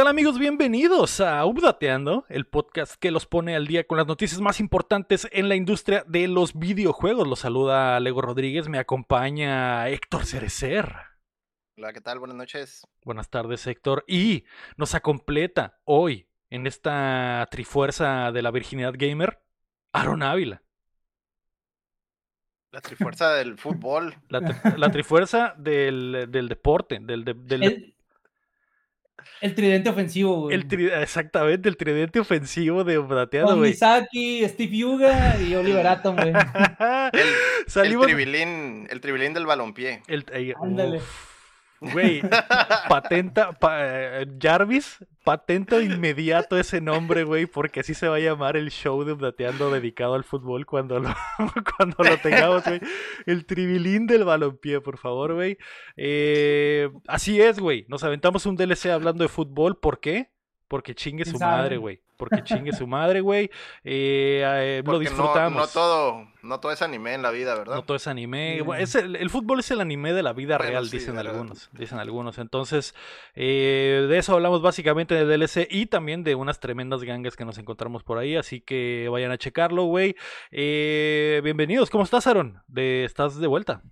¿Qué tal amigos? Bienvenidos a Updateando, el podcast que los pone al día con las noticias más importantes en la industria de los videojuegos. Los saluda Lego Rodríguez, me acompaña Héctor Cerecer. Hola, ¿qué tal? Buenas noches. Buenas tardes Héctor. Y nos acompleta hoy en esta trifuerza de la virginidad gamer, Aaron Ávila. La trifuerza del fútbol. La, trifuerza del, deporte, del, del, el tridente ofensivo, güey. exactamente, el tridente ofensivo de Brateado, güey. Misaki, Steve Yuga y Oliver Atom, güey. el, Salimos... el, tribilín, el tribilín del balompié. El, Ándale. Güey, patenta, eh, Jarvis, patenta de inmediato ese nombre, güey, porque así se va a llamar el show de Updateando dedicado al fútbol cuando lo, cuando lo tengamos, güey. El tribilín del balompié, por favor, güey. Eh, así es, güey. Nos aventamos un DLC hablando de fútbol, ¿por qué? Porque chingue su madre, güey. Porque chingue su madre, güey. Eh, eh, lo disfrutamos. No, todo, no todo es anime en la vida, ¿verdad? No todo es anime. es el, fútbol es el anime de la vida real, dicen algunos. Dicen algunos. Entonces, eh, de eso hablamos básicamente de DLC y también de unas tremendas gangas que nos encontramos por ahí. Así que vayan a checarlo, güey. bienvenidos. ¿Cómo estás, Aaron? De, ¿Estás de vuelta?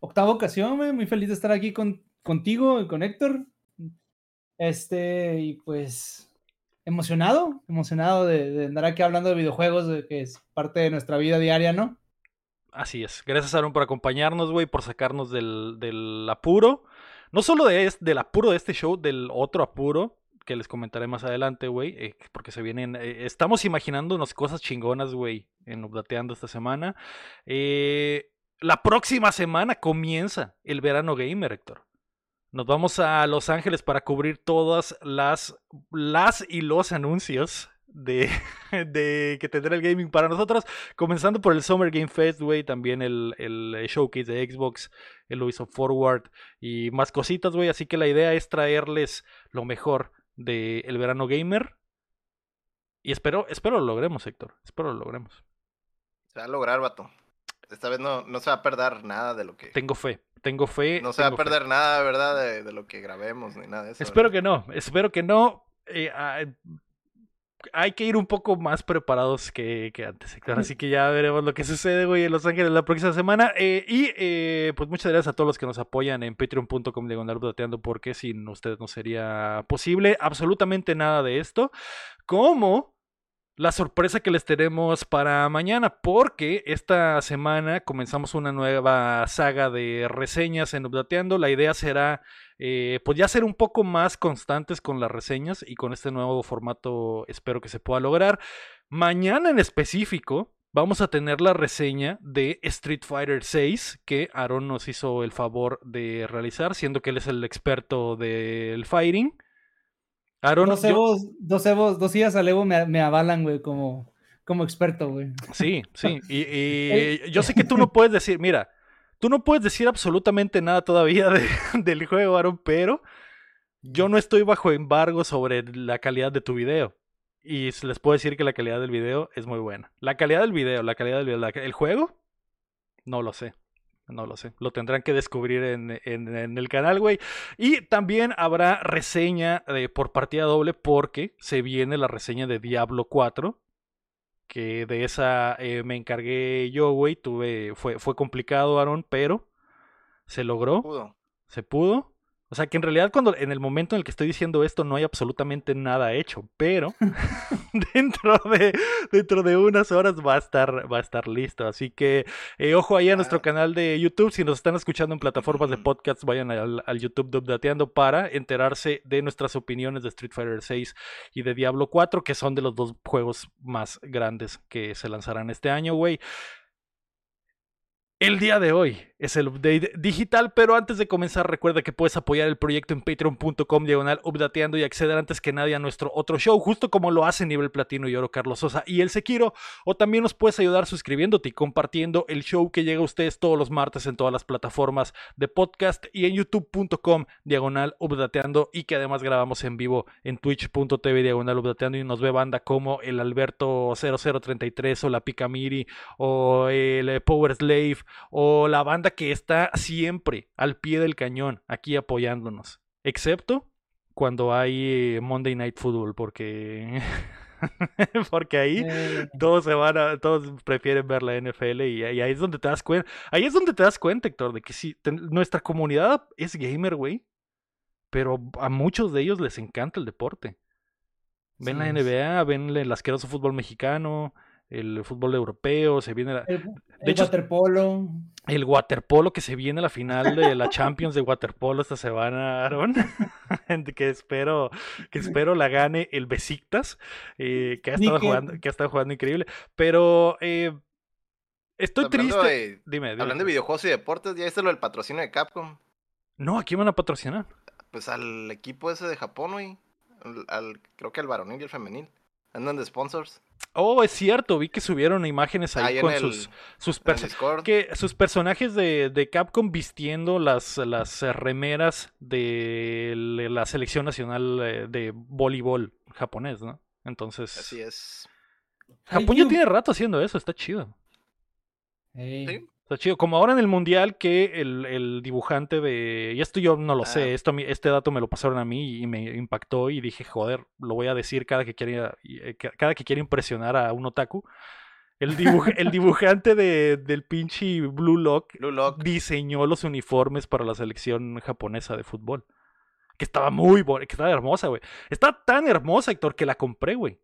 Octava ocasión, güey. Muy feliz de estar aquí con, contigo y con Héctor. Este, y pues emocionado, emocionado de, andar aquí hablando de videojuegos, de que es parte de nuestra vida diaria, ¿no? Así es. Gracias, Aaron, por acompañarnos, güey, por sacarnos del, apuro. No solo de, del apuro de este show, del otro apuro, que les comentaré más adelante, güey, eh, porque se vienen, eh, estamos imaginándonos cosas chingonas, güey, en Updateando esta semana. Eh, la próxima semana comienza el verano gamer, Héctor. Nos vamos a Los Ángeles para cubrir todas las, las y los anuncios de, de, que tendrá el gaming para nosotros. Comenzando por el Summer Game Fest, güey. También el, el, showcase de Xbox, el Ubisoft Forward y más cositas, güey. Así que la idea es traerles lo mejor del verano gamer. Y espero, espero lo logremos, Héctor. Espero lo logremos. Se va a lograr, vato. Esta vez no, no se va a perder nada de lo que. Tengo fe. Tengo fe. No se va a perder nada, ¿verdad? De, lo que grabemos ni nada de eso. Espero que no, espero que no. Eh, hay que ir un poco más preparados que, antes, Así que ya veremos lo que sucede, güey, en Los Ángeles la próxima semana. Eh, y eh, pues muchas gracias a todos los que nos apoyan en patreon.com diagonal porque sin ustedes no sería posible absolutamente nada de esto. ¿Cómo? La sorpresa que les tenemos para mañana, porque esta semana comenzamos una nueva saga de reseñas en Updateando. La idea será, eh, pues ya ser un poco más constantes con las reseñas y con este nuevo formato espero que se pueda lograr. Mañana en específico vamos a tener la reseña de Street Fighter VI que Aaron nos hizo el favor de realizar, siendo que él es el experto del fighting. Aaron, dos Evos, dos dos días al Evo me, avalan, güey, como, como experto, güey. Sí, sí. Y, yo sé que tú no puedes decir, mira, tú no puedes decir absolutamente nada todavía del juego, Aaron, pero yo no estoy bajo embargo sobre la calidad de tu video. Y les puedo decir que la calidad del video es muy buena. La calidad del video, la calidad del video, el juego, no lo sé. No lo sé. Lo tendrán que descubrir en, el canal, güey. Y también habrá reseña de, por partida doble porque se viene la reseña de Diablo 4. Que de esa eh, me encargué yo, güey. Tuve, fue, fue complicado, Aaron, pero se logró. Se pudo. O sea que en realidad cuando en el momento en el que estoy diciendo esto no hay absolutamente nada hecho, pero dentro de dentro de unas horas va a estar va a estar listo, así que eh, ojo ahí a nuestro canal de YouTube, si nos están escuchando en plataformas de podcast vayan al, YouTube de Updateando para enterarse de nuestras opiniones de Street Fighter 6 y de Diablo 4, que son de los dos juegos más grandes que se lanzarán este año, güey. El día de hoy es el update digital, pero antes de comenzar recuerda que puedes apoyar el proyecto en patreon.com diagonal updateando y acceder antes que nadie a nuestro otro show, justo como lo hace Nivel Platino y Oro Carlos Sosa y el Sequiro, o también nos puedes ayudar suscribiéndote y compartiendo el show que llega a ustedes todos los martes en todas las plataformas de podcast y en youtube.com diagonal updateando y que además grabamos en vivo en twitch.tv diagonal updateando y nos ve banda como el Alberto 0033 o la Picamiri o el Power Slave o la banda que está siempre al pie del cañón, aquí apoyándonos. Excepto cuando hay Monday Night Football, porque porque ahí Eh, todos se van a, todos prefieren ver la NFL y, y ahí es donde te das cuenta, ahí es donde te das cuenta, Héctor, de que sí, ten- nuestra comunidad es gamer, güey, pero a muchos de ellos les encanta el deporte. Ven Sí la. NBA, ven el asqueroso fútbol mexicano, el fútbol europeo, se viene la- el, de el hecho- waterpolo. el waterpolo que se viene la final de la Champions de waterpolo esta semana, Aaron, que espero que espero la gane el Besiktas, eh, que ha estado jugando que ha estado jugando increíble, pero eh, estoy Hablando triste. de- Dime, dime. Hablando de videojuegos y deportes, ¿ya viste lo del patrocinio de Capcom? No, aquí van a patrocinar. Pues al equipo ese de Japón, güey. Al, al- creo que al varonil y el femenil. Andan de sponsors. Oh, es cierto, vi que subieron imágenes ahí, con el, sus sus perso- que sus personajes de, de Capcom vistiendo las, las remeras de la selección nacional eh, de voleibol japonés, ¿no? Entonces, Así es. Japón ya tiene rato haciendo eso, está chido. Sí. Está chido. Como ahora en el mundial que el, el dibujante de. Y esto yo no lo Ah. sé, esto, a mí- este dato me lo pasaron a mí y me impactó y dije, joder, lo voy a decir cada que quiera, eh, ca- cada que quiera impresionar a un otaku. El, dibuj- el dibujante de, del pinche Blue Lock Blue Lock. diseñó los uniformes para la selección japonesa de fútbol. Que estaba muy bonita, que estaba hermosa, güey. Está tan hermosa, Héctor, que la compré, güey.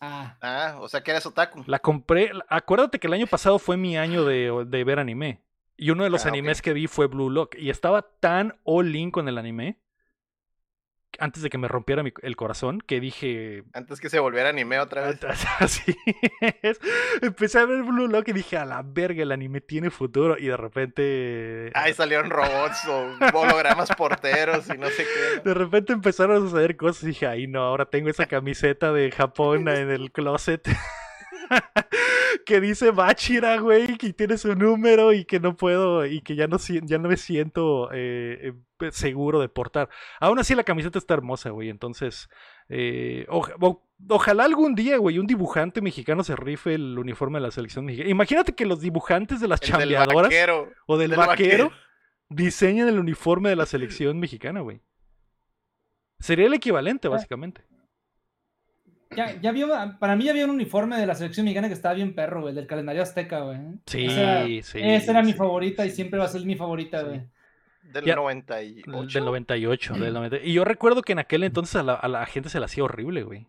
Ah, Ah, o sea que eres otaku. La compré. Acuérdate que el año pasado fue mi año de, de ver anime. Y uno de los Ah, animes que vi fue Blue Lock. Y estaba tan all in con el anime. Antes de que me rompiera mi- el corazón. Que dije. Antes que se volviera anime otra vez. Así es. Empecé a ver Blue Lock y dije, a la verga, el anime tiene futuro. Y de repente. Ahí salieron robots o hologramas porteros y no sé qué. De repente empezaron a suceder cosas y dije, ay no, ahora tengo esa camiseta de Japón en el closet. que dice Bachira, güey, que tiene su número y que no puedo, y que ya no, ya no me siento eh, eh, seguro de portar. Aún así la camiseta está hermosa, güey, entonces, eh, o- ojalá algún día, güey, un dibujante mexicano se rife el uniforme de la selección mexicana. Imagínate que los dibujantes de las chambeadoras o del, del vaquero, vaquero. diseñan el uniforme de la selección mexicana, güey. Sería el equivalente, básicamente. Ya, ya vio, para mí ya había un uniforme de la selección mexicana que estaba bien perro, güey, del calendario azteca, güey. Sí, Esa, sí. esa era mi sí, favorita y siempre va a ser mi favorita, Sí. güey. Del Ya- 98. Del 98, del 90. Y yo recuerdo que en aquel entonces a la, a la gente se la hacía horrible, güey.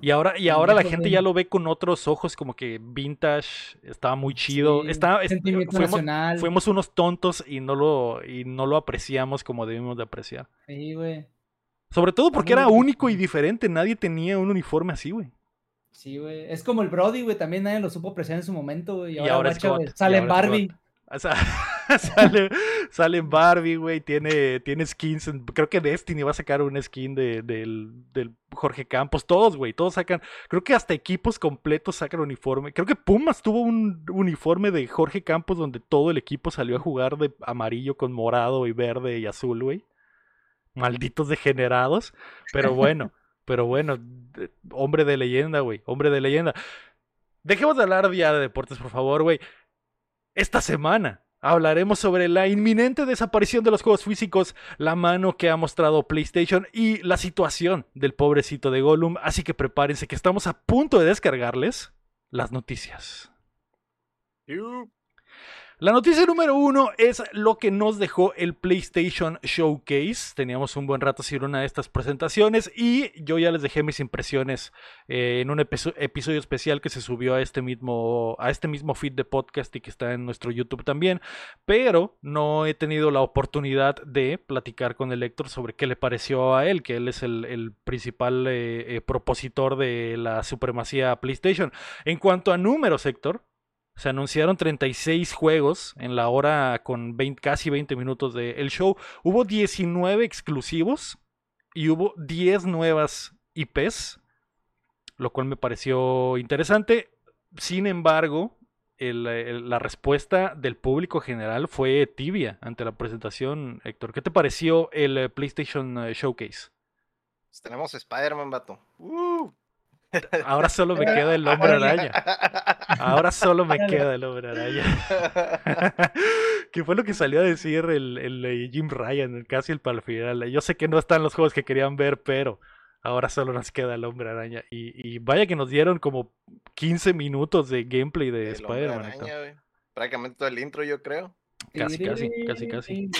Y ahora, y ahora la gente ya lo ve con otros ojos, como que vintage, estaba muy chido. Sí, estaba, es- sentimiento fuimos, nacional. fuimos unos tontos y no lo, y no lo apreciamos como debimos de apreciar. Sí, güey. Sobre todo porque era único y diferente. Nadie tenía un uniforme así, güey. Sí, güey. Es como el Brody, güey. También nadie lo supo apreciar en su momento, güey. Y Y ahora, güey, y Sale en ahora Barbie. O sea, sale, sale en Barbie, güey. Tiene, tiene skins. en- creo que Destiny va a sacar un skin de, del, del Jorge Campos. Todos, güey. Todos sacan. Creo que hasta equipos completos sacan uniforme. Creo que Pumas tuvo un uniforme de Jorge Campos donde todo el equipo salió a jugar de amarillo con morado y verde y azul, güey. Malditos degenerados. Pero bueno, pero bueno. Hombre de leyenda, güey. Hombre de leyenda. Dejemos de hablar ya de deportes, por favor, güey. Esta semana hablaremos sobre la inminente desaparición de los juegos físicos, la mano que ha mostrado PlayStation y la situación del pobrecito de Gollum. Así que prepárense que estamos a punto de descargarles las noticias. La noticia número uno es lo que nos dejó el PlayStation Showcase. Teníamos un buen rato sin una de estas presentaciones y yo ya les dejé mis impresiones eh, en un episo- episodio especial que se subió a este mismo a este mismo feed de podcast y que está en nuestro YouTube también. Pero no he tenido la oportunidad de platicar con el Héctor sobre qué le pareció a él, que él es el, el principal eh, eh, propositor de la supremacía PlayStation. En cuanto a números, Héctor, se anunciaron 36 juegos en la hora con 20 casi 20 minutos del show. Hubo 19 exclusivos y hubo 10 nuevas IPs, lo cual me pareció interesante. Sin embargo, la respuesta del público general fue tibia ante la presentación, Héctor. ¿Qué te pareció el eh, PlayStation eh, Showcase? Pues tenemos Spider-Man, vato. Uh. Ahora solo me queda el hombre araña. Ahora solo me queda el hombre araña. que fue lo que salió a decir el, el Jim Ryan casi el para el final. Yo sé que no están los juegos que querían ver, pero ahora solo nos queda el hombre araña. Y, y vaya que nos dieron como 15 minutos de gameplay de Spider-Man. Prácticamente todo el intro, yo creo. Casi, casi, casi, casi.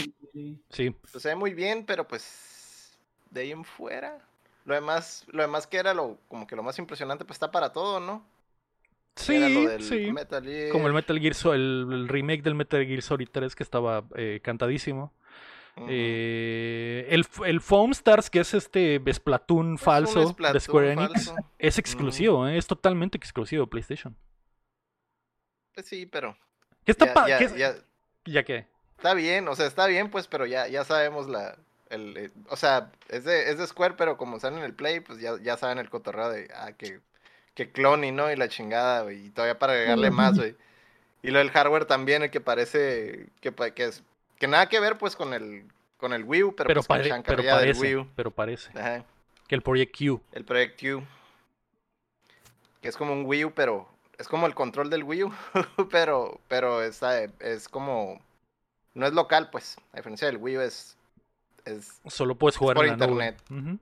Sí, Pues se ve muy bien, pero pues de ahí en fuera. Lo demás, lo demás que era lo, como que lo más impresionante, pues está para todo, ¿no? Era lo sí, del sí. Metal Gear. Como el Metal Gear Solid, el, el remake del Metal Gear Solid 3 que estaba eh, cantadísimo. Eh, el, el Foam Stars, que es este Splatoon Es falso de Splatoon Square Enix, falso. es exclusivo, eh, es totalmente exclusivo de PlayStation. Pues sí, pero. ¿Qué está ya, ya- qué es- ya- ¿Ya qué? está bien, o sea, está bien, pues, pero ya, ya sabemos la. El, eh, o sea, es de, es de Square, pero como salen en el Play, pues ya, ya saben el cotorreo de. Ah, que, que cloni, ¿no? Y la chingada, güey. Y todavía para agregarle más, güey. Y lo del hardware también, el que parece. Que, que es. Que nada que ver, pues, con el. Con el Wii U, pero, Pero, pues con pero del Wii parece, U. pero parece. Ajá. Que el Project Q. El Project Q. Que es como un Wii U, pero es como el control del Wii U, pero pero está, es como no es local, pues. A diferencia del Wii U es es, Solo puedes jugar por en la nube. internet.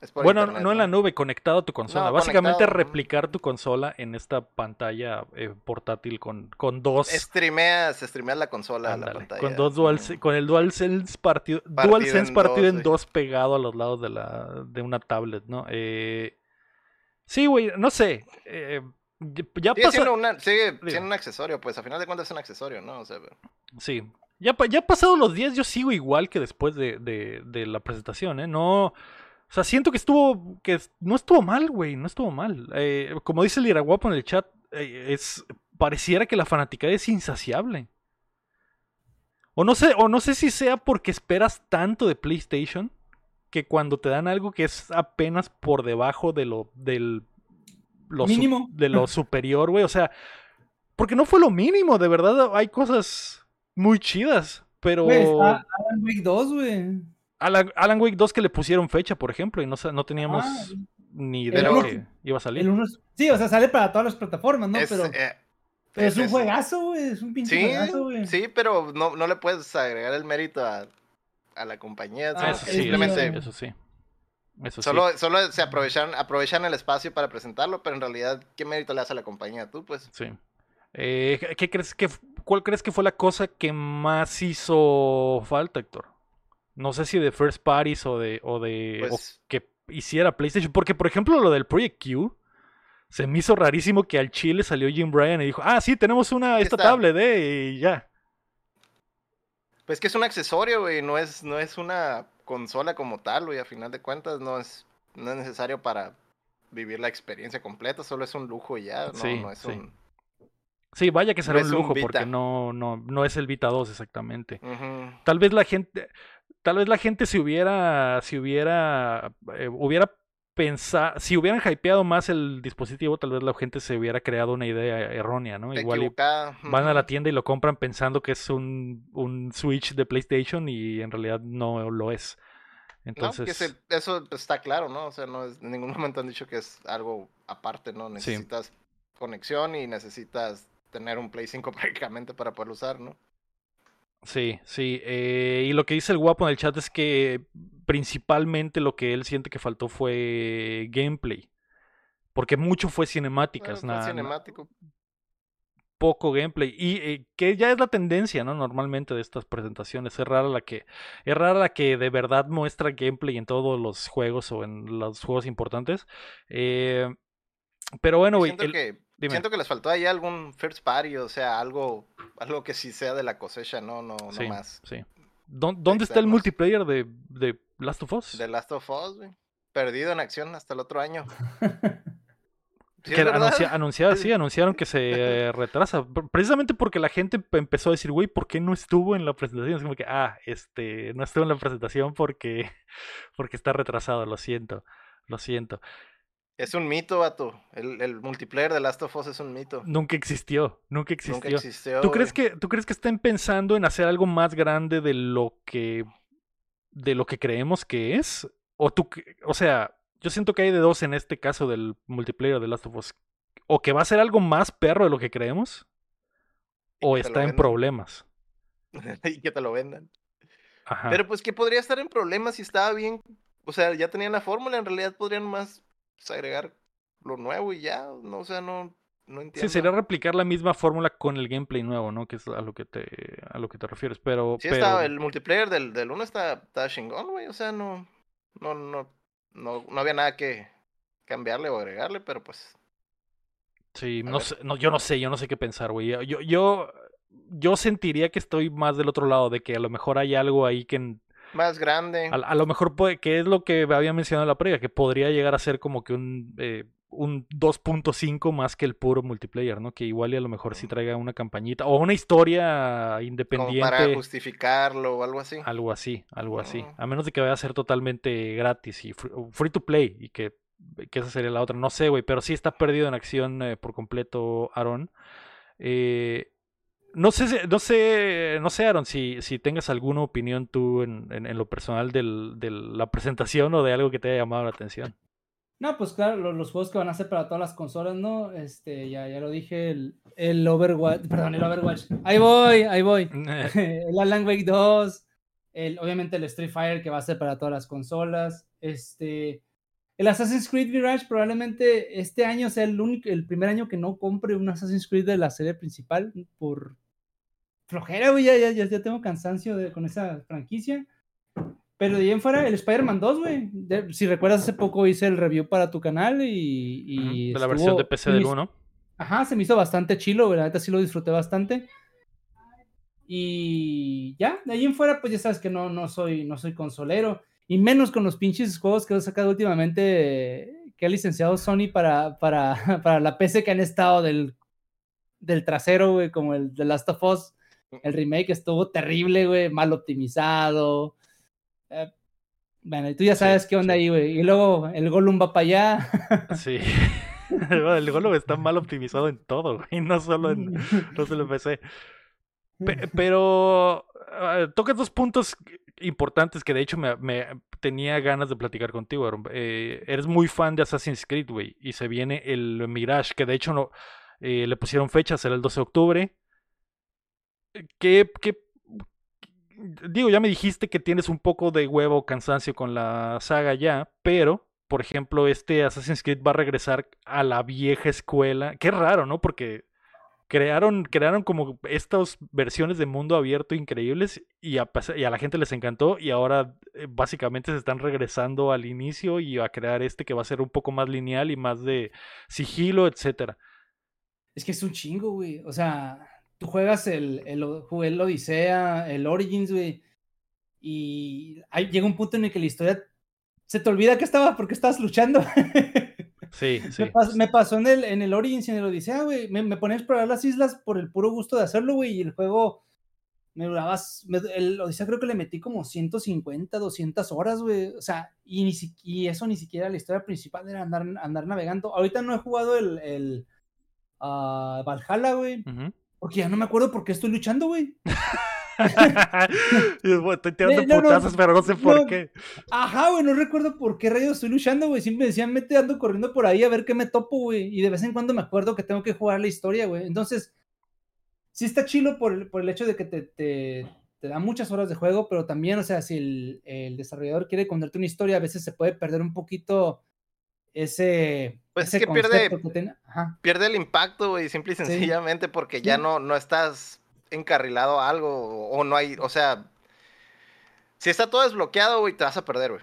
Es por Bueno, internet, no en la nube, conectado a tu consola. No, Básicamente conectado, replicar tu consola en esta pantalla eh, portátil con, con dos. Streameas, streameas la consola a la pantalla. con dos dual, Ujú. con el DualSense partido, Partido DualSense en partido dos, en dos pegado a los lados de la de una tablet, ¿no? Eh, sí, güey, no sé. eh, ya Sigue pasa- siendo, una- sigue Digo. siendo un accesorio, pues a final de cuentas es un accesorio, ¿no? O sea, pero- Sí. Ya, ya pasados los días, yo sigo igual que después de, de- de la presentación, ¿eh? No. O sea, siento que estuvo. que no estuvo mal, güey. No estuvo mal. Eh, como dice el Iraguapo en el chat, eh, es. Pareciera que la fanaticada es insaciable. O no sé, o no sé si sea porque esperas tanto de PlayStation que cuando te dan algo que es apenas por debajo de lo del lo su- Mínimo. de lo superior, güey, o sea, porque no fue lo mínimo, de verdad hay cosas muy chidas, pero Güey, está Alan Wake 2, güey. Alan, Alan Wake 2 que le pusieron fecha, por ejemplo, y no, no teníamos Ah, ni idea que iba a salir. el uno es- sí, o sea, sale para todas las plataformas, ¿no? es, pero, eh, pero es un juegazo, güey. Es un pinche Sí, juegazo, güey. sí, pero no, no le puedes agregar el mérito a, a la compañía. Ah, eso es sí, simplemente eso sí. Eso sí. Solo, solo se aprovechan, aprovechan el espacio para presentarlo, pero en realidad, ¿qué mérito le das a la compañía tú, pues? Sí. Eh, ¿qué- ¿qué crees que, ¿Cuál crees que fue la cosa que más hizo falta, Héctor? No sé si de First Parties o de, o de o Pues- que hiciera PlayStation. Porque, por ejemplo, lo del Project Q se me hizo rarísimo que al Chile salió Jim Bryan y dijo, ah, sí, tenemos una esta está. tablet, eh, y ya. Pues que es un accesorio, güey, no es, no es una consola como tal, güey, a final de cuentas no es, no es necesario para vivir la experiencia completa, solo es un lujo y ya, no, Sí, no es sí. un... Sí, vaya que será No un lujo porque no, no, no es el Vita 2 exactamente. Tal vez la gente, tal vez la gente si hubiera, si hubiera, eh, hubiera pensado, si hubieran hypeado más el dispositivo, tal vez la gente se hubiera creado una idea errónea, ¿no? Igual van a la tienda y lo compran pensando que es un, un Switch de PlayStation y en realidad no lo es. No, Entonces, eso está claro, ¿no? O sea, no es, en ningún momento han dicho que es algo aparte, ¿no? Necesitas conexión y necesitas tener un Play 5 prácticamente para poderlo usar, ¿no? Sí, sí. eh, y lo que dice el guapo en el chat es que principalmente lo que él siente que faltó fue gameplay. Porque mucho fue cinemáticas, nada, na- cinemático. poco gameplay. Y eh, que ya es la tendencia, ¿no? Normalmente de estas presentaciones. Es rara la que, es rara la que de verdad muestra gameplay en todos los juegos o en los juegos importantes. Eh, pero bueno, güey. siento, el- que, dime. siento que les faltó ahí algún first party, o sea, algo, algo que sí sea de la cosecha, no, no, no sí, más. sí. ¿Dó- ¿Dónde está el multiplayer de, de Last of Us? The Last of Us, güey. Perdido en acción hasta el otro año. Sí, Que es verdad. anuncia- anunciaron, sí, anunciaron que se eh, retrasa. Pre- Precisamente porque la gente pe- empezó a decir, güey, ¿por qué no estuvo en la presentación? Es como que, ah, este, no estuvo en la presentación porque, porque está retrasado, lo siento, lo siento. Es un mito, vato. El, el multiplayer de Last of Us es un mito. Nunca existió, nunca Nunca existió. existió. ¿Tú crees que, tú crees que estén pensando en hacer algo más grande de lo que, de lo que creemos que es? O tú, o sea, yo siento que hay de dos en este caso del multiplayer de Last of Us. O que va a ser algo más perro de lo que creemos, Y o que está en problemas. y que te lo vendan. Ajá. Pero pues que podría estar en problemas si estaba bien. O sea, ya tenían la fórmula, en realidad podrían más pues, agregar lo nuevo y ya. No, o sea, no, no entiendo. Sí, sería replicar la misma fórmula con el gameplay nuevo, ¿no? Que es a lo que te, a lo que te refieres. Pero, Sí, pero estaba, el multiplayer del, del 1 está, está chingón, güey. O sea, no, no, no, no, no había nada que cambiarle o agregarle, pero pues. sí, no sé, no, yo no sé, yo no sé qué pensar, güey. Yo, yo, yo sentiría que estoy más del otro lado, de que a lo mejor hay algo ahí que Más grande. a, a lo mejor puede, que es lo que había mencionado en la previa, que podría llegar a ser como que un, eh, un 2.5 más que el puro multiplayer, ¿no? Que igual y a lo mejor sí traiga una campañita o una historia Como independiente. para justificarlo o algo así. Algo así, algo así. A menos de que vaya a ser totalmente gratis y free, free to play y que, que esa sería la otra. No sé, güey, pero sí está perdido en acción eh, por completo Aaron. Eh, no sé, si- no sé, no sé, Aaron, si, si tengas alguna opinión tú en, en- en lo personal del- de la presentación o de algo que te haya llamado la atención. No, pues claro, lo- los, juegos que van a hacer para todas las consolas, ¿no? Este, ya, ya lo dije, el, el Overwatch, perdón, el Overwatch. Ahí voy, ahí voy. el Alan Wake 2, el, obviamente el Street Fighter que va a ser para todas las consolas. Este, el Assassin's Creed Mirage probablemente este año sea el, único, el primer año que no compre un Assassin's Creed de la serie principal por flojera, güey, ya, ya, ya, ya tengo cansancio de, con esa franquicia. Pero de ahí en fuera, el Spider-Man 2, güey. Si recuerdas, hace poco hice el review para tu canal y. y de la versión de PC del hizo- 1. Ajá, se me hizo bastante chilo, güey, la neta sí lo disfruté bastante. Y ya, de ahí en fuera, pues ya sabes que no, no, soy, no soy consolero. Y menos con los pinches juegos que he sacado últimamente, que ha licenciado Sony para, para, para la PC que han estado del, del trasero, güey, como el de Last of Us. El remake estuvo terrible, güey, mal optimizado. Eh, bueno, y tú ya Sí, sabes qué onda sí. ahí, güey. Y luego el Gollum va para allá. Sí. el Golem está mal optimizado en todo, güey, no solo en, no solo en PC. Pe- pero ah, tocas dos puntos importantes que de hecho me, me tenía ganas de platicar contigo. Eh, eres muy fan de Assassin's Creed, güey, y se viene el Mirage, que de hecho no eh, le pusieron fecha, será el 12 de octubre. ¿Qué, digo, ya me dijiste que tienes un poco de huevo o cansancio con la saga ya, pero, por ejemplo, este Assassin's Creed va a regresar a la vieja escuela. Qué raro, ¿no? Porque crearon, crearon como estas versiones de mundo abierto increíbles y a, y a la gente les encantó y ahora eh, básicamente se están regresando al inicio y a crear este que va a ser un poco más lineal y más de sigilo, etcétera. Es que es un chingo, güey. O sea, tú juegas el, el, jugué el Odisea, el Origins, güey. Y llega un punto en el que la historia se te olvida que estaba porque estabas luchando. Sí, sí. Me, pas- me pasó en el, en el Origins y en el Odisea, güey. Me, me ponía a explorar las islas por el puro gusto de hacerlo, güey. Y el juego me duraba. me- el Odisea creo que le metí como 150, 200 horas, güey. O sea, y, ni si- y eso ni siquiera la historia principal era andar, andar navegando. Ahorita no he jugado el, el ah, Valhalla, güey. Ujú. Porque ya no me acuerdo por qué estoy luchando, güey. Estoy tirando no, no, putazos, pero no sé por qué. Ajá, güey, no recuerdo por qué rayos estoy luchando, güey. Siempre me decían, mete ando corriendo por ahí a ver qué me topo, güey. Y de vez en cuando me acuerdo que tengo que jugar la historia, güey. Entonces, sí está chilo por el, por el hecho de que te, te, te da muchas horas de juego, pero también, o sea, si el, el desarrollador quiere contarte una historia, a veces se puede perder un poquito ese. Pues es que pierde- que. Pierde el impacto, güey, simple y Sí. sencillamente porque ya Sí. no, no estás encarrilado a algo o, no hay, o sea, si está todo desbloqueado, güey, te vas a perder, güey.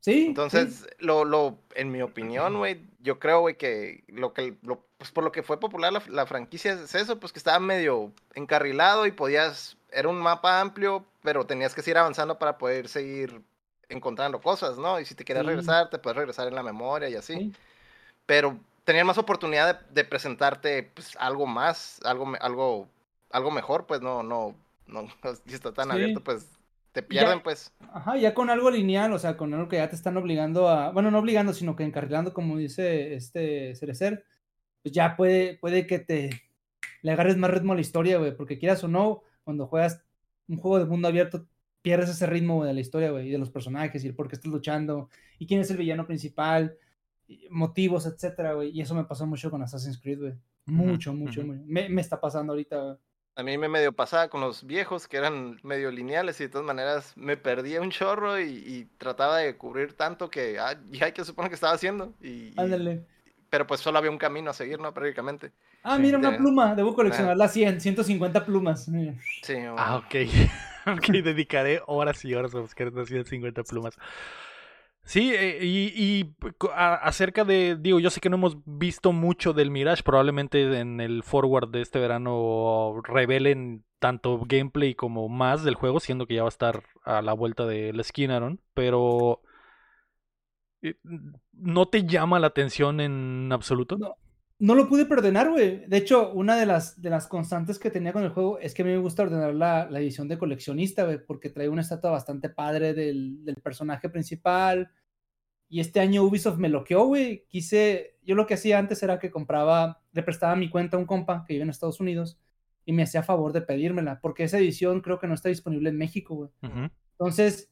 Sí. sí. Entonces, lo, lo, en mi opinión, güey, yo creo, güey, que lo que, lo- pues por lo que fue popular la, la franquicia es eso, pues que estaba medio encarrilado y podías, era un mapa amplio, pero tenías que seguir avanzando para poder seguir encontrando cosas, ¿no? Y si te querías Sí. regresar, te puedes regresar en la memoria y así. Sí. Pero tenían más oportunidad de, de presentarte, pues, algo más, algo, algo, algo mejor, pues, no, no, no, si está tan Sí. abierto, pues, te Y ya- pierden, pues. Ajá, ya con algo lineal, o sea, con algo que ya te están obligando a, bueno, no obligando, sino que encarrilando, como dice este Cerecer, pues ya puede, puede que te le agarres más ritmo a la historia, güey, porque quieras o no, cuando juegas un juego de mundo abierto, pierdes ese ritmo de la historia, güey, y de los personajes, y el por qué estás luchando, y quién es el villano principal, motivos, etcétera, güey. Y eso me pasó mucho con Assassin's Creed, güey. Mucho, mucho, Me, me, está pasando ahorita, A mí me medio pasaba con los viejos que eran medio lineales y de todas maneras me perdía un chorro y, trataba de cubrir tanto que ah, ya que supone que estaba haciendo. Y, Ándale. pero pues solo había un camino a seguir, ¿no? Prácticamente. Ah, mira, una pluma. Debo coleccionar las 100, 150 plumas. Sí. Ah, ok. ok, dedicaré horas y horas a buscar 150 plumas. Sí, eh, y, acerca de, digo, yo sé que no hemos visto mucho del Mirage, probablemente en el forward de este verano revelen tanto gameplay como más del juego, siendo que ya va a estar a la vuelta del esquina, pero eh, ¿no te llama la atención en absoluto? No, no lo pude perdonar, güey. De hecho, una de las, de las constantes que tenía con el juego es que a mí me gusta ordenar la, la edición de coleccionista, güey, porque trae una estatua bastante padre del, del, personaje principal. Y este año Ubisoft me loqueó, güey. Quise, yo lo que hacía antes era que compraba, le prestaba mi cuenta a un compa que vive en Estados Unidos y me hacía favor de pedírmela, porque esa edición creo que no está disponible en México, güey. Entonces,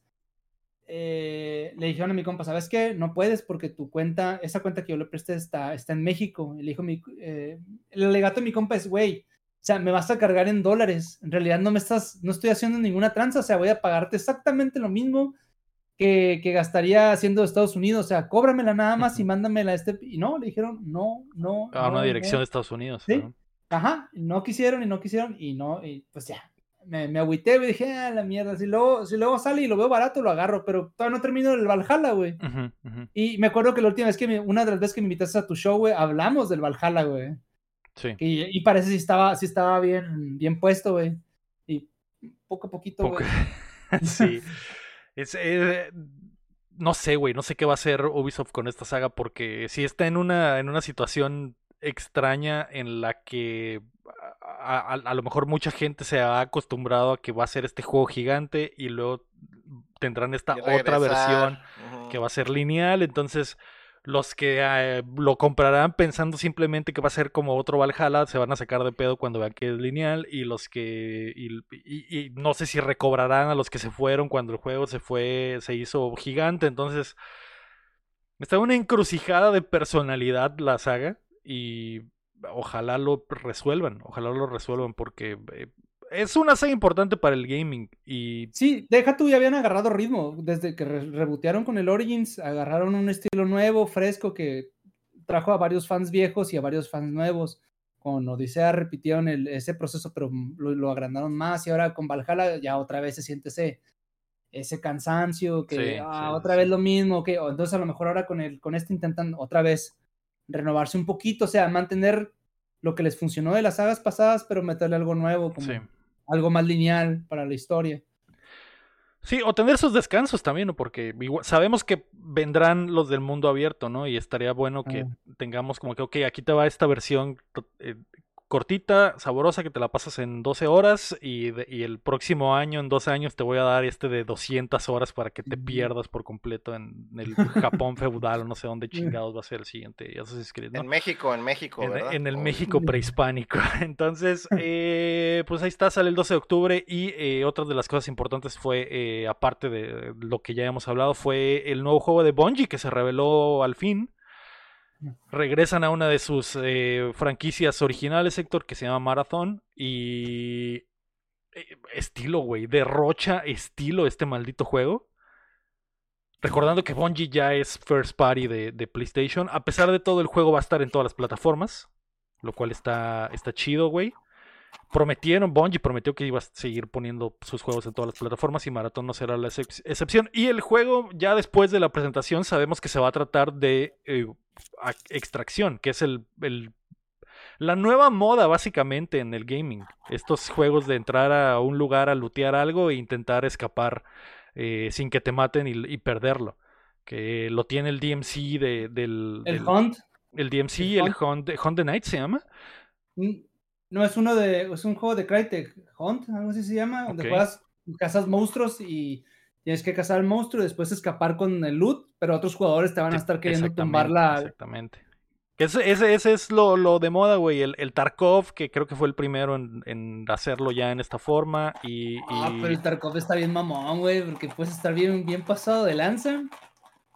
eh, le dijeron a mi compa, ¿sabes qué? No puedes porque tu cuenta, esa cuenta que yo le presté está, está en México. Y le dijo mi, eh, el alegato de mi compa es, güey, o sea, me vas a cargar en dólares. En realidad no me estás, no estoy haciendo ninguna tranza, o sea, voy a pagarte exactamente lo mismo que, que gastaría haciendo Estados Unidos. O sea, cóbramela nada más y mándamela a este. Y no, le dijeron, no, no. A una dirección de Estados Unidos. ¿Sí? Ajá, no quisieron y no quisieron y no, y pues ya, me, me agüité, güey, dije, ah, la mierda, si luego, si luego sale y lo veo barato, lo agarro, pero todavía no termino el Valhalla, güey. Y me acuerdo que la última vez que, me, una de las veces que me invitaste a tu show, güey, hablamos del Valhalla, güey. Sí. Y, y parece si estaba, si estaba bien, bien puesto, güey. Y poco a poquito, güey. sí. Es, eh, no sé, güey, no sé qué va a hacer Ubisoft con esta saga porque si está en una, en una situación extraña en la que a, lo mejor mucha gente se ha acostumbrado a que va a ser este juego gigante y luego tendrán esta otra versión que va a ser lineal. Entonces, los que eh, lo comprarán pensando simplemente que va a ser como otro Valhalla se van a sacar de pedo cuando vean que es lineal. Y los que. Y, no sé si recobrarán a los que se fueron cuando el juego se fue. se hizo gigante. Entonces. Está una encrucijada de personalidad la saga. Y ojalá lo resuelvan, ojalá lo resuelvan porque eh, es una saga importante para el gaming y... Sí, deja tú, ya habían agarrado ritmo, desde que rebotearon con el Origins, agarraron un estilo nuevo, fresco, que trajo a varios fans viejos y a varios fans nuevos. Con Odisea repitieron el, ese proceso, pero lo, agrandaron más y ahora con Valhalla ya otra vez se siente ese, ese cansancio, que ah, otra vez lo mismo, que entonces a lo mejor ahora con, el, con este intentan otra vez renovarse un poquito, o sea, mantener lo que les funcionó de las sagas pasadas, pero meterle algo nuevo, como algo más lineal para la historia. Sí, o tener sus descansos también, ¿no? Porque sabemos que vendrán los del mundo abierto, ¿no? Y estaría bueno que ah. tengamos como que, ok, aquí te va esta versión eh, cortita, saborosa, que te la pasas en 12 horas y, el próximo año, en 12 años, te voy a dar este de 200 horas para que te pierdas por completo en el Japón feudal o no sé dónde chingados va a ser el siguiente. En México, en México, ¿verdad? En, el México prehispánico. Entonces, eh, pues ahí está, sale el 12 de octubre y eh, otra de las cosas importantes fue, eh, aparte de lo que ya hemos hablado, fue el nuevo juego de Bungie que se reveló al fin regresan a una de sus eh, franquicias originales, Héctor, que se llama Marathon. Y. Eh, estilo, güey. Derrocha estilo este maldito juego. Recordando que Bungie ya es first party de, PlayStation. A pesar de todo, el juego va a estar en todas las plataformas. Lo cual está, está chido, güey. Prometieron, Bungie prometió que iba a seguir poniendo sus juegos en todas las plataformas y Marathon no será la excepción. Y el juego, ya después de la presentación, sabemos que se va a tratar de eh, extracción, que es el, la nueva moda básicamente en el gaming. Estos juegos de entrar a un lugar a lootear algo e intentar escapar eh, sin que te maten y, perderlo. Que lo tiene el DMC de, del... El Hunt. El DMC, el, Hunt, Hunt the Night se llama. No, es uno de. Es un juego de Crytek. Hunt, algo así se llama. Donde juegas, cazas monstruos y tienes que cazar al monstruo y después escapar con el loot, pero otros jugadores te van a estar queriendo tumbar la. Exactamente. Ese, ese, ese es lo, lo, de moda, güey. El, el, Tarkov, que creo que fue el primero en, en hacerlo ya en esta forma. Y, Ah, pero el Tarkov está bien mamón, güey, porque puedes estar bien, bien pasado de lanza.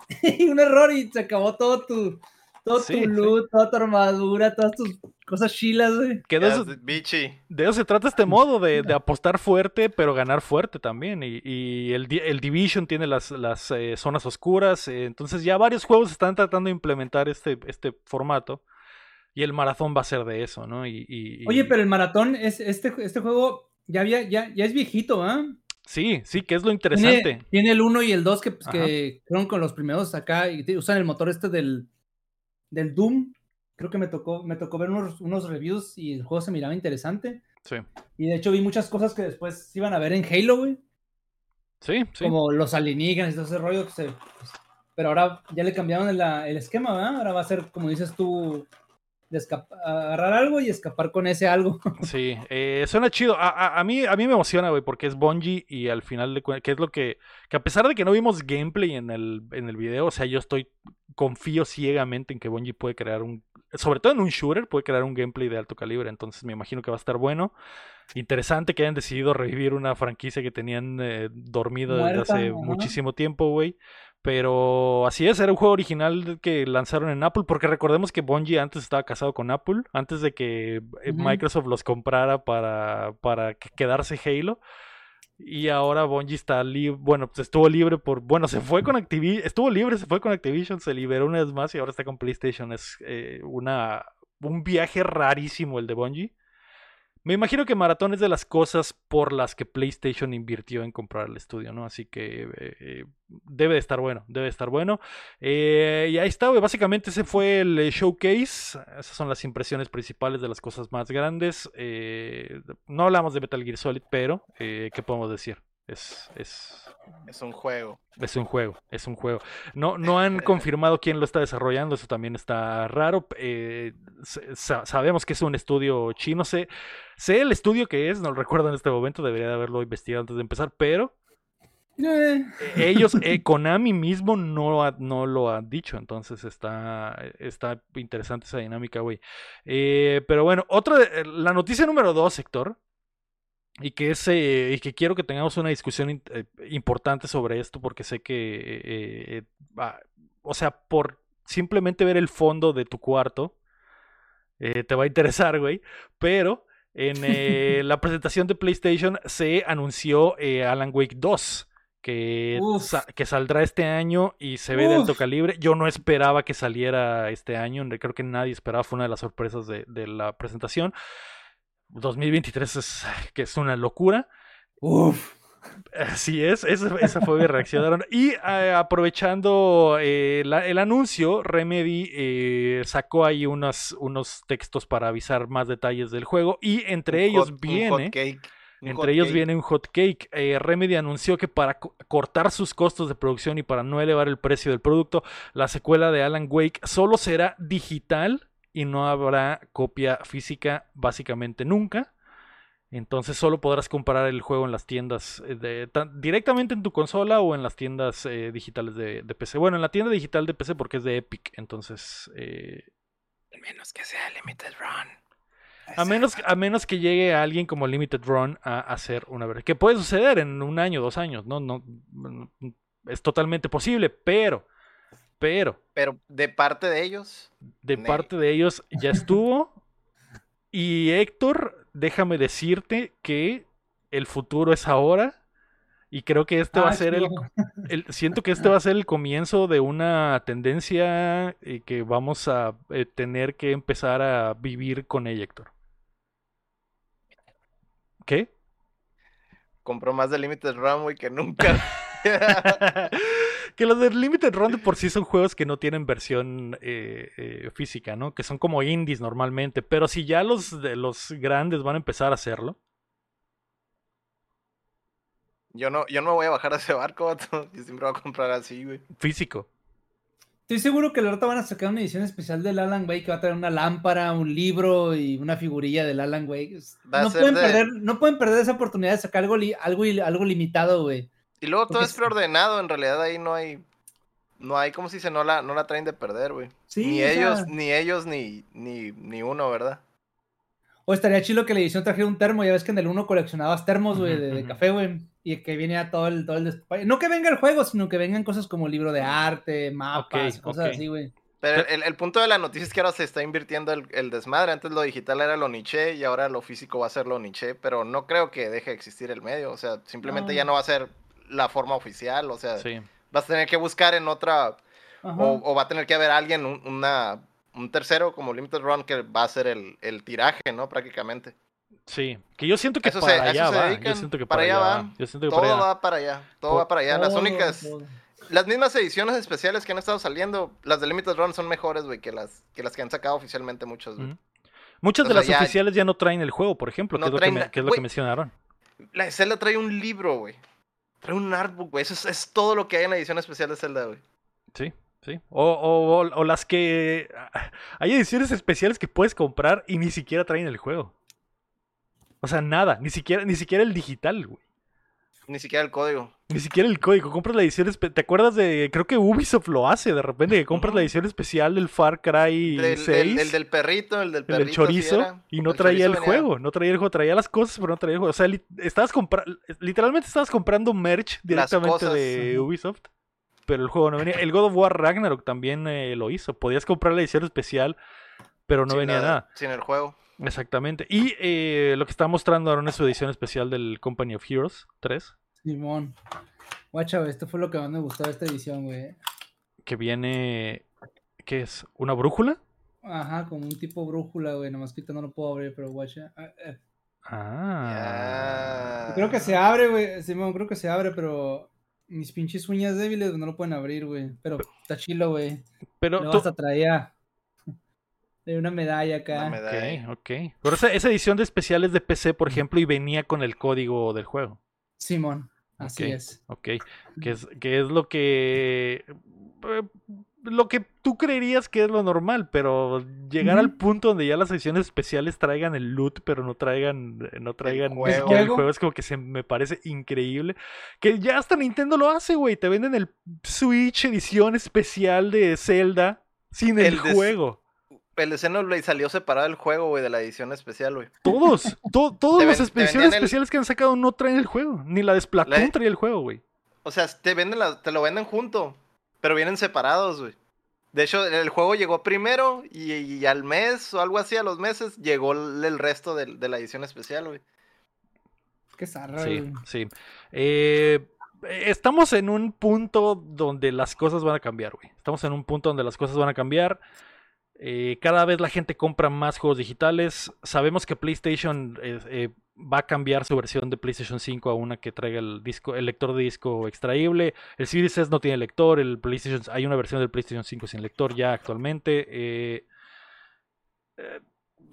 y un error y se acabó todo tu, todo sí, tu loot, sí. toda tu armadura, todas tus cosas chilas, güey. Que de, eso, de eso se trata este modo, de, de, apostar fuerte, pero ganar fuerte también. Y, y el, el, Division tiene las, las eh, zonas oscuras. Eh, entonces ya varios juegos están tratando de implementar este, este formato. Y el maratón va a ser de eso, ¿no? Y, y, Oye, pero el maratón, es, este, este juego ya, había, ya, ya es viejito, ¿ah? ¿eh? Sí, sí, que es lo interesante. Tiene, tiene el 1 y el 2 que, pues, que fueron con los primeros acá y usan el motor este del, del Doom. Creo que me tocó, me tocó ver unos, unos reviews y el juego se miraba interesante. Sí. Y de hecho vi muchas cosas que después se iban a ver en Halo, güey. Sí, sí. Como los alienígenas y todo ese rollo. Que se, pues, pero ahora ya le cambiaron el, el esquema, ¿verdad? Ahora va a ser, como dices tú, de agarrar algo y escapar con ese algo. Sí, eh, suena chido. A, a, a, mí, a mí me emociona, güey, porque es Bungie y al final de cuentas, que es lo que, que a pesar de que no vimos gameplay en el, en el video, o sea, yo estoy, confío ciegamente en que Bungie puede crear un, sobre todo en un shooter, puede crear un gameplay de alto calibre, entonces me imagino que va a estar bueno. Interesante que hayan decidido revivir una franquicia que tenían eh, dormido desde hace ¿no? muchísimo tiempo, güey. Pero así es, era un juego original que lanzaron en Apple, porque recordemos que Bungie antes estaba casado con Apple, antes de que uh -huh. Microsoft los comprara para, para quedarse Halo. Y ahora Bungie está libre, bueno, pues estuvo libre por, bueno, se fue con Activision, estuvo libre, se fue con Activision, se liberó una vez más y ahora está con PlayStation. Es eh, una, un viaje rarísimo el de Bungie. Me imagino que Maratón es de las cosas por las que PlayStation invirtió en comprar el estudio, ¿no? Así que eh, debe de estar bueno, debe de estar bueno. Eh, y ahí está. Básicamente ese fue el showcase. Esas son las impresiones principales de las cosas más grandes. Eh, no hablamos de Metal Gear Solid, pero ¿qué podemos decir? Es, es, es, un juego. Es un juego, es un juego. No, no han confirmado quién lo está desarrollando, eso también está raro. Eh, sabemos que es un estudio chino, sé, sé el estudio que es, no lo recuerdo en este momento, debería de haberlo investigado antes de empezar, pero eh. ellos, eh, Konami mismo no, ha, no lo ha dicho, entonces está, está interesante esa dinámica, güey. Eh, pero bueno, otra, la noticia número dos, sector, y que, es, eh, y que quiero que tengamos una discusión eh, importante sobre esto porque sé que, eh, o sea, por simplemente ver el fondo de tu cuarto, te va a interesar, güey, pero en la presentación de PlayStation se anunció Alan Wake 2. Que, sa que, saldrá este año y se ve Uf. de alto calibre. Yo no esperaba que saliera este año, creo que nadie esperaba, fue una de las sorpresas de, de la presentación. 2023 es que es una locura. Uf. Así es, esa, esa fue mi reacción. Y eh, aprovechando eh, la, el anuncio, Remedy eh, sacó ahí unos, unos textos para avisar más detalles del juego. Y entre un ellos hot, viene. Entre ellos cake. viene un hot cake. Eh, Remedy anunció que para co cortar sus costos de producción y para no elevar el precio del producto, la secuela de Alan Wake solo será digital y no habrá copia física básicamente nunca. Entonces solo podrás comprar el juego en las tiendas eh, directamente en tu consola o en las tiendas eh, digitales de, de, PC. Bueno, en la tienda digital de PC porque es de Epic, entonces... Eh, menos que sea Limited Run. A menos, a menos que llegue alguien como Limited Run a hacer una verdad. Que puede suceder en un año, dos años, ¿no? no es totalmente posible, pero pero. Pero de parte de ellos. De parte de ellos ya estuvo. y Héctor, déjame decirte que el futuro es ahora. Y creo que este ah, va a ser el, el, Siento que este va a ser el comienzo de una tendencia eh, que vamos a eh, tener que empezar a vivir con ella, Héctor. ¿Qué? Compró más de Limited Runway que nunca. que los de Limited Run de por sí son juegos que no tienen versión eh, eh, física, ¿no? Que son como indies normalmente. Pero si ya los de los grandes van a empezar a hacerlo. Yo no, yo no me voy a bajar a ese barco, vato. Yo siempre voy a comprar así, güey. Físico. Estoy seguro que ahorita van a sacar una edición especial del Alan Wake que va a traer una lámpara, un libro y una figurilla del Alan Wake. No pueden, de... perder, no pueden perder esa oportunidad de sacar algo, algo, algo limitado, güey. Y luego todo Porque es preordenado, en realidad ahí no hay. no hay como si se no la, no la traen de perder, güey. Sí, ni o sea- ellos, ni ellos, ni, ni, ni uno, ¿verdad? O estaría chido que la edición trajera un termo. Ya ves que en el 1 coleccionabas termos, güey, de, café, güey. Y que viniera todo el, todo el. No que venga el juego, sino que vengan cosas como libro de arte, mapas, cosas así, güey. Pero el, el punto de la noticia es que ahora se está invirtiendo el, el desmadre. Antes lo digital era lo niche y ahora lo físico va a ser lo niche. Pero no creo que deje de existir el medio. O sea, simplemente No. ya no va a ser la forma oficial. O sea, Sí. vas a tener que buscar en otra. O, o va a tener que haber alguien, un, una, un tercero como Limited Run que va a ser el, el tiraje, ¿no? Prácticamente. Sí, que yo siento que Eso se- para a allá eso se va. Yo siento que para para, allá allá va. Yo siento que Todo para allá. va para allá. Todo Por- va para allá. Las Todo, únicas. todo. Las mismas ediciones especiales que han estado saliendo, las de Limited Run son mejores, güey, que las, que las que han sacado oficialmente muchos, güey. Muchas O de sea, las ya- oficiales ya no traen el juego, por ejemplo, No que es lo, que, me- es lo que mencionaron. La Zelda trae un libro, güey. Trae un artbook, güey. Eso es, es todo lo que hay en la edición especial de Zelda, güey. Sí, sí. O, o- o- las que. Hay ediciones especiales que puedes comprar y ni siquiera traen el juego. O sea, nada. Ni siquiera, ni siquiera el digital, güey. Ni siquiera el código. Ni siquiera el código. Compras la edición especial. ¿Te acuerdas de.? Creo que Ubisoft lo hace de repente. Que compras la edición especial del Far Cry Del- 6. el, el del perrito, el del el perrito. del sí chorizo era. y no El traía el juego, no traía el juego, traía las cosas, pero no traía el juego. O sea, li- estabas comprando, literalmente estabas comprando merch directamente de. Ubisoft, pero el juego no venía. El God of War Ragnarok también eh, lo hizo. Podías comprar la edición especial, pero no sin venía la- nada. Sin el juego. Exactamente. Y eh, lo que está mostrando ahora es su edición especial del Company of Heroes 3, Simón. Guacha, güey, esto fue lo que más me gustó de esta edición, güey. que viene, ¿qué es? ¿Una brújula? Ajá, como un tipo brújula, güey. Nomás que no lo puedo abrir, pero guacha. Ah, eh. Ah. Creo que se abre, güey. Simón, creo que se abre, pero mis pinches uñas débiles no lo pueden abrir, güey. Pero está chilo, güey. Pero Luego tú- hasta traía de una medalla acá. Una medalla. Ok, ok. Pero esa, esa edición de especiales de PC, por ejemplo, y venía con el código del juego. Simón, así Ok. es. Ok. Que es, que es lo que. eh, Lo que tú creerías que es lo normal, pero llegar al punto donde ya las ediciones especiales traigan el loot, pero no traigan, eh, no traigan ni juego. siquiera el ¿Juego? es como que se me parece increíble. Que ya hasta Nintendo lo hace, güey. Te venden el Switch edición especial de Zelda sin el, El juego. El de Xenoblade salió separado del juego, güey, de la edición especial, güey. Todos, to- todas las ediciones el- especiales que han sacado no traen el juego. Ni la de Splatoon La- traía el juego, güey. O sea, te venden la- te lo venden junto, pero vienen separados, güey. De hecho, el juego llegó primero y, y al mes o algo así, a los meses, llegó el, el resto del- de, la edición especial, güey. Qué zarra, Sí, güey. sí. Eh, estamos en un punto donde las cosas van a cambiar, güey. Estamos en un punto donde las cosas van a cambiar. Eh, cada vez la gente compra más juegos digitales. Sabemos que PlayStation eh, eh, va a cambiar su versión de PlayStation 5 a una que traiga el disco, el lector de disco extraíble. El Series S no tiene lector. El PlayStation, hay una versión del PlayStation 5 sin lector ya actualmente.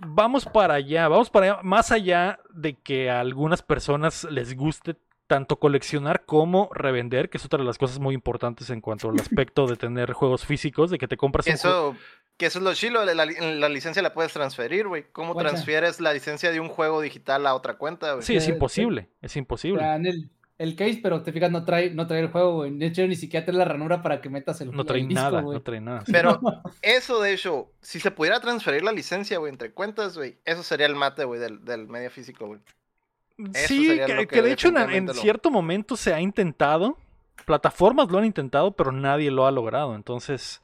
Vamos para allá, vamos para allá, más allá de que a algunas personas les guste tanto coleccionar como revender, que es otra de las cosas muy importantes en cuanto al aspecto de tener juegos físicos, de que te compras un juego. Eso, que eso es lo chilo, la, la- licencia la puedes transferir, güey. ¿Cómo Guacha. transfieres la licencia de un juego digital a otra cuenta, güey? Sí, es imposible, es imposible. el, el case, pero te fijas, no trae, no trae el juego, güey. De hecho, ni siquiera trae la ranura para que metas el No trae disco, nada, güey. no trae nada. Pero eso, de hecho, si se pudiera transferir la licencia, güey, entre cuentas, güey, eso sería el mate, güey, del, del medio físico, güey. Eso Sí, que, lo que que de hecho en, en definitivamente lo- cierto momento se ha intentado, plataformas lo han intentado, pero nadie lo ha logrado. Entonces,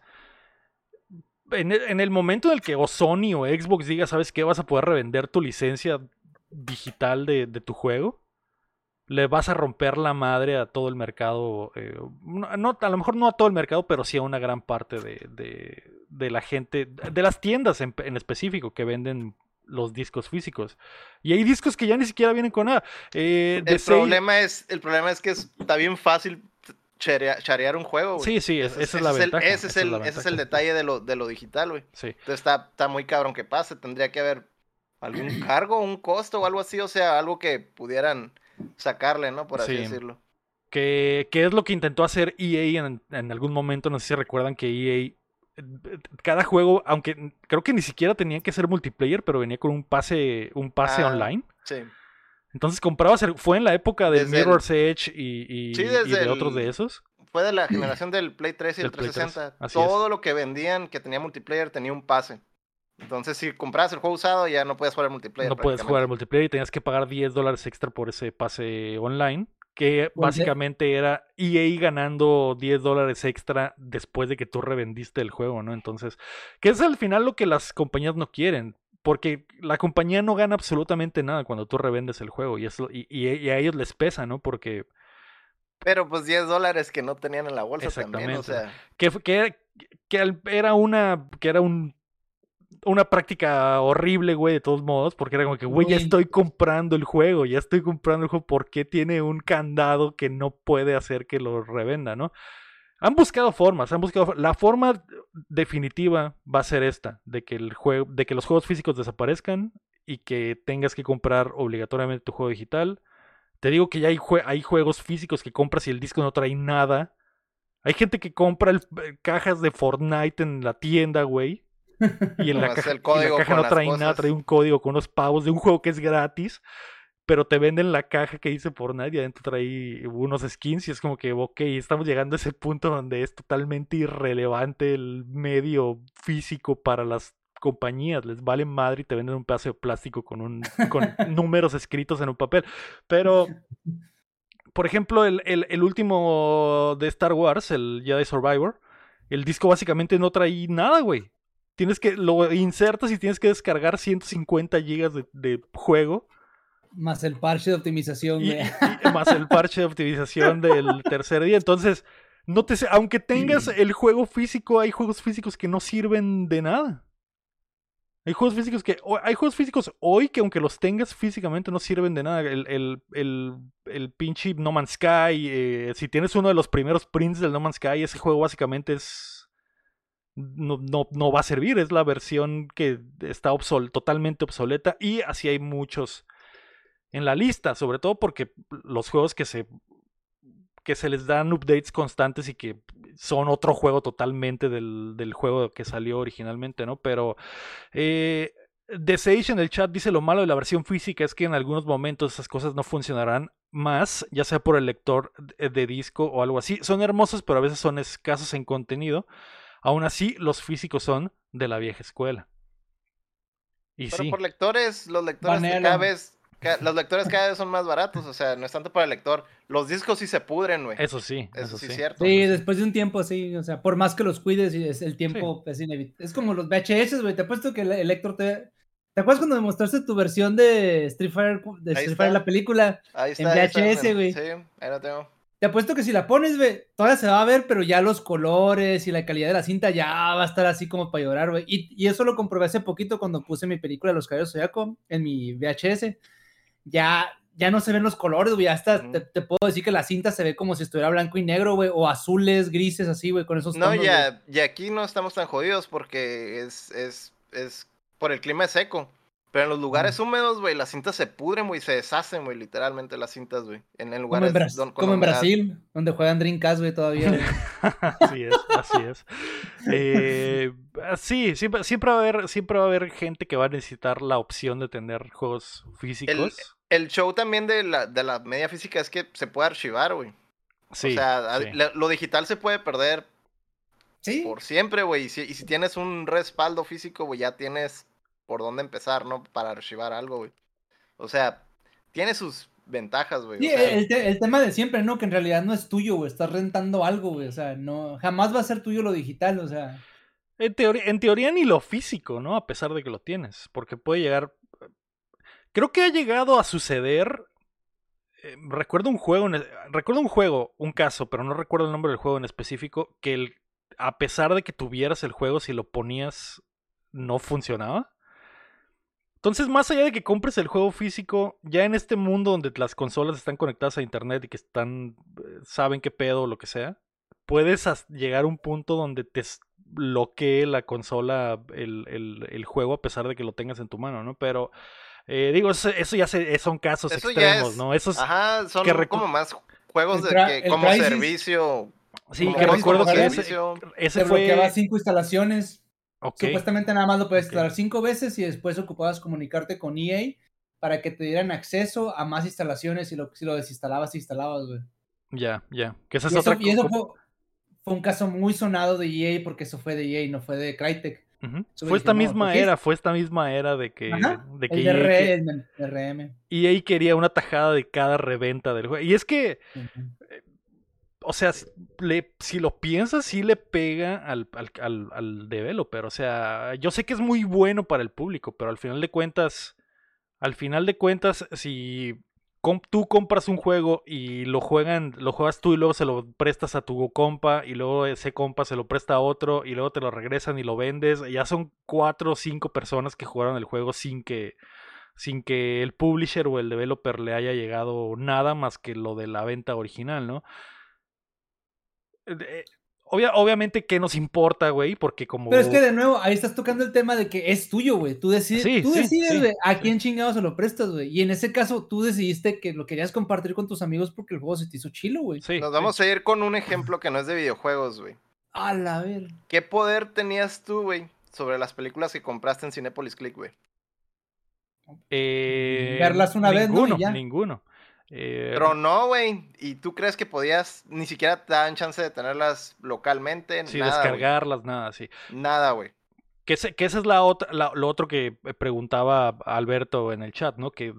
en el, en el momento en el que o Sony o Xbox diga, ¿sabes qué? Vas a poder revender tu licencia digital de, de tu juego. Le vas a romper la madre a todo el mercado. eh, no, no- a lo mejor no a todo el mercado, pero sí a una gran parte de, de- de la gente, de las tiendas en, en específico que venden los discos físicos. Y hay discos que ya ni siquiera vienen con nada. Eh, El problema, es, el problema es que es- está bien fácil charea- charear un juego. Sí, sí, es- esa es la ventaja. ese es el, ese es el detalle de lo, de lo digital, güey. Sí. Entonces está, está muy cabrón que pase. Tendría que haber algún cargo, un costo o algo así, o sea, algo que pudieran sacarle, ¿no? Por así Sí. decirlo. Que, que es lo que intentó hacer EA en, en algún momento. No sé si recuerdan que EA. Cada juego, aunque creo que ni siquiera tenía que ser multiplayer, pero venía con un pase, un pase Ah, online. Sí. Entonces comprabas, el- fue en la época de Desde el- Mirror's Edge y, y- Sí, y desde de el- otros de esos. fue de la generación del Play 3 y el Del Play 3, 360. así es. Todo lo que vendían que tenía multiplayer tenía un pase. Entonces, si comprabas el juego usado, ya no puedes jugar multiplayer. no puedes jugar al multiplayer y tenías que pagar 10 dólares extra por ese pase online. Que básicamente era EA ganando 10 dólares extra después de que tú revendiste el juego, ¿no? Entonces, que es al final lo que las compañías no quieren. Porque la compañía no gana absolutamente nada cuando tú revendes el juego. Y, eso, y, y- y a ellos les pesa, ¿no? Porque Pero pues 10 dólares que no tenían en la bolsa también, o sea. que, que, que era una que era un una práctica horrible, güey, de todos modos, porque era como que, güey, ya estoy comprando el juego, ya estoy comprando el juego, ¿por qué tiene un candado que no puede hacer que lo revenda, no? Han buscado formas, han buscado la forma definitiva va a ser esta, de que el juego, de que los juegos físicos desaparezcan y que tengas que comprar obligatoriamente tu juego digital. Te digo que ya hay, jue- hay juegos físicos que compras y el disco no trae nada. Hay gente que compra el- eh, cajas de Fortnite en la tienda, güey. Y en la caja, el y la código caja no trae nada, trae un código con unos pavos de un juego que es gratis. Pero te venden la caja que dice Fortnite y adentro trae unos skins. Y es como que, ok, estamos llegando a ese punto donde es totalmente irrelevante el medio físico para las compañías. Les vale madre y te venden un pedazo de plástico con, un, con números escritos en un papel. Pero por ejemplo, el, el- el último de Star Wars, el Jedi Survivor, el disco básicamente no trae nada, güey. Tienes que, lo insertas y tienes que descargar 150 gigas de, de juego Más el parche de optimización, y, güey. y- más el parche de optimización del tercer día. Entonces, no te, aunque tengas el juego físico, hay juegos físicos que no sirven de nada. Hay juegos físicos que hay juegos físicos hoy que aunque los tengas físicamente no sirven de nada. El, el, el, el pinche No Man's Sky, eh, si tienes uno de los primeros prints del No Man's Sky, ese juego básicamente es no, no, no va a servir. Es la versión que está obsol totalmente obsoleta. Y así hay muchos en la lista. Sobre todo porque los juegos que se. que se les dan updates constantes y que son otro juego totalmente del, del juego que salió originalmente, ¿no? Pero. Eh, The Sage en el chat dice lo malo de la versión física es que en algunos momentos esas cosas no funcionarán más, ya sea por el lector de de disco o algo así. Son hermosos, pero a veces son escasos en contenido. Aún así, los físicos son de la vieja escuela. Y Pero sí, por lectores, los lectores cada vez. los lectores cada vez son más baratos, o sea, no es tanto para el lector. Los discos sí se pudren, güey. eso sí, Eso, eso sí sí. es cierto. Sí, después de un tiempo, sí, o sea, por más que los cuides, y es- el tiempo es inevitable. Es como los VHS, güey, te apuesto que el el Héctor te... ¿Te acuerdas cuando me mostraste tu versión de Street Fighter, de Street Fighter, la película? Ahí en está. está, VHS, güey. Sí, ahí lo tengo. Te apuesto que si la pones, güey, todavía se va a ver, pero ya los colores y la calidad de la cinta ya va a estar así como para llorar, güey. Y, y eso lo comprobé hace poquito cuando puse mi película Los Caballeros Zodiaco en mi VHS. Ya, ya no se ven los colores, güey. Hasta Ujú. te, te puedo decir que la cinta se ve como si estuviera blanco y negro, güey, o azules, grises, así, güey, con esos No, tonos, ya, y aquí no estamos tan jodidos porque es, es, es por el clima es seco. Pero en los lugares húmedos, güey, las cintas se pudren, güey, se deshacen, güey, literalmente las cintas, güey. En, en Como lugares en, don- como en. Brasil, donde juegan Dreamcast, güey, todavía. güey. así es, así es. Eh, sí, siempre, siempre, va a haber, siempre va a haber gente que va a necesitar la opción de tener juegos físicos. El show también de la, de la media física es que se puede archivar, güey. sí, o sea, a- sí. la- lo digital se puede perder Sí. por siempre, güey. Y si, y si tienes un respaldo físico, güey, ya tienes por dónde empezar, ¿no? Para archivar algo, güey. O sea, tiene sus ventajas, güey. o Sí, sea, el, te- el tema de siempre, ¿no? Que en realidad no es tuyo, güey. Estás rentando algo, güey. O sea, no, jamás va a ser tuyo lo digital, o sea. En teoría, en teoría ni lo físico, ¿no? A pesar de que lo tienes. Porque puede llegar. Creo que ha llegado a suceder. eh, recuerdo un juego. en- recuerdo un juego, un caso, pero no recuerdo el nombre del juego en específico. Que el, a pesar de que tuvieras el juego, si lo ponías, no funcionaba. Entonces, más allá de que compres el juego físico, ya en este mundo donde las consolas están conectadas a internet y que están. eh, saben qué pedo o lo que sea, puedes llegar a un punto donde te bloquee la consola el, el- el juego a pesar de que lo tengas en tu mano, ¿no? Pero eh, digo, eso, eso ya se- son casos Eso extremos, es- ¿no? Esos Ajá, son que como más juegos de que como Crysis- servicio. sí, como que recuerdo que ese, ese te bloqueaba fue cinco instalaciones. Supuestamente nada más lo puedes instalar cinco veces y después ocupabas comunicarte con EA para que te dieran acceso a más instalaciones y lo, si lo desinstalabas, instalabas, güey. ya, ya, que esa es Y eso, otra y eso fue, fue un caso muy sonado de EA porque eso fue de EA, no fue de Crytek. Fue esta misma era, fue esta misma era de que, de que el EA, EA quería una tajada de cada reventa del juego. Y es que, o sea, si lo piensas, sí le pega al, al, al, developer. O sea, yo sé que es muy bueno para el público, pero al final de cuentas, al final de cuentas, si tú compras un juego y lo juegan, lo juegas tú y luego se lo prestas a tu compa y luego ese compa se lo presta a otro y luego te lo regresan y lo vendes. Ya son cuatro o cinco personas que jugaron el juego sin que sin que el publisher o el developer le haya llegado nada más que lo de la venta original, ¿no? Eh, obviamente, ¿qué nos importa, güey? Porque como. Pero es que de nuevo, ahí estás tocando el tema de que es tuyo, güey. Tú decides, tú decides a quién chingados se lo prestas, güey. Y en ese caso, tú decidiste que lo querías compartir con tus amigos porque el juego se te hizo chilo, güey. Nos vamos a ir con un ejemplo que no es de videojuegos, güey. A la ver. ¿Qué poder tenías tú, güey, sobre las películas que compraste en Cinepolis Click, güey? Eh, Verlas una vez, ¿no? Ninguno. Eh, Pero no, güey. ¿Y tú crees que podías, ni siquiera te dan chance de tenerlas localmente? Sí, descargarlas, nada, sí. Nada, güey. Que, que esa es la otra, lo otro que preguntaba Alberto en el chat, ¿no? Que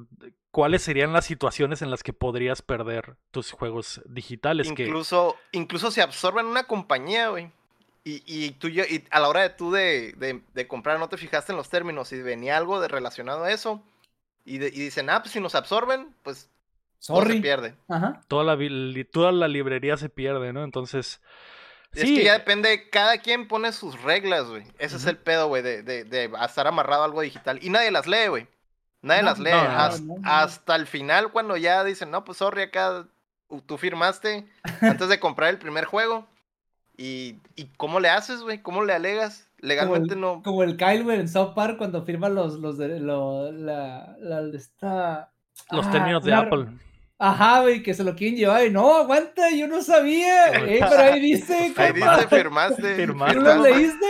cuáles serían las situaciones en las que podrías perder tus juegos digitales. Incluso, incluso se absorben en una compañía, güey. Y, y, tú, y a la hora de tú de, de, comprar no te fijaste en los términos y venía algo de relacionado a eso. Y, y dicen, ah, pues si nos absorben, pues Sorry. se pierde. Toda la, toda la librería se pierde, ¿no? Entonces. Es que ya depende, cada quien pone sus reglas, güey. Ese es el pedo, güey, de, de, estar amarrado a algo digital. Y nadie las lee, güey. Nadie las lee. hasta, el final, cuando ya dicen, no, pues sorry, acá tú firmaste antes de comprar el primer juego. ¿Y, y cómo le haces, güey? ¿Cómo le alegas? Legalmente no. Como el Kyle, güey, en South Park cuando firma los, los de, lo, la, la, esta... Los términos de Apple. Ajá, güey, que se lo quieren llevar. Y no, aguanta, yo no sabía. Eh, pero ahí dice. Ahí dice, firmaste. ¿Firmaste? ¿Tú lo leíste?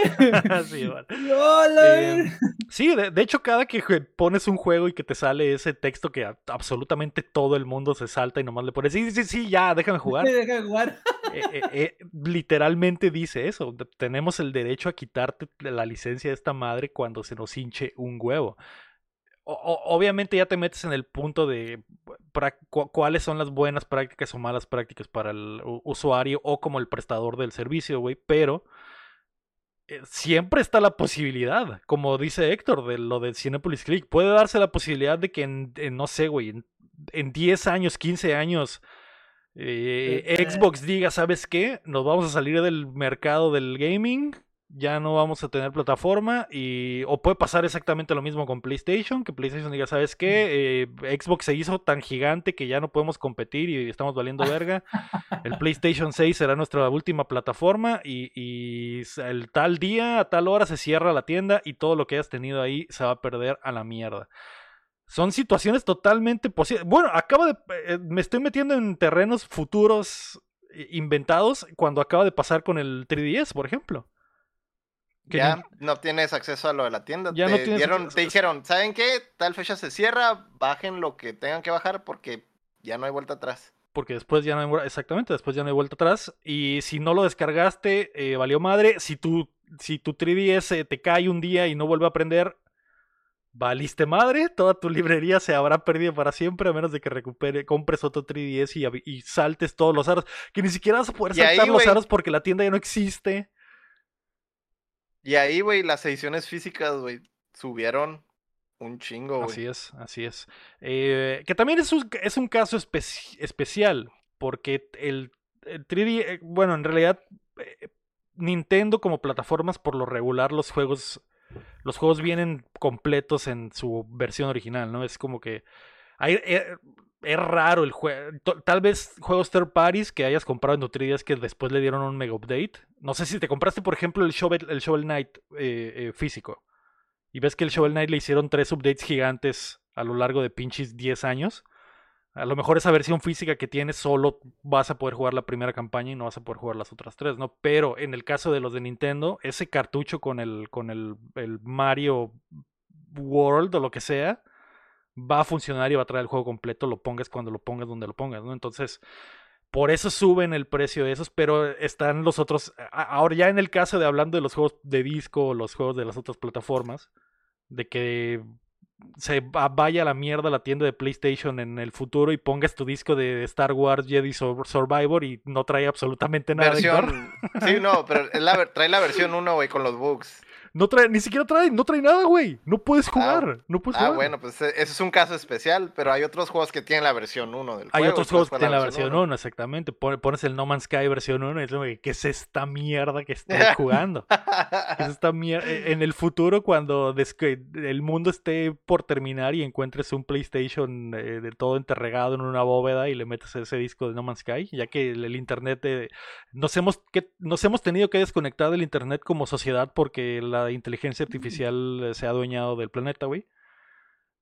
sí, vale. eh, sí de, hecho, cada que pones un juego y que te sale ese texto que absolutamente todo el mundo se salta y nomás le pones, sí, sí, sí, ya, déjame jugar. Sí, déjame jugar. Eh, eh, literalmente dice eso. Tenemos el derecho a quitarte la licencia de esta madre cuando se nos hinche un huevo obviamente ya te metes en el punto de cuáles son las buenas prácticas o malas prácticas para el usuario o como el prestador del servicio, güey, pero eh, siempre está la posibilidad, como dice Héctor, de lo de Cinepolis Click, puede darse la posibilidad de que en, no sé, güey, en, 10 años, 15 años, eh, Xbox diga, ¿sabes qué? Nos vamos a salir del mercado del gaming ya no vamos a tener plataforma y o puede pasar exactamente lo mismo con PlayStation, que PlayStation diga, ¿sabes qué? Eh, Xbox se hizo tan gigante que ya no podemos competir y estamos valiendo verga. El PlayStation 6 será nuestra última plataforma y, y, el tal día, a tal hora se cierra la tienda y todo lo que hayas tenido ahí se va a perder a la mierda. Son situaciones totalmente posibles. Bueno, acaba de... Eh, me estoy metiendo en terrenos futuros eh, inventados cuando acaba de pasar con el 3DS, por ejemplo ya no tienes acceso a lo de la tienda. Ya te, dieron, te dijeron, ¿saben qué? Tal fecha se cierra, bajen lo que tengan que bajar porque ya no hay vuelta atrás. Porque después ya no hay, exactamente, después ya no hay vuelta atrás. Y si no lo descargaste, eh, valió madre. Si tu, si tu 3DS te cae un día y no vuelve a prender, valiste madre. Toda tu librería se habrá perdido para siempre, a menos de que recupere, compres otro 3DS y, saltes todos los aros. Que ni siquiera vas a poder saltar los aros porque la tienda ya no existe. Y ahí, güey, las ediciones físicas, güey, subieron un chingo, güey. Así es, así es. Eh, que también es un, es un caso especial, porque el, 3D, eh, bueno, en realidad, eh, Nintendo como plataformas, por lo regular, los juegos, los juegos vienen completos en su versión original, ¿no? Es como que hay, es raro el juego. Tal vez juegos third parties que hayas comprado en 3 que después le dieron un mega update. No sé si te compraste, por ejemplo, el Shovel, el Knight eh, eh, físico. Y ves que el Shovel Knight le hicieron tres updates gigantes a lo largo de pinches 10 años. A lo mejor esa versión física que tienes solo vas a poder jugar la primera campaña y no vas a poder jugar las otras tres, ¿no? Pero en el caso de los de Nintendo, ese cartucho con el, con el, el Mario World o lo que sea, va a funcionar y va a traer el juego completo, lo pongas cuando lo pongas, donde lo pongas, ¿no? Entonces, Por eso suben el precio de esos, pero están los otros. Ahora, ya en el caso de hablando de los juegos de disco o los juegos de las otras plataformas, de que se vaya a la mierda la tienda de PlayStation en el futuro y pongas tu disco de Star Wars Jedi Survivor y no trae absolutamente nada. Versión... Sí, no, pero trae la versión 1, güey, con los bugs. No trae, ni siquiera trae, no trae nada, güey. No puedes ah, jugar. no puedes ah, bueno, pues e, ese es un caso especial, pero hay otros juegos que tienen la versión 1 del juego. Hay otros juegos que tienen la versión 1, exactamente. Pones el No Man's Sky versión 1 y dices, ¿qué es esta mierda que estoy jugando? ¿Qué es esta mierda? E, en el futuro, cuando el mundo esté por terminar y encuentres un PlayStation eh, de todo enterregado en una bóveda y le metes ese disco de No Man's Sky, ya que el, internet, nos, hemos, que, nos hemos tenido que desconectar del internet como sociedad porque la inteligencia artificial se ha adueñado del planeta, güey.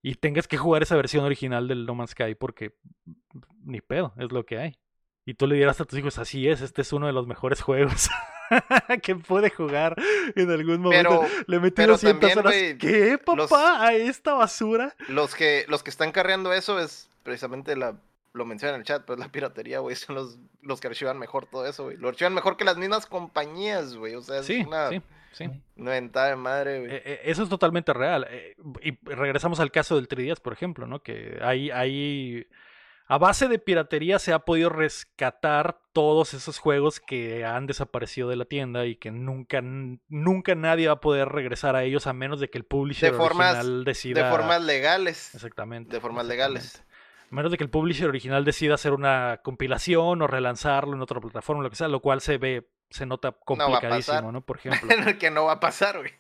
Y tengas que jugar esa versión original del No Man's Sky porque ni pedo, es lo que hay. Y tú le dirás a tus hijos, así es, este es uno de los mejores juegos que puede jugar en algún momento. le metí 200 horas. ¿Qué, papá? ¿A esta basura? Los que, los que están carreando eso es precisamente la lo menciona en el chat, pues la piratería, güey, son los, los que archivan mejor todo eso, güey. Lo archivan mejor que las mismas compañías, güey. O sea, es una... sí. Sí. de madre, güey. Eh, eh, eso es totalmente real. Eh, y regresamos al caso del 3DS, por ejemplo, ¿no? Que hay, hay. A base de piratería se ha podido rescatar todos esos juegos que han desaparecido de la tienda y que nunca, nunca nadie va a poder regresar a ellos a menos de que el publisher de formas, original decida. De formas legales. Exactamente. De formas legales. A menos de que el publisher original decida hacer una compilación o relanzarlo en otra plataforma, lo que sea, lo cual se ve se nota complicadísimo, ¿no? Por ejemplo. que no va a pasar, güey.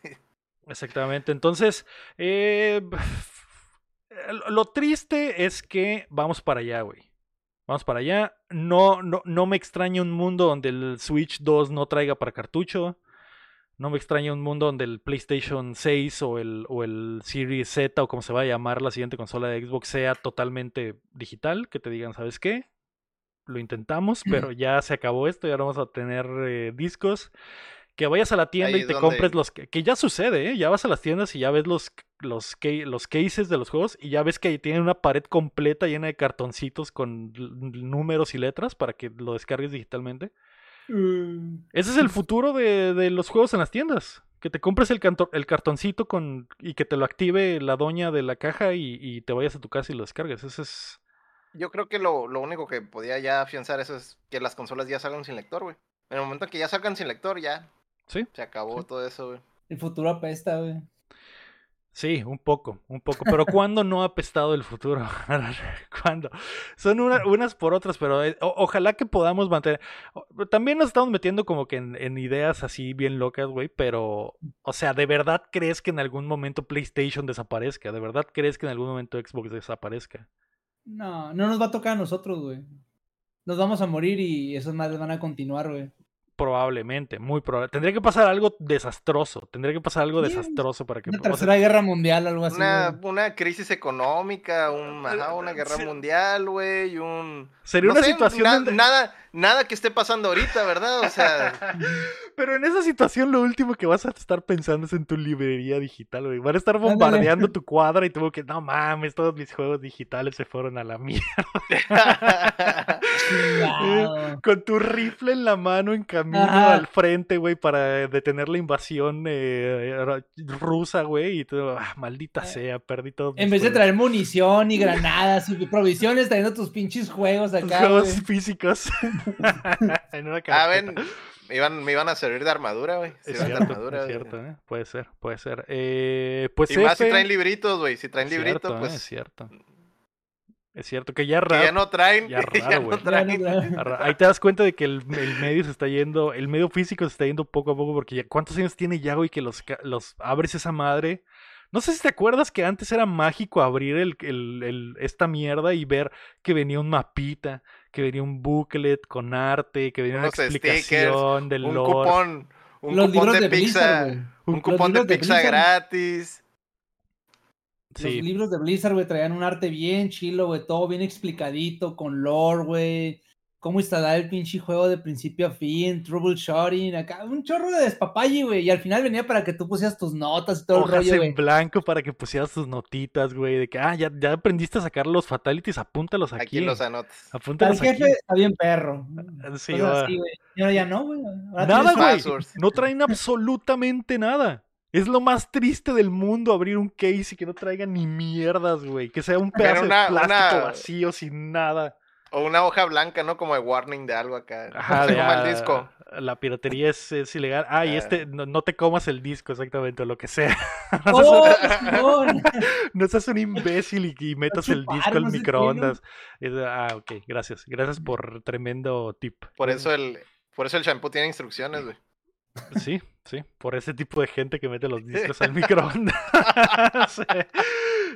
Exactamente. Entonces, eh, lo triste es que vamos para allá, güey. Vamos para allá. No, no, no me extraña un mundo donde el Switch 2 no traiga para cartucho. No me extraña un mundo donde el PlayStation 6 o el, o el Series Z o como se va a llamar la siguiente consola de Xbox sea totalmente digital. Que te digan, ¿sabes qué? Lo intentamos, pero ya se acabó esto y ahora vamos a tener eh, discos. Que vayas a la tienda y te compres los que, que ya sucede, ¿eh? ya vas a las tiendas y ya ves los, los, los cases de los juegos y ya ves que tienen una pared completa llena de cartoncitos con números y letras para que lo descargues digitalmente. Mm. Ese es el futuro de, de, los juegos en las tiendas. Que te compres el, el cartoncito con, y que te lo active la doña de la caja y, y, te vayas a tu casa y lo descargues. Ese es, yo creo que lo, lo, único que podía ya afianzar eso es que las consolas ya salgan sin lector, güey. En el momento en que ya salgan sin lector, ya. Sí. Se acabó todo eso, güey. El futuro apesta, güey. Sí, un poco, un poco. Pero ¿cuándo no ha apestado el futuro? ¿Cuándo? Son unas por otras, pero eh, ojalá que podamos mantener. También nos estamos metiendo como que en, en ideas así bien locas, güey. Pero, o sea, ¿de verdad crees que en algún momento PlayStation desaparezca? ¿De verdad crees que en algún momento Xbox desaparezca? No, no nos va a tocar a nosotros, güey. Nos vamos a morir y esos madres van a continuar, güey. Probablemente, muy probable. Tendría que pasar algo desastroso. Tendría que pasar algo desastroso para que. Una tercera guerra mundial, algo así. Una, una crisis económica, un, una guerra mundial, güey. Un. Sería una situación. Nada, nada que esté pasando ahorita, ¿verdad? O sea. Pero en esa situación lo último que vas a estar pensando es en tu librería digital, güey. Van a estar bombardeando tu cuadra y tuvo que, no mames, todos mis juegos digitales se fueron a la mierda. Con tu rifle en la mano en camino al frente, güey, para detener la invasión eh, rusa, güey. Y todo, ah, maldita eh, sea, perdí todo. En vez de traer munición y granadas y provisiones, trayendo tus pinches juegos acá. Juegos físicos. en una ah, ven, me iban, me iban a servir de armadura, güey. Es cierto, ¿eh? Puede ser, puede ser. Eh, pues y más si traen libritos, güey. Si traen libritos, ¿eh? pues... Es cierto. Es cierto que ya raro. ya no traen. Ya raro, Ahí te das cuenta de que el, medio se está yendo, el medio físico se está yendo poco a poco porque ya, ¿cuántos años tiene ya, güey, que los, los abres esa madre? No sé si te acuerdas que antes era mágico abrir el, el, esta mierda y ver que venía un mapita, que venía un booklet con arte, que venía una explicación del un lore. Cupón, un cupón de, pizza, un cupón de pizza gratis. Los libros de Blizzard, güey, traían un arte bien chilo, güey, todo bien explicadito, con lore, güey, cómo instalar el pinche juego de principio a fin, troubleshooting, acá, un chorro de despapalle, güey. Y al final venía para que tú pusieras tus notas y todo Hojas el rollo, en güey. blanco para que pusieras tus notitas, güey. De que, ah, ya, ya aprendiste a sacar los fatalities, apúntalos aquí. Aquí los anotas. Al Apúntalos jefe aquí. está bien perro. Sí, va. así, güey. Y ahora ya no, güey. Ahora Nada, güey. No traen absolutamente nada. Es lo más triste del mundo abrir un case y que no traiga ni mierdas, güey. Que sea un pedazo una- de plástico una- vacío sin nada. O una hoja blanca, ¿no? Como de warning de algo acá. Ajá, no coma ah, el disco. La piratería es, es ilegal. Ah, y Ah. este, no, no te comas el disco exactamente, o lo que sea. ¡Oh, Simón! No seas un imbécil y, y metas el disco al no ¿no? microondas. Es- ah, ok, gracias. Gracias por tremendo tip. Por eso el, por eso el shampoo tiene instrucciones, güey. Sí, sí, por ese tipo de gente que mete los discos al microondas. Sí.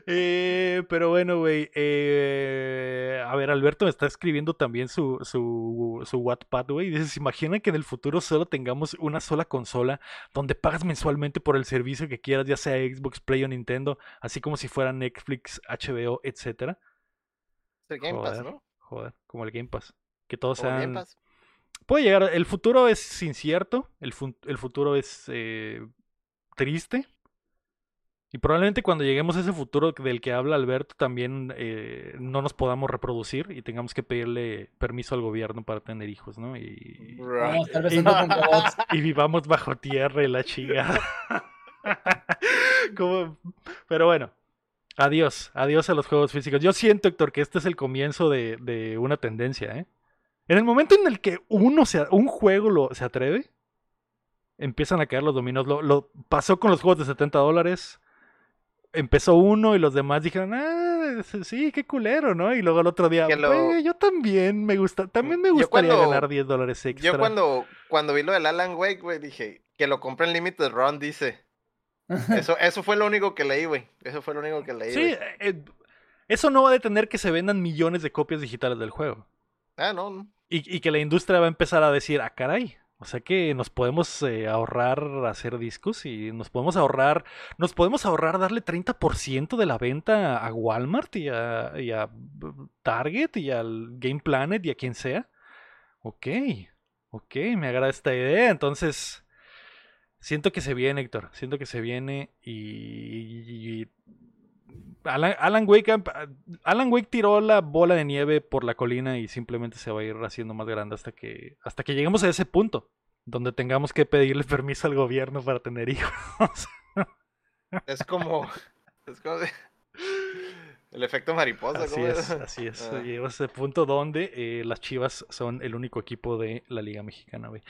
Eh, pero bueno, güey. eh, a ver, Alberto me está escribiendo también su, su, su Wattpad, güey. Dice, ¿se imaginan que en el futuro solo tengamos una sola consola donde pagas mensualmente por el servicio que quieras, ya sea Xbox, Play o Nintendo, así como si fuera Netflix, HBO, etcétera? El Game Pass, Joder. ¿no? Joder, como el Game Pass. Que todos sean... Game Pass. Puede llegar, el futuro es incierto, el, fu- el futuro es eh, triste. Y probablemente cuando lleguemos a ese futuro del que habla Alberto también eh, no nos podamos reproducir y tengamos que pedirle permiso al gobierno para tener hijos, ¿no? Y, Vamos a estar y- besando con robots. y vivamos bajo tierra y la chingada. Como- Pero bueno, adiós, adiós a los juegos físicos. Yo siento, Héctor, que este es el comienzo de, de una tendencia, ¿eh? En el momento en el que uno se, un juego lo, se atreve, empiezan a caer los dominos. Lo, lo pasó con los juegos de 70 dólares. Empezó uno y los demás dijeron, ah, sí, qué culero, ¿no? Y luego el otro día, lo- "Güey, yo también me gusta, también me gustaría cuando- ganar 10 dólares extra. Yo cuando, cuando vi lo del Alan Wake, güey, dije que lo compré en Limited Run, dice. Eso, eso fue lo único que leí, güey. Eso fue lo único que leí. Sí, güey. eh, eso no va a detener que se vendan millones de copias digitales del juego. Ah, no, no. Y, que la industria va a empezar a decir, ah, caray. O sea que nos podemos eh, ahorrar hacer discos y nos podemos ahorrar, nos podemos ahorrar darle 30% de la venta a Walmart y a, Target y al Game Planet y a quien sea. Ok, ok, me agrada esta idea. Entonces, siento que se viene, Héctor. Siento que se viene y- Alan, Alan Wake, Alan Wake tiró la bola de nieve por la colina y simplemente se va a ir haciendo más grande hasta que, hasta que lleguemos a ese punto donde tengamos que pedirle permiso al gobierno para tener hijos. Es como. Es como. de- El efecto mariposa, Así ¿cómo es, así es. Ah. Llegamos a ese punto donde eh, las Chivas son el único equipo de la Liga Mexicana, güey.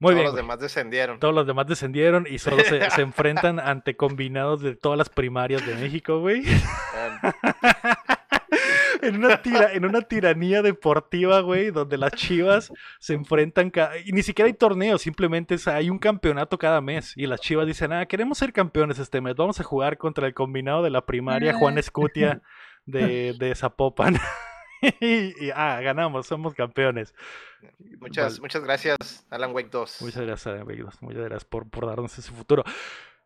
Muy Todos bien. los güey. demás descendieron. Todos los demás descendieron y solo se, se enfrentan ante combinados de todas las primarias de México, güey. Ah, en, una tira, en una tiranía deportiva, güey, donde las chivas se enfrentan. Y ni siquiera hay torneos, simplemente es- hay un campeonato cada mes. Y las chivas dicen, ah, queremos ser campeones este mes. Vamos a jugar contra el combinado de la primaria Juan Escutia de, de Zapopan. y, y, ah, ganamos, somos campeones. Muchas, Vale. muchas gracias, Alan Wake 2. Muchas gracias, amigos. Muchas gracias por, por darnos ese futuro.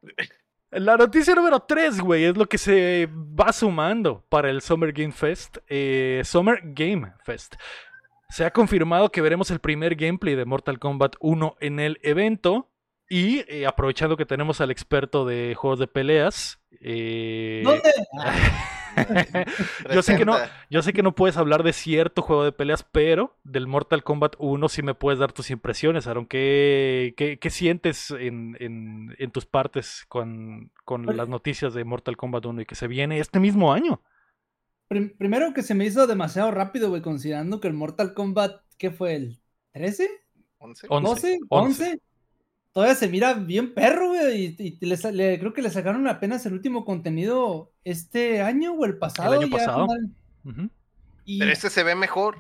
La noticia número 3, güey, es lo que se va sumando para el Summer Game Fest. eh, Summer Game Fest. Se ha confirmado que veremos el primer gameplay de Mortal Kombat 1 en el evento. Y eh, aprovechando que tenemos al experto de juegos de peleas. eh, ¿Dónde? yo sé que no, yo sé que no puedes hablar de cierto juego de peleas, pero del Mortal Kombat 1 sí me puedes dar tus impresiones, Aaron. ¿Qué, qué, qué sientes en, en- en tus partes con, con las noticias de Mortal Kombat 1 y que se viene este mismo año? Prim- primero que se me hizo demasiado rápido, güey, considerando que el Mortal Kombat, ¿qué fue? ¿El 13? ¿Once? Once, ¿12? once. ¿11? Todavía se mira bien perro, güey. Y, le- creo que le sacaron apenas el último contenido este año o el pasado. año ya, pasado. Y- Pero este se ve mejor.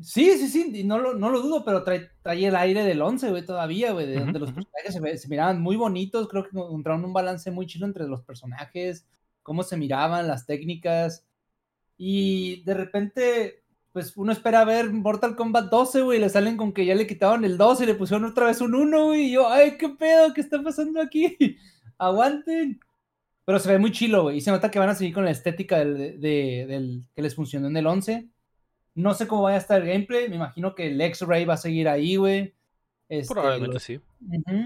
Sí, sí, sí, y no lo, no lo dudo, pero trae, trae el aire del 11, güey, todavía, güey, de donde los personajes se, se miraban muy bonitos, creo que encontraron un balance muy chido entre los personajes, cómo se miraban, las técnicas, y de repente, pues uno espera ver Mortal Kombat 12, güey, le salen con que ya le quitaron el 2 y le pusieron otra vez un 1, güey, y yo, ay, qué pedo, ¿qué está pasando aquí? Aguanten. Pero se ve muy chilo, güey, y se nota que van a seguir con la estética del, de- del que les funcionó en el 11. No sé cómo vaya a estar el gameplay. Me imagino que el X-Ray va a seguir ahí, güey. Este, Probablemente los- sí.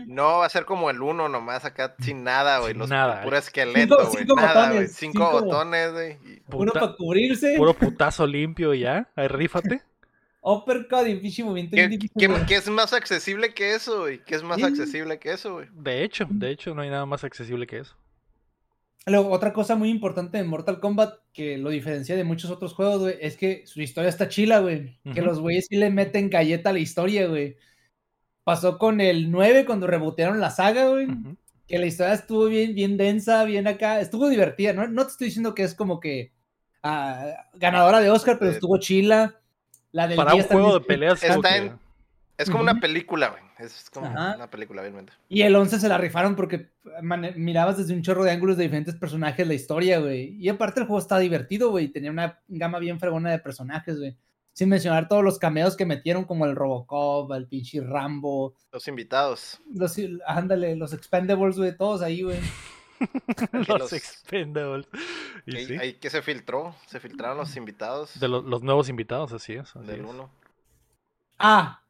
No, va a ser como el uno nomás acá sin nada, güey. Sin los nada, puro esqueleto, Cinco- güey. cinco Nada, güey. botones, Cinco, cinco- botones, güey. Uno para cubrirse. puro putazo limpio y ya. Ahí rífate. Uppercut y pinche movimiento ¿Qué, qué- qué es más accesible que eso, güey? ¿Qué es más Sí. accesible que eso, güey? De hecho, de hecho, no hay nada más accesible que eso. Luego, otra cosa muy importante de Mortal Kombat que lo diferencia de muchos otros juegos, güey, es que su historia está chila, güey. Que los güeyes sí le meten galleta a la historia, güey. Pasó con el 9 cuando rebotearon la saga, güey. Que la historia estuvo bien, bien densa, bien acá. Estuvo divertida, ¿no? No te estoy diciendo que es como que ah, ganadora de Oscar, pero estuvo chila. La del Para un 10 juego de peleas. Está en- Es como una película, güey. Es como Ajá. una película, obviamente. Y el 11 se la rifaron porque mirabas desde un chorro de ángulos de diferentes personajes la historia, güey. Y aparte el juego está divertido, güey. Tenía una gama bien fregona de personajes, güey. Sin mencionar todos los cameos que metieron, como el Robocop, el pinche Rambo. Los invitados. Los, ándale, los Expendables, güey, todos ahí, güey. los, los- Expendables. Y Ahí, sí, ahí que se filtró. Se filtraron los invitados de lo- los nuevos invitados, así es. así del es. uno. Ah,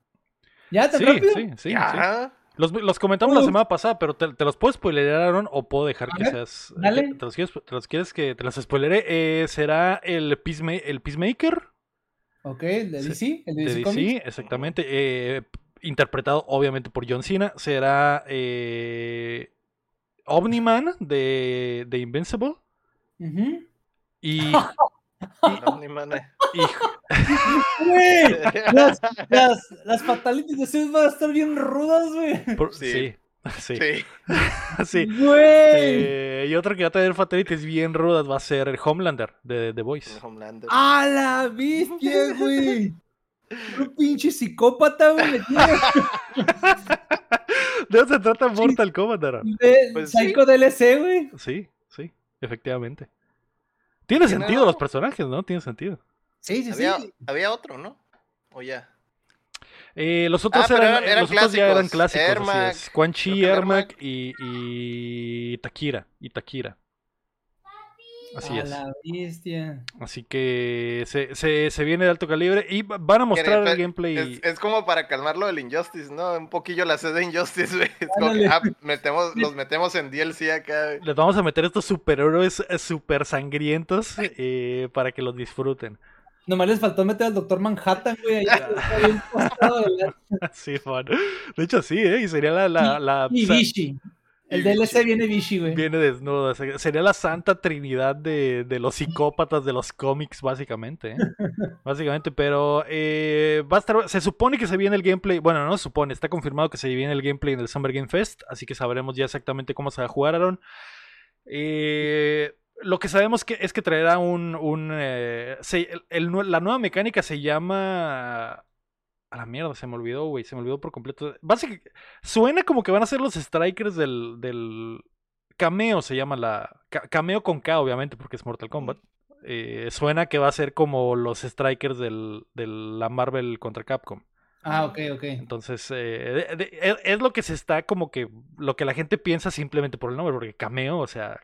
¿ya tan Sí, rápido? sí, sí, sí. Los, los comentamos la semana pasada, pero te, te los puedo spoilear, Aaron, o puedo dejar que ver, seas. dale. que- ¿Te los quieres, te los quieres que te los spoileré? Eh, será el, Peacema- el Peacemaker Ok, el de DC, el de de DC, DC, Comics. exactamente. eh, interpretado obviamente por John Cena. Será eh, Omni-Man de, de Invincible. Y, ni madre. y- Güey, las, las, las fatalities de ese van a estar bien rudas, güey. por- Sí. sí, sí, Sí. sí. Güey. Eh, y otro que va a tener fatalities bien rudas va a ser el Homelander de The Voice. Homelander. ¡A la bestia, güey! Un pinche psicópata, güey. ¿De dónde se trata Mortal Kombat, de Pues sí. Psycho DLC, güey. Sí, sí, efectivamente. Tiene sentido los personajes, ¿no? Tiene sentido. Sí, sí, había, sí. había otro, ¿no? O ya. Eh, los otros, Ah, pero eran, eran- eh, eran pues, los otros ya eran clásicos. clásicos. así Ermac, es. Quan Chi, Ermac Ermac. y, y Takira. Y Takira. Así a es. la bestia. Así que se, se, se viene de alto calibre y va- van a mostrar el Pero gameplay. Es, es como para calmarlo del Injustice, ¿no? Un poquillo la sed de Injustice, güey. Es como Ándale. que, ah, metemos, los metemos en DLC acá, güey. Les vamos a meter estos superhéroes eh, super sangrientos eh, para que los disfruten. Nomás les faltó meter al Doctor Manhattan, güey. ahí, está bien la- Sí, Juan. De hecho, sí, ¿eh? Y sería la. la, la- Y Vichy. El Y DLC Vichy. viene Vichy, güey. Viene desnudo. se- Sería la santa trinidad de, de los psicópatas de los cómics, básicamente. ¿eh? Básicamente, pero eh, va a estar. Se supone que se viene el gameplay. Bueno, no se supone, está confirmado que se viene el gameplay en el Summer Game Fest. Así que sabremos ya exactamente cómo se va a jugar, Aaron. Eh, lo que sabemos que es que traerá un. un, eh, se- el- el nue- la nueva mecánica se llama. A la mierda, se me olvidó, güey. Se me olvidó por completo. Básicamente, suena como que van a ser los strikers del. del cameo se llama la. ca- cameo con K, obviamente, porque es Mortal Kombat. Eh, suena que va a ser como los strikers del, de la Marvel contra Capcom. Ah, ok, ok. Entonces, eh, de- de- es, es lo que se está como que. Lo que la gente piensa simplemente por el nombre, porque cameo, o sea.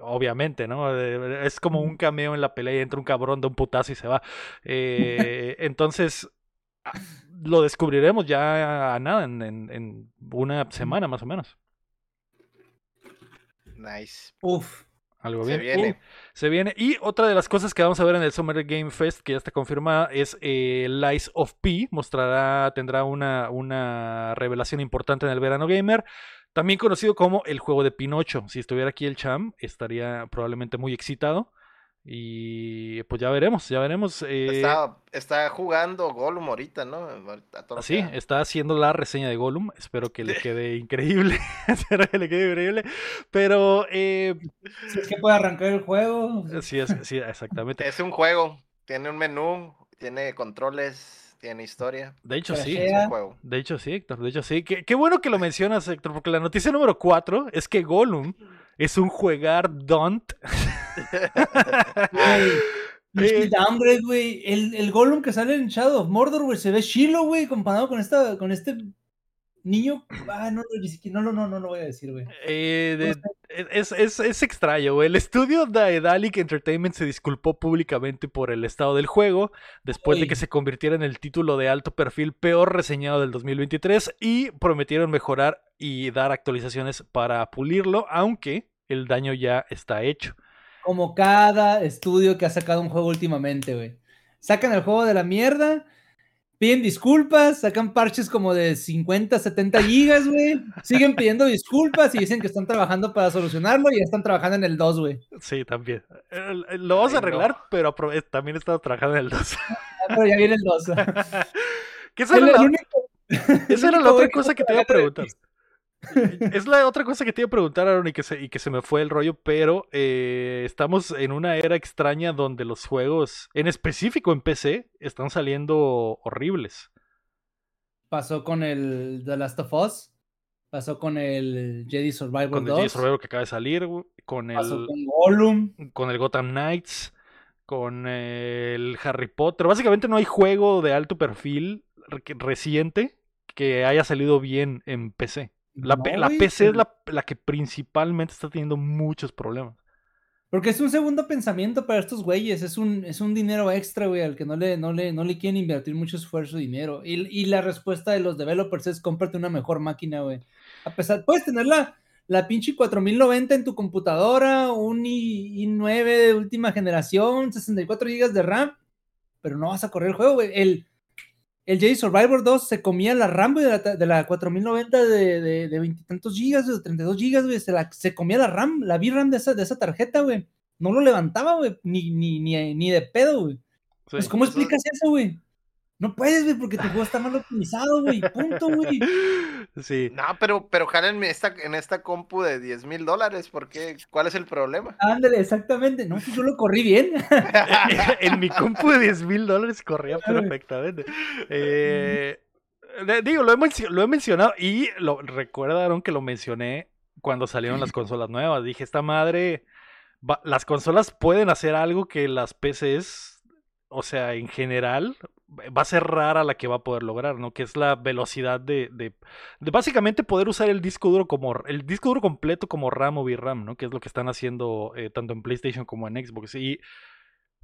Obviamente, ¿no? Eh, Es como un cameo en la pelea y entra un cabrón, da un putazo y se va. Eh, entonces, ah, lo descubriremos ya a nada, en, en- en una semana más o menos. Nice. Uf. Algo Se bien. viene. Se viene. Y otra de las cosas que vamos a ver en el Summer Game Fest, que ya está confirmada, es eh, Lies of P. Mostrará, tendrá una, una revelación importante en el verano gamer. También conocido como el juego de Pinocho. Si estuviera aquí el Cham, estaría probablemente muy excitado. Y pues ya veremos, ya veremos. eh, Está, está jugando Gollum ahorita, ¿no? A todo lo Sí, está haciendo la reseña de Gollum. Espero que le quede increíble. Espero que le quede increíble. Pero eh, Si es que puede arrancar el juego. sí, es- sí, exactamente. Es un juego. Tiene un menú, tiene controles, tiene historia. De hecho, sí. Juego. De hecho, sí, Héctor. De hecho, sí. Qué, qué bueno que lo mencionas, Héctor, porque la noticia número 4 es que Gollum es un jugar don't. Güey. Eh, downgrade, güey. El, el Gollum que sale en Shadow of Mordor, güey, se ve chilo, güey, comparado con esta, con este niño. Ah, no, no, no, no, no, voy a decir, güey. eh, de- Es, es, es extraño, güey. El estudio Daedalic Entertainment se disculpó públicamente por el estado del juego después de que se convirtiera en el título de alto perfil peor reseñado del 2023 y prometieron mejorar y dar actualizaciones para pulirlo, aunque el daño ya está hecho. Como cada estudio que ha sacado un juego últimamente, güey. Sacan el juego de la mierda, piden disculpas, sacan parches como de 50, 70 gigas, güey. Siguen pidiendo disculpas y dicen que están trabajando para solucionarlo y ya están trabajando en el 2, güey. Sí, también. Lo vamos a no. arreglar, pero eh, también estamos trabajando en el 2. Ah, Pero ya viene el 2. que esa El- era el la, único- esa era la otra cosa que te iba a preguntar. Es la otra cosa que te iba a preguntar, Aaron, y que se, y que se me fue el rollo, pero eh, estamos en una era extraña donde los juegos, en específico en PC, están saliendo horribles. Pasó con el The Last of Us. Pasó con el Jedi Survivor Con el 2. Jedi Survivor que acaba de salir, con pasó el, con Gollum. con el Gotham Knights, con el Harry Potter. Básicamente no hay juego de alto perfil reciente que haya salido bien en PC. La, No, PC es pero- la, la que principalmente está teniendo muchos problemas. Porque es un segundo pensamiento para estos güeyes, es un, es un dinero extra, güey, al que no le, no le, no le quieren invertir mucho esfuerzo y dinero. Y, y la respuesta de los developers es cómprate una mejor máquina, güey. A pesar, puedes tener la, la pinche 4090 en tu computadora, un i, i9 de última generación, 64 GB de RAM, pero no vas a correr el juego, güey. El, el Jedi Survivor 2 se comía la RAM, de la, de la 4090 de, de, de veintitantos gigas, de 32 gigas, güey, se, la- se comía la RAM, la VRAM de esa, de esa tarjeta, güey. No lo levantaba, güey, ni, ni, ni, ni de pedo, güey. Sí. Pues, ¿cómo eso- explicas eso, güey? No puedes, güey, porque tu juego está mal optimizado, güey, punto, güey. Sí. No, pero, pero jálenme esta, en esta compu de 10 mil dólares, ¿por qué? ¿Cuál es el problema? Ándale, exactamente. No, pues yo lo corrí bien. en mi compu de 10 mil dólares corría perfectamente. Eh, digo, lo he, mencio- lo he mencionado y lo recuerdaron que lo mencioné cuando salieron las consolas nuevas. Dije, esta madre, va- las consolas pueden hacer algo que las PCs, o sea, en general, va a ser rara la que va a poder lograr, ¿no? Que es la velocidad de, de, básicamente poder usar el disco duro como el disco duro completo como RAM o VRAM, ¿no? Que es lo que están haciendo eh, tanto en PlayStation como en Xbox. Y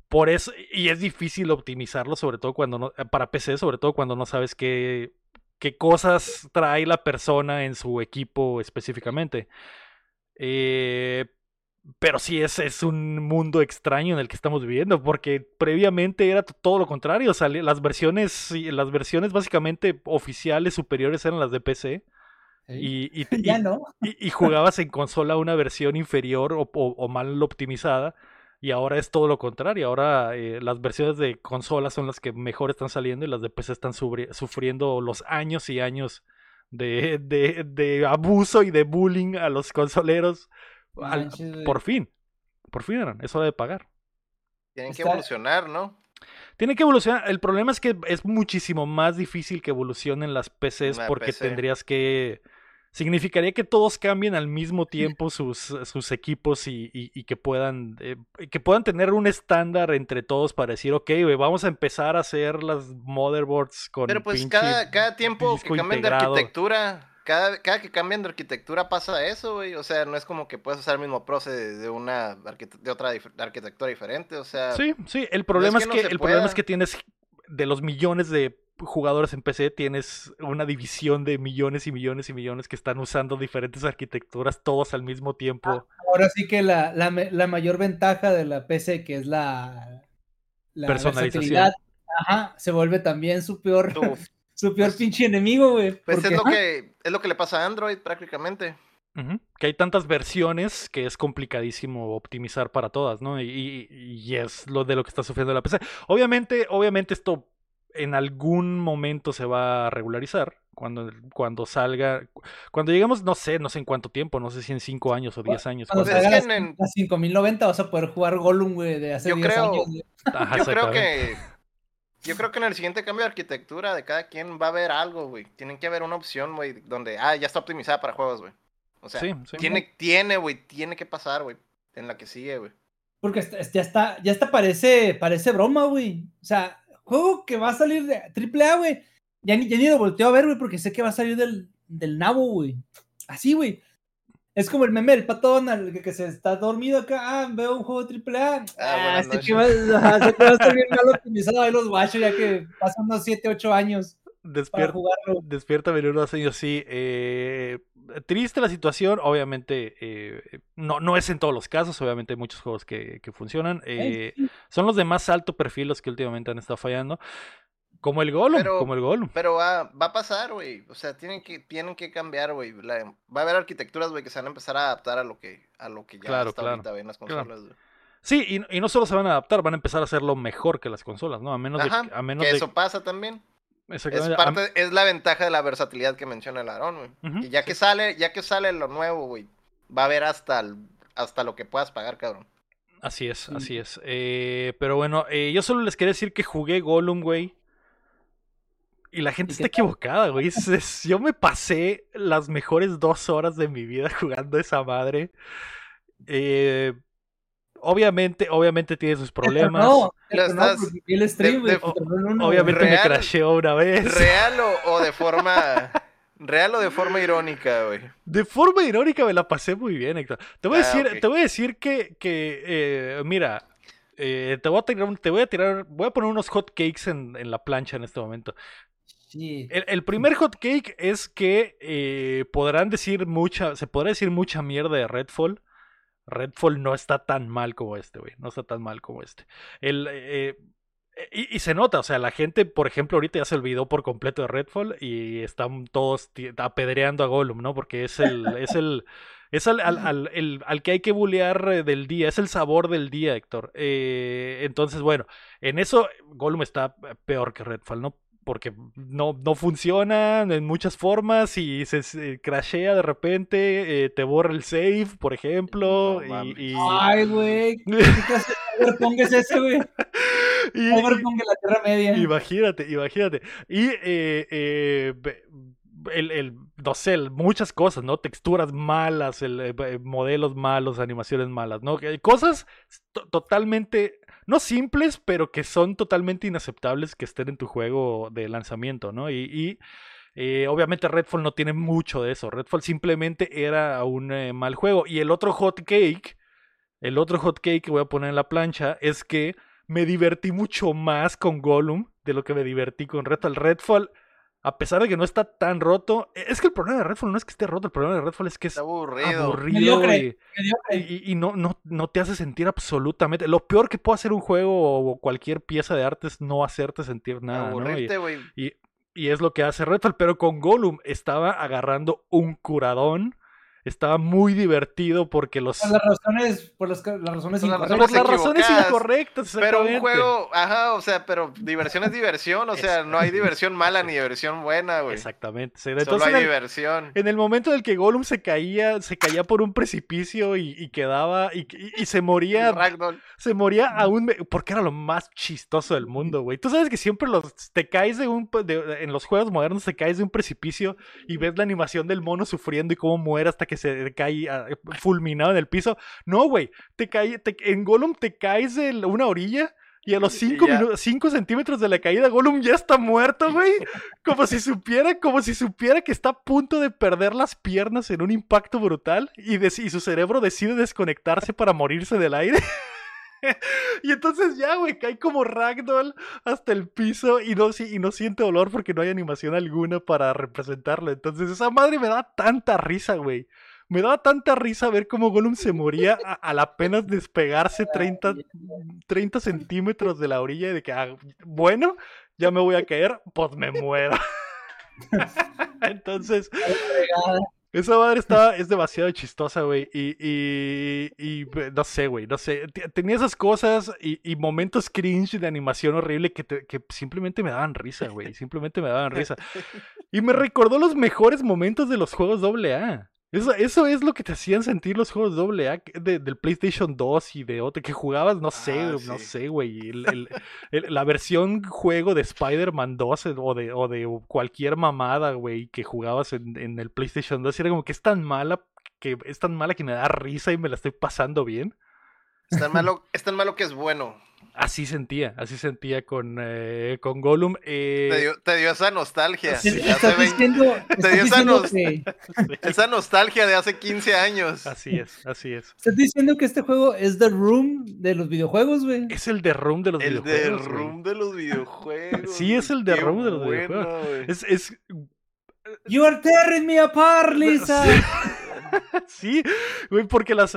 por eso, y es difícil optimizarlo, sobre todo cuando no, para PC, sobre todo cuando no sabes qué, qué cosas trae la persona en su equipo específicamente. Eh, pero sí, es, es un mundo extraño en el que estamos viviendo, porque previamente era todo lo contrario. sali- las versiones, las versiones básicamente oficiales superiores eran las de PC. Y, y, y- ya no. y, y jugabas en consola una versión inferior o, o- o mal optimizada. Y ahora es todo lo contrario. Ahora eh, las versiones de consola son las que mejor están saliendo y las de PC están sufriendo los años y años de, de, de abuso y de bullying a los consoleros. Al- por fin. Por fin, eran. Es hora de pagar. Tienen que Está- evolucionar, ¿no? Tiene que evolucionar. El problema es que es muchísimo más difícil que evolucionen las PCs Una porque PC. tendrías que... Significaría que todos cambien al mismo tiempo sus, sus equipos y, y- y que puedan eh, que puedan tener un estándar entre todos para decir, ok, güey, vamos a empezar a hacer las motherboards con Pero pues cada, cada tiempo que cambian de integrado". arquitectura, cada, cada que cambian de arquitectura pasa eso, güey. O sea, no es como que puedes usar el mismo proce de, de una de otra dif- arquitectura diferente. O sea, Sí, sí, el problema es es que que, no se el problema es que tienes de los millones de jugadores en PC, tienes una división de millones y millones y millones que están usando diferentes arquitecturas todos al mismo tiempo. Ahora sí que la, la, mayor ventaja de la PC, que es la, la Personalización. ajá, se vuelve también su peor, su peor pues- pinche enemigo, güey. pues es lo que es lo que le pasa a Android prácticamente. Que hay tantas versiones que es complicadísimo optimizar para todas, ¿no? Y, y- y es lo de lo que está sufriendo la PC. Obviamente, obviamente esto en algún momento se va a regularizar. Cuando, cuando salga, cuando lleguemos, no sé, no sé en cuánto tiempo, no sé si en 5 años o 10 años. Cuando salga las, en- las 5090 vas a poder jugar Gollum, güey, de hace Yo 10 creo- años. Ajá, Yo creo que yo creo que en el siguiente cambio de arquitectura de cada quien va a haber algo, güey. Tienen que haber una opción, güey, donde ah, ya está optimizada para juegos, güey. O sea, Sí, sí. tiene tiene, güey, tiene que pasar, güey, en la que sigue, güey. Porque está- ya está, ya está parece, parece broma, güey. O sea, juego que va a salir de AAA, güey. Ya ni, ya ni lo volteo a ver, güey, porque sé que va a salir del, del nabo, güey. Así, güey. Es como el meme del patón, al que, que se está dormido acá, ah, veo un juego triple A. Ah, Ah, este que va, este que va a estar bien mal optimizado, ahí los guachos, ya que pasan unos 7, 8 años Despierta, jugarlo. despierta unos años, sí. eh, triste la situación, obviamente, eh, no, no es en todos los casos, obviamente hay muchos juegos que, que funcionan. eh, son los de más alto perfil los que últimamente han estado fallando. Como el Gollum, Pero- como el Gollum. Pero va, va a pasar, güey. O sea, tienen que, tienen que cambiar, güey. Va a haber arquitecturas, güey, que se van a empezar a adaptar a lo que, a lo que ya Claro, está claro, ahorita, en las claro. consolas, güey. Sí, y, y no solo se van a adaptar, van a empezar a hacerlo mejor que las consolas, ¿no? A menos Ajá, de. A menos que de eso pasa también. Es exactamente, a- parte, es la ventaja de la versatilidad que menciona el Aarón, güey. Y ya que sale, ya que sale lo nuevo, güey, va a haber hasta el- hasta lo que puedas pagar, cabrón. Así es, Sí. así es. Eh, pero bueno, eh, yo solo les quería decir que jugué Gollum, güey. Y la gente ¿Y está equivocada, güey. Es- es- yo me pasé las mejores dos horas de mi vida jugando esa madre. Eh, obviamente, obviamente tiene sus problemas. No, estás- el stream, de- Obviamente me Real- crasheó una vez. Real o, o de forma real o de forma irónica, güey. De forma irónica me la pasé muy bien, Héctor. Te voy a Ah, decir, te voy a decir que, que eh, mira, eh, te voy a tirar, te voy a tirar, voy a poner unos hot cakes en, en la plancha en este momento. El, primer hot cake es que eh, podrán decir mucha, se podrá decir mucha mierda de Redfall. Redfall no está tan mal como este, güey. No está tan mal como este. Eh, y, se nota, o sea, la gente, por ejemplo, ahorita ya se olvidó por completo de Redfall y están todos apedreando a Gollum, ¿no? Porque es el, es el, es al, al, el- al que hay que bullear eh, del día, es el sabor del día, Héctor. Entonces, bueno, en eso Gollum está peor que Redfall, ¿no? Porque no, no funciona en muchas formas y se, se crashea de repente, eh, te borra el save, por ejemplo, No y- y, Ay, güey. ¿Qué clase de cyberpunk es ese, güey? y- la Tierra Media. Imagínate, imagínate. Y eh, eh, el, el- no sé, el- muchas cosas, ¿no? Texturas malas, el, modelos malos, animaciones malas, ¿no? Cosas to- totalmente, no simples, pero que son totalmente inaceptables que estén en tu juego de lanzamiento, ¿no? Y, eh, obviamente Redfall no tiene mucho de eso. Redfall simplemente era un eh, mal juego. Y el otro hot cake, el otro hot cake que voy a poner en la plancha es que me divertí mucho más con Gollum de lo que me divertí con Redfall. Redfall, a pesar de que no está tan roto, e, es que el problema de Redfall no es que esté roto, el problema de Redfall es que es Está aburrido. aburrido Mediocre. Mediocre. y, y no, no, no te hace sentir absolutamente. Lo peor que puede hacer un juego o cualquier pieza de arte es no hacerte sentir nada. ¿no? Aburrirte, y, y es lo que hace Redfall, pero con Gollum estaba agarrando un curadón. Estaba muy divertido porque los. Por las razones, por las, las razones Por las incorrectas. por las razones razones incorrectas. Pero un juego, ajá, o sea, pero diversión es diversión, o sea, no hay diversión mala ni diversión buena, güey. Exactamente. sí. Solo Entonces, hay en el, diversión. en el momento en el que Gollum se caía, se caía por un precipicio y, y quedaba y, y- y se moría, se moría aún porque era lo más chistoso del mundo, güey. Tú sabes que siempre los te caes de un de- en los juegos modernos te caes de un precipicio y ves la animación del mono sufriendo y cómo muere hasta que se cae ah, fulminado en el piso. No, güey, te cae te- en Gollum te caes de una orilla y a los Y 5 ya. minutos, 5 centímetros de la caída, Gollum ya está muerto, güey. Como si supiera, como si supiera que está a punto de perder las piernas en un impacto brutal y, dec- y su cerebro decide desconectarse para morirse del aire. y entonces ya, güey, cae como ragdoll hasta el piso y no, y no siente dolor porque no hay animación alguna para representarlo. Entonces esa madre me da tanta risa, güey. Me daba tanta risa ver cómo Gollum se moría a- al apenas despegarse 30, 30 centímetros de la orilla y de que, ah, bueno, ya me voy a caer, pues me muero. Entonces, esa madre está, es demasiado chistosa, güey. Y, y, y, no sé, güey, no sé. Tenía esas cosas y, y momentos cringe de animación horrible que, te- que simplemente me daban risa, güey. Simplemente me daban risa. Y me recordó los mejores momentos de los juegos AA. Eso, eso es lo que te hacían sentir los juegos AA de, del PlayStation 2 y de otro que jugabas, no sé, Ah, no sé, güey. la versión juego de Spider-Man 2 o de, o de cualquier mamada, güey, que jugabas en, en el PlayStation 2 y era como que es tan mala que es tan mala que me da risa y me la estoy pasando bien. Es tan malo, es tan malo que es bueno. Así sentía, así sentía con, eh, con Gollum. Eh, Te, dio, te dio esa nostalgia. Sí. de hace Estás 20 diciendo, te estás dio esa diciendo nos- que, Esa nostalgia de hace 15 años. así es, así es. estás diciendo que este juego es The Room de los videojuegos, güey. Es el de Room de los El de videojuegos. güey. Room de los videojuegos. Sí, es el de qué Room de los bueno, videojuegos. Es, es You are tearing me apart, Lisa. sí, güey, porque las.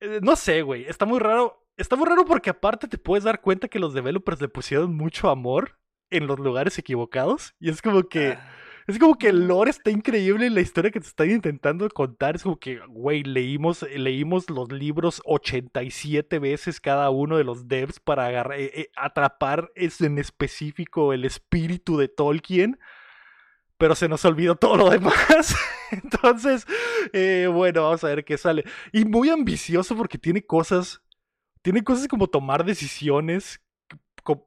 eh, No sé, güey. Está muy raro. Está muy raro porque aparte te puedes dar cuenta que los developers le pusieron mucho amor en los lugares equivocados. Y es como que. Ah, Es como que el lore está increíble y la historia que te están intentando contar es como que, güey, leímos, leímos los libros 87 veces cada uno de los devs para agarrar, eh, eh, atrapar es- en específico el espíritu de Tolkien, pero se nos olvidó todo lo demás. Entonces, eh, bueno, vamos a ver qué sale. Y muy ambicioso porque tiene cosas, tiene cosas como tomar decisiones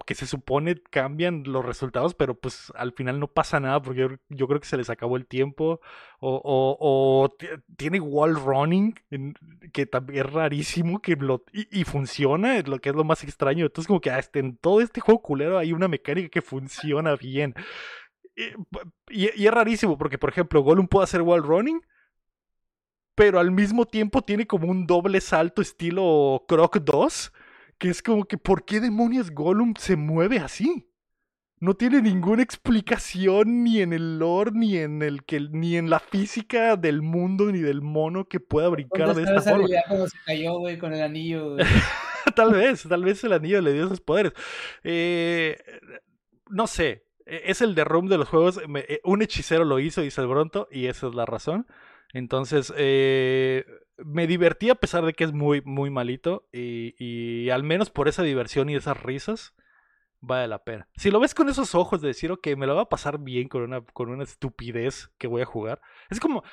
que se supone cambian los resultados, pero pues al final no pasa nada porque yo, creo que se les acabó el tiempo. O, o- o ti- tiene wall running, que es rarísimo que lo, y, funciona, es lo que es lo más extraño. Entonces como que hasta en todo este juego culero hay una mecánica que funciona bien. Y, y- es rarísimo porque, por ejemplo, Gollum puede hacer wall running, pero al mismo tiempo tiene como un doble salto estilo Croc 2, que es como que, ¿por qué demonios Gollum se mueve así? No tiene ninguna explicación ni en el lore, ni en el que, ni en la física del mundo, ni del mono que pueda brincar ¿Dónde de esta esa forma. cuando se cayó, güey, con el anillo? güey? tal vez, tal vez el anillo le dio esos poderes. Eh, no sé, e- es el de Room de los juegos. eh, un hechicero lo hizo, dice el Bronto, y esa es la razón. Entonces, eh, me divertí a pesar de que es muy, muy malito. Y, y al menos por esa diversión y esas risas, vale la pena. Si lo ves con esos ojos de decir, ok, me lo va a pasar bien con una, con una estupidez que voy a jugar. Es como,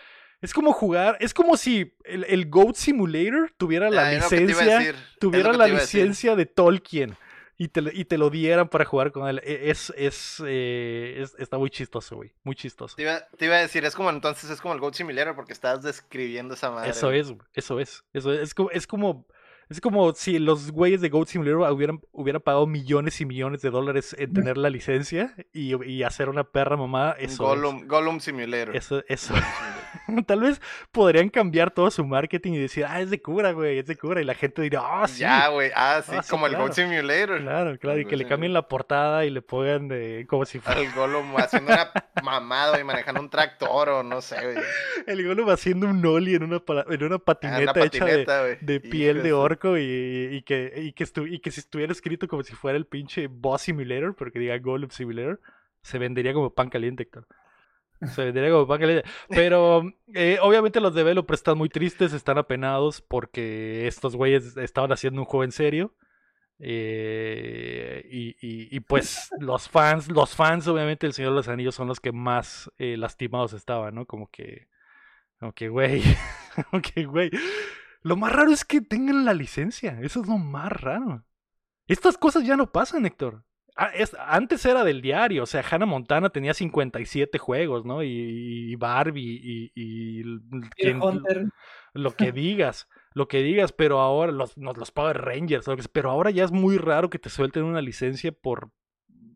es como jugar, es como si el, el Goat Simulator tuviera la ah, licencia tuviera la licencia de Tolkien y te, lo- y te lo dieran para jugar con él. E- Es, es, eh, es- está muy chistoso, güey. Muy chistoso. Te iba, te iba a decir, es como entonces es como el Goat Simulator porque estás describiendo esa madre. Eso es, güey, eso es. Eso es, es como, es como, es como si los güeyes de Goat Simulator hubieran, hubieran pagado millones y millones de dólares en tener la licencia y, y hacer una perra mamada. Eso Gollum, Gollum Simulator. es. Eso, eso. Tal vez podrían cambiar todo su marketing y decir, ah, es de cura, güey, es de cura. Y la gente dirá, ah, sí. Ya, güey. Ah, sí, Ah, sí, como el. Goat Simulator. Claro, claro, y Goat que le Simulator. cambien la portada y le pongan eh, como si fuera Al Gollum haciendo una mamada y manejando un tractor o no sé, güey. el Gollum haciendo un ollie en una, pa- en una Ah, patineta, hecha de, piel de su- orco y, y que, y, que y que si estuviera escrito como si fuera el pinche Boss Simulator, pero que diga Gollum Simulator, se vendería como pan caliente, Héctor. Se vendería como pan caliente. Pero eh, obviamente los developers están muy tristes, están apenados porque estos güeyes estaban haciendo un juego en serio. Eh, y, y- y, pues los fans, los fans obviamente del Señor de los Anillos son los que más eh, lastimados estaban, ¿no? Como que, como que, güey, como que, güey. Lo más raro es que tengan la licencia, eso es lo más raro. Estas cosas ya no pasan, Héctor. Es- antes era del diario, o sea, Hannah Montana tenía 57 juegos, ¿no? Y, Barbie y, y quien- Hunter. lo que digas, lo que digas, pero ahora los, los, Power Rangers, pero ahora ya es muy raro que te suelten una licencia por,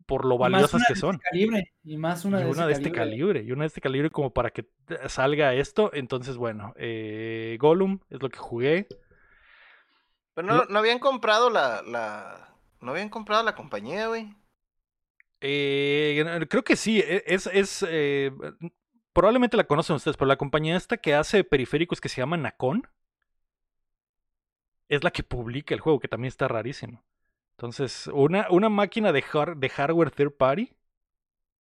por lo valiosas que son. este calibre, y más una y de, una ese de este calibre. calibre, y una de este calibre como para que te- salga esto. Entonces, bueno, eh, Gollum es lo que jugué. Pero no, no habían comprado la, la. No habían comprado la compañía, güey. Eh, creo que sí, e- es, es eh, probablemente la conocen ustedes, pero la compañía esta que hace periféricos que se llama Nacon es la que publica el juego, que también está rarísimo. Entonces, una, una máquina de, har- de hardware third party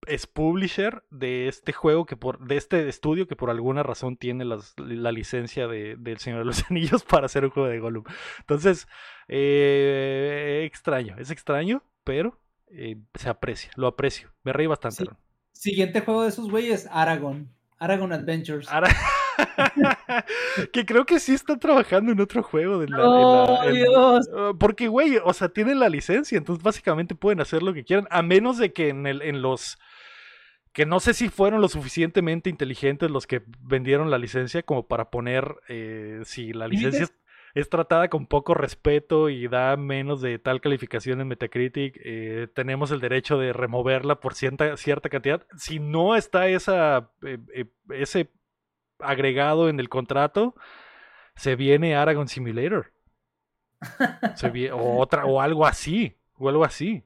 es publisher de este juego que por de este estudio que por alguna razón tiene las- la licencia de, del Señor de los Anillos para hacer un juego de Gollum. Entonces, eh, extraño, es extraño, pero eh, se aprecia, lo aprecio. Me reí bastante. Sí. Siguiente juego de esos güeyes, Aragon. Aragon Adventures. que creo que sí está trabajando en otro juego. De la, en la- ¡Oh, en- Dios! Uh, Porque, güey, o sea, tienen la licencia, entonces básicamente pueden hacer lo que quieran, a menos de que en, el, en los... Que no sé si fueron lo suficientemente inteligentes los que vendieron la licencia como para poner, eh, si la licencia... es- es tratada con poco respeto y da menos de tal calificación en Metacritic, eh, tenemos el derecho de removerla por cierta, cierta cantidad. Si no está esa, eh, ese agregado en el contrato, se viene Aragon Simulator. Se viene, o, otra, o algo así, o algo así.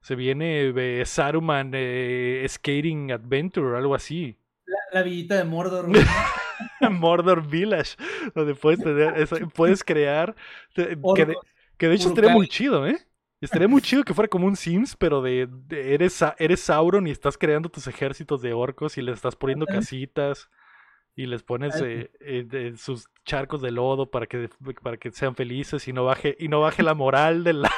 Se viene eh, Saruman eh, Skating Adventure, algo así. La, la villita de Mordor. Mordor Village, donde puedes tener, eso- puedes crear, te- que de, Orcos. que de hecho estaría muy chido, ¿eh? Estaría muy chido que fuera como un Sims, pero de, de- eres, eres Sauron y estás creando tus ejércitos de orcos y les estás poniendo casitas y les pones eh, eh, sus charcos de lodo para que, para que sean felices y no baje, y no baje la moral de la...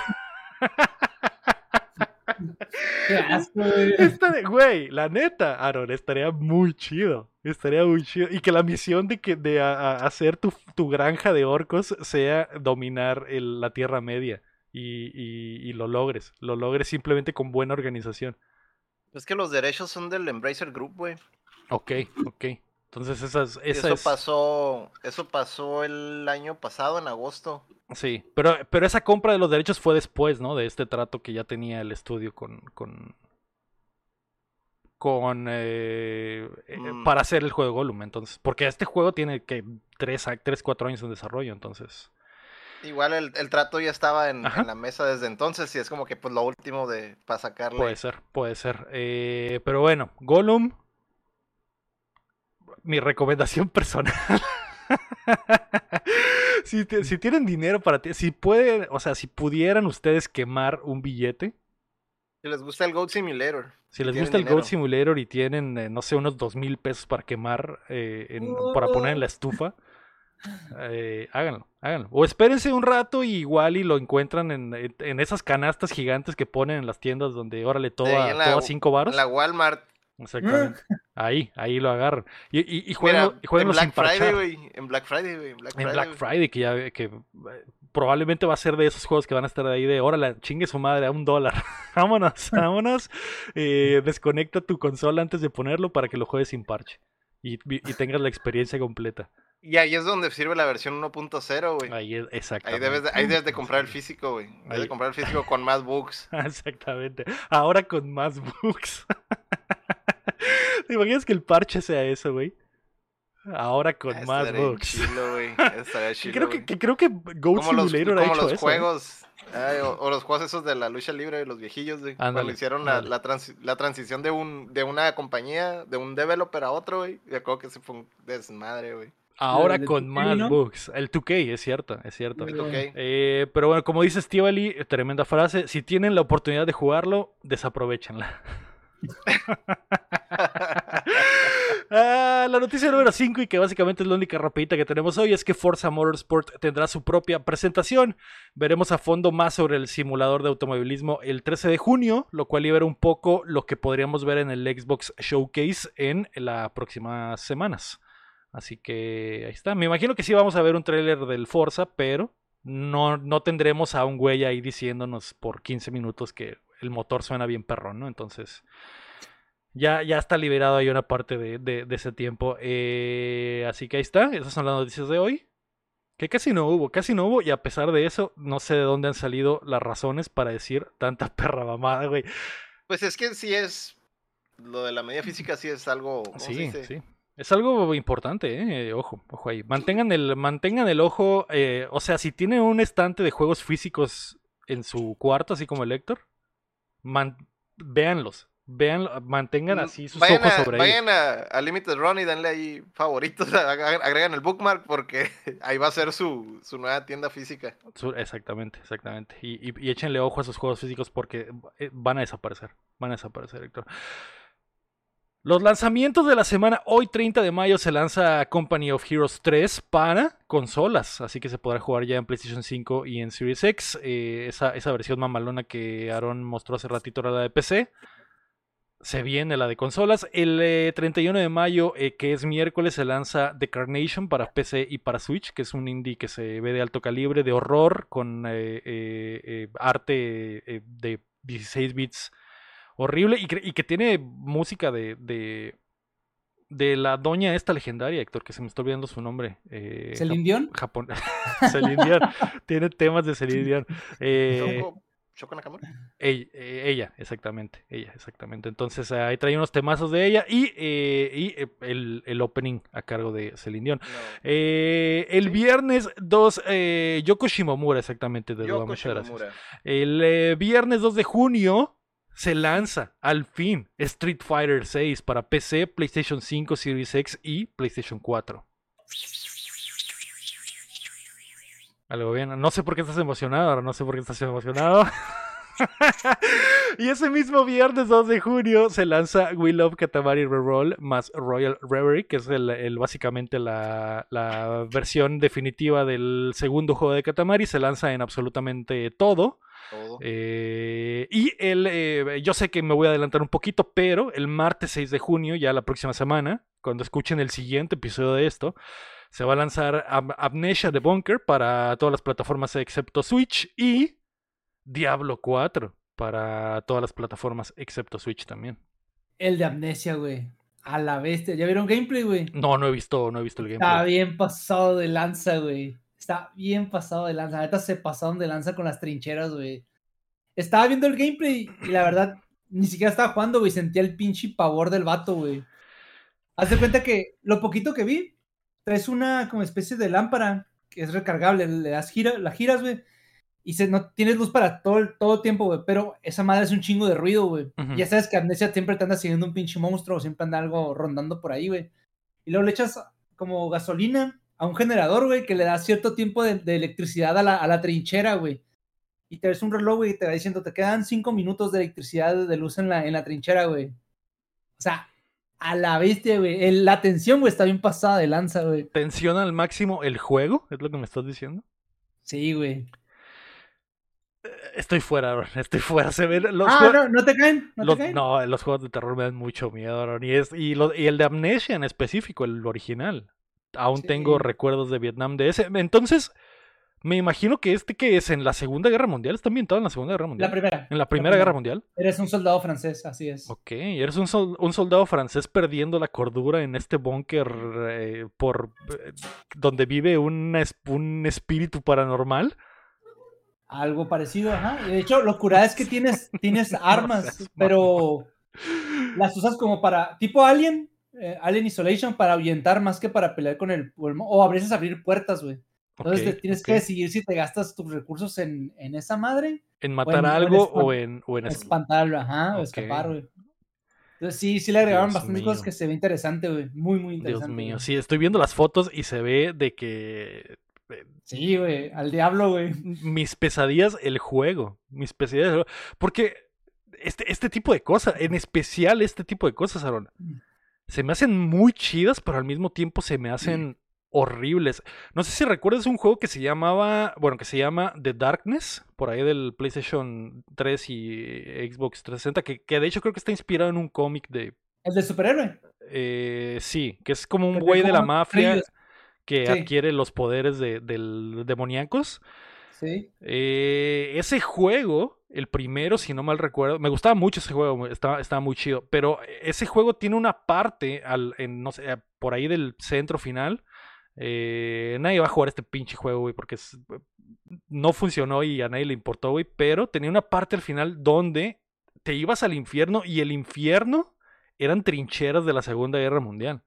Qué asco, güey. Esta de- güey, la neta, Aaron, estaría muy chido. Estaría muy chido. Y que la misión de que de a- a- hacer tu, tu granja de orcos sea dominar el- la Tierra Media. Y, y- y lo logres. Lo logres simplemente con buena organización. Es que los derechos son del Embracer Group, güey. Ok, ok. Entonces esas, esa Eso es- pasó, eso pasó el año pasado, en agosto. Sí, pero, pero esa compra de los derechos fue después, ¿no? De este trato que ya tenía el estudio con... con con eh, eh, Mm. para hacer el juego de Gollum entonces porque este juego tiene que 3 a 3 4 años en desarrollo entonces Igual el, el trato ya estaba en la mesa desde entonces y es como que pues lo último de para sacarle. Puede ser, puede ser. Eh, pero bueno, Gollum. Mi recomendación personal. si, te- si tienen dinero para ti, si pueden, o sea, si pudieran ustedes quemar un billete, Si les gusta el Goat Simulator. si les gusta el dinero. Goat Simulator y tienen, eh, no sé, unos dos mil pesos para quemar, eh, en- para poner en la estufa, eh, háganlo, háganlo. O espérense un rato y igual y lo encuentran en, en- esas canastas gigantes que ponen en las tiendas donde, órale, todo, ahí a, en la- todo a cinco varos. En la Walmart. Exactamente. Ahí, ahí lo agarran. Y, y, y Mira, y en Black Friday, güey. En Black Friday, güey. En Black En. Friday, que ya que eh, probablemente va a ser de esos juegos que van a estar ahí de órale, chingue su madre a un dólar. vámonos, vámonos. Eh, desconecta tu consola antes de ponerlo para que lo juegues sin parche. Y, y tengas la experiencia completa. Y ahí es donde sirve la versión 1.0, güey. Ahí es, Ahí exactamente. debes, de, ahí debes de comprar el físico, güey. Debes Ahí. de comprar el físico con más bugs. Exactamente. Ahora con más bugs. ¿Te imaginas que el parche sea eso, güey? Ahora con Ah, más bugs. chilo, güey. Estaría Que chilo, creo que, que creo que Goat como los, Simulator ha como hecho los eso. ¿eh? juegos. ay, o, o los juegos esos de la lucha libre de los viejillos, güey. Cuando Ándale, hicieron la, la, la transición de un de una compañía, de un developer a otro, güey. Y acuerdo que se fue un desmadre, güey. Ahora con 2K, más ¿no? bugs. El 2K, es cierto, es cierto. El- Ok. Eh, pero bueno, como dice Stivali, tremenda frase. Si tienen la oportunidad de jugarlo, desaprovechenla. Ah, la noticia número 5 y que básicamente es la única rapidita que tenemos hoy es que Forza Motorsport tendrá su propia presentación. Veremos a fondo más sobre el simulador de automovilismo el 13 de junio, lo cual libera un poco lo que podríamos ver en el Xbox Showcase en las próximas semanas. Así que ahí está. Me imagino que sí vamos a ver un tráiler del Forza, pero no, no tendremos a un güey ahí diciéndonos por 15 minutos que el motor suena bien perrón, ¿no? Entonces, ya, ya está liberado ahí una parte de, de- de ese tiempo. Eh, así que ahí está. Esas son las noticias de hoy. Que casi no hubo, casi no hubo. Y a pesar de eso, no sé de dónde han salido las razones para decir tanta perra mamada, güey. Pues es que sí es. Lo de la medida física sí es algo. ¿cómo se Sí, dice? sí. Es algo importante, ¿eh? Ojo, ojo ahí. Mantengan el, mantengan el ojo. eh, o sea, si tiene un estante de juegos físicos en su cuarto, así como el Héctor, man- véanlos. Vean, mantengan Mm, así sus vayan ojos a, sobre ellos. Vayan a, a Limited Run y denle ahí favoritos. ag- Agregan el bookmark porque ahí va a ser su, su nueva tienda física. Exactamente, exactamente. Y, y- y échenle ojo a esos juegos físicos porque eh, van a desaparecer. Van a desaparecer, Héctor. Los lanzamientos de la semana, hoy 30 de mayo se lanza Company of Heroes 3 para consolas, así que se podrá jugar ya en PlayStation 5 y en Series X. Eh, esa, esa versión mamalona que Aaron mostró hace ratito era la de PC. Se viene la de consolas. El eh, 31 de mayo, eh, que es miércoles, se lanza The Carnation para PC y para Switch, que es un indie que se ve de alto calibre, de horror, con eh, eh, eh, arte eh, de 16 bits horrible y que, y que tiene música de, de, de la doña esta legendaria, Héctor, que se me está olvidando su nombre. Eh, ¿Celine Dion? Japón. Celine Dion. Tiene temas de Celine Dion. Eh, ¿Choco, Choco Nakamura? ella, eh, ella, exactamente. Ella, exactamente. Entonces ahí trae unos temazos de ella y, eh, y el, el opening a cargo de Celine Dion. No. Eh, el Sí. viernes 2, eh, Yoko Shimomura, exactamente, de Yoko muchas gracias. Shimomura. El eh, viernes 2 de junio se lanza al fin Street Fighter 6 para PC, PlayStation 5, Series X y PlayStation 4. Algo bien. No sé por qué estás emocionado, ahora no sé por qué estás emocionado. y ese mismo viernes 2 de junio se lanza We Love Katamari Reroll más Royal Reverie, que es el, básicamente la, la versión definitiva del segundo juego de Katamari. Se lanza en absolutamente todo. Todo. Eh, y el, eh, yo sé que me voy a adelantar un poquito, pero el martes 6 de junio, ya la próxima semana, cuando escuchen el siguiente episodio de esto, se va a lanzar Am- Amnesia The Bunker para todas las plataformas excepto Switch y Diablo 4 para todas las plataformas excepto Switch también. El de Amnesia, güey. A la bestia. ¿Ya vieron gameplay, güey? No, no he visto, no he visto el Está gameplay. bien pasado de lanza, güey. Está bien pasado de lanza. Ahorita se pasaron de lanza con las trincheras, güey. Estaba viendo el gameplay y la verdad ni siquiera estaba jugando, güey. Sentía el pinche pavor del vato, güey. Haz de cuenta que lo poquito que vi, traes una como especie de lámpara que es recargable. Le das gira, la giras, güey. Y se, no tienes luz para todo, el- todo tiempo, güey. Pero esa madre es un chingo de ruido, güey. Ya sabes que Amnesia siempre te anda siguiendo un pinche monstruo, o siempre anda algo rondando por ahí, güey. Y luego le echas como gasolina a un generador, güey, que le da cierto tiempo de, de electricidad a la, a la trinchera, güey. Y te ves un reloj, güey, y te va diciendo, te quedan cinco minutos de electricidad de luz en la, en la trinchera, güey. O sea, a la bestia, güey. La tensión, güey, está bien pasada de lanza, güey. Tensiona al máximo el juego, es lo que me estás diciendo. Sí, güey. Estoy fuera, Aaron, estoy fuera. Se ven los Ah, no, no te caen, no Los- te caen. no, los juegos de terror me dan mucho miedo, Y, es, y, lo- y el de Amnesia en específico, el original. Aún tengo recuerdos de Vietnam de ese. Entonces, me imagino que este que es en la Segunda Guerra Mundial, está ambientado en la Segunda Guerra Mundial. La primera. en la Primera Guerra Mundial. Eres un soldado francés, así es. Ok, eres un, sol- un soldado francés perdiendo la cordura en este búnker eh, por eh, donde vive un, es- un espíritu paranormal. Algo parecido, ajá. De hecho, lo curada es que tienes, tienes armas, seas pero las usas como para, tipo Alien, eh, Alien Isolation, para ahuyentar más que para pelear con el, mo- o a veces abrir puertas, güey. Entonces te tienes que decidir si te gastas tus recursos en, en esa madre, En matar en- o en algo o en, o en es- espantarlo, ajá, o escapar, güey. Entonces sí, sí le agregaron Dios bastantes cosas mío. que se ve interesante, güey. Muy, muy Dios interesante. mío, güey. sí, estoy viendo las fotos y se ve de que eh, Sí, güey, al diablo, güey. mis pesadillas el juego, mis pesadillas el juego. Porque este, este tipo de cosas, en especial este tipo de cosas, Aaron, se me hacen muy chidas, pero al mismo tiempo se me hacen horribles. No sé si recuerdas un juego que se llamaba, bueno, que se llama The Darkness, por ahí del PlayStation 3 y Xbox 360, que, que de hecho creo que está inspirado en un cómic de... El de superhéroe. eh, sí, que es como un güey de la mafia que Sí. adquiere los poderes de, del demoníacos. Sí. Eh, ese juego, el primero, si no mal recuerdo, me gustaba mucho ese juego, estaba, muy chido, pero ese juego tiene una parte, al, en, no sé, por ahí del centro final. eh, nadie va a jugar este pinche juego, güey, porque es- no funcionó y a nadie le importó, güey, pero tenía una parte al final donde te ibas al infierno y el infierno eran trincheras de la Segunda Guerra Mundial.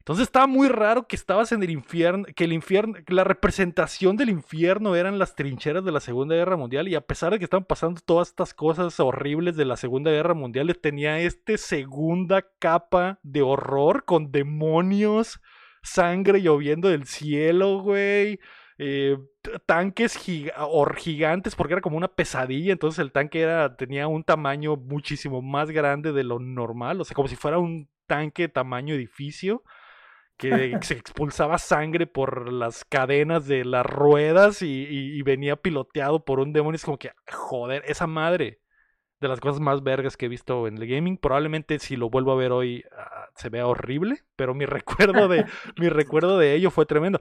Entonces estaba muy raro que estabas en el infierno, que el infierno, que la representación del infierno eran las trincheras de la Segunda Guerra Mundial y a pesar de que estaban pasando todas estas cosas horribles de la Segunda Guerra Mundial, tenía este segunda capa de horror con demonios, sangre lloviendo del cielo, güey. eh, tanques gigantes porque era como una pesadilla, entonces el tanque era, tenía un tamaño muchísimo más grande de lo normal, o sea, como si fuera un tanque tamaño edificio que se expulsaba sangre por las cadenas de las ruedas y, venía piloteado por un demonio. Es como que, joder, esa madre de las cosas más vergas que he visto en el gaming. Probablemente si lo vuelvo a ver hoy ah, se vea horrible, pero mi recuerdo de, mi recuerdo de ello fue tremendo.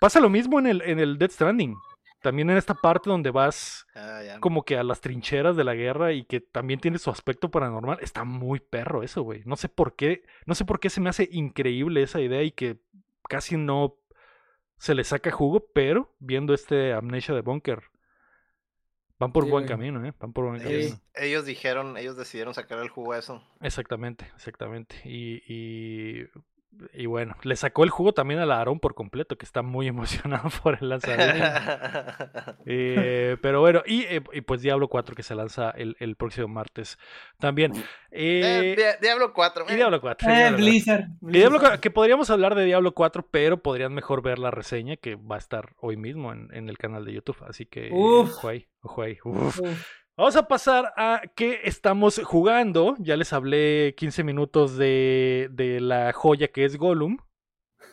Pasa lo mismo en el, en el Death Stranding. También en esta parte donde vas Ah, ya. como que a las trincheras de la guerra y que también tiene su aspecto paranormal, está muy perro eso, güey. No sé por qué, no sé por qué se me hace increíble esa idea y que casi no se le saca jugo, pero viendo este Amnesia de Bunker, van por Sí, buen güey. camino, ¿eh? Van por buen camino. Ellos, ellos dijeron, ellos decidieron sacar el jugo a eso. Exactamente, exactamente. Y, y, y bueno, le sacó el jugo también a la Aarón por completo, que está muy emocionado por el lanzamiento. Eh, pero bueno, y, eh, y pues Diablo 4 que se lanza el, el próximo martes también. Eh, Eh, Dia- Diablo 4. y Diablo 4. Eh, Diablo 4. Blizzard. Y Diablo Blizzard. 4, que podríamos hablar de Diablo 4, pero podrían mejor ver la reseña que va a estar hoy mismo en, en el canal de YouTube. Así que Uf. ojo ahí, ojo ahí. Uf. Uf. Vamos a pasar a qué estamos jugando. Ya les hablé 15 minutos de, de la joya que es Gollum.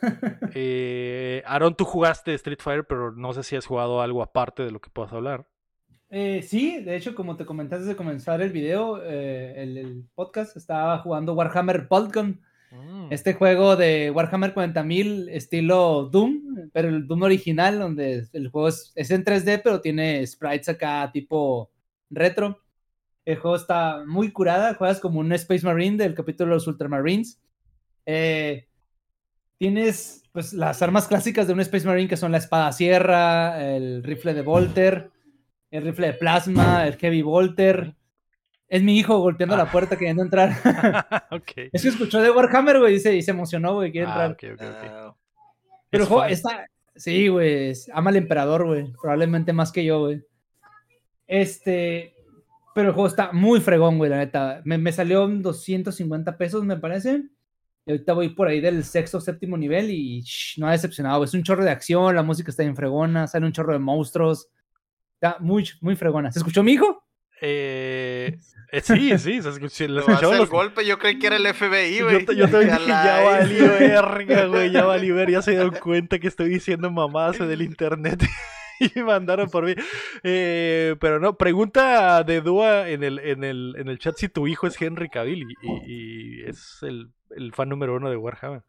Eh, Aaron, tú jugaste Street Fighter, pero no sé si has jugado algo aparte de lo que puedas hablar. Eh, sí, de hecho, como te comenté antes de comenzar el video, eh, el, el podcast, estaba jugando Warhammer Boltgun, Mm. este juego de Warhammer 40.000 estilo Doom, pero el Doom original, donde el juego es, es en 3D, pero tiene sprites acá tipo retro. El juego está muy curada, juegas como un Space Marine del capítulo de los Ultramarines. Eh, tienes pues las armas clásicas de un Space Marine que son la espada sierra, el rifle de Volter, el rifle de plasma, el heavy Volter. Es mi hijo golpeando la puerta queriendo entrar. ok. es que escuchó de Warhammer, güey, y se, y se emocionó, güey, quiere Ah, entrar. Ah, Pero el Es juego está. Sí, güey. es- Ama al emperador, güey. Probablemente más que yo, güey. Este. Pero el juego está muy fregón, güey, la neta. Me, me salió en 250 pesos, me parece. Y ahorita voy por ahí del sexto o séptimo nivel y shh, no ha decepcionado. güey. Es un chorro de acción, la música está bien fregona, sale un chorro de monstruos. Está muy, muy fregona. ¿Se escuchó mi hijo? Eh, eh, sí, sí, se escuchó, lo Lo hace escuchamos el los- golpe, yo creí que era el FBI, Yo, güey. ta- yo también A dije, ya valió verga, güey, ya valió ver, ya se dieron cuenta que estoy diciendo mamadas en el internet y mandaron por mí. Eh, pero no, pregunta de Dua en el, en el, en el chat si tu hijo es Henry Cavill y, y- y es el, el fan número uno de Warhammer.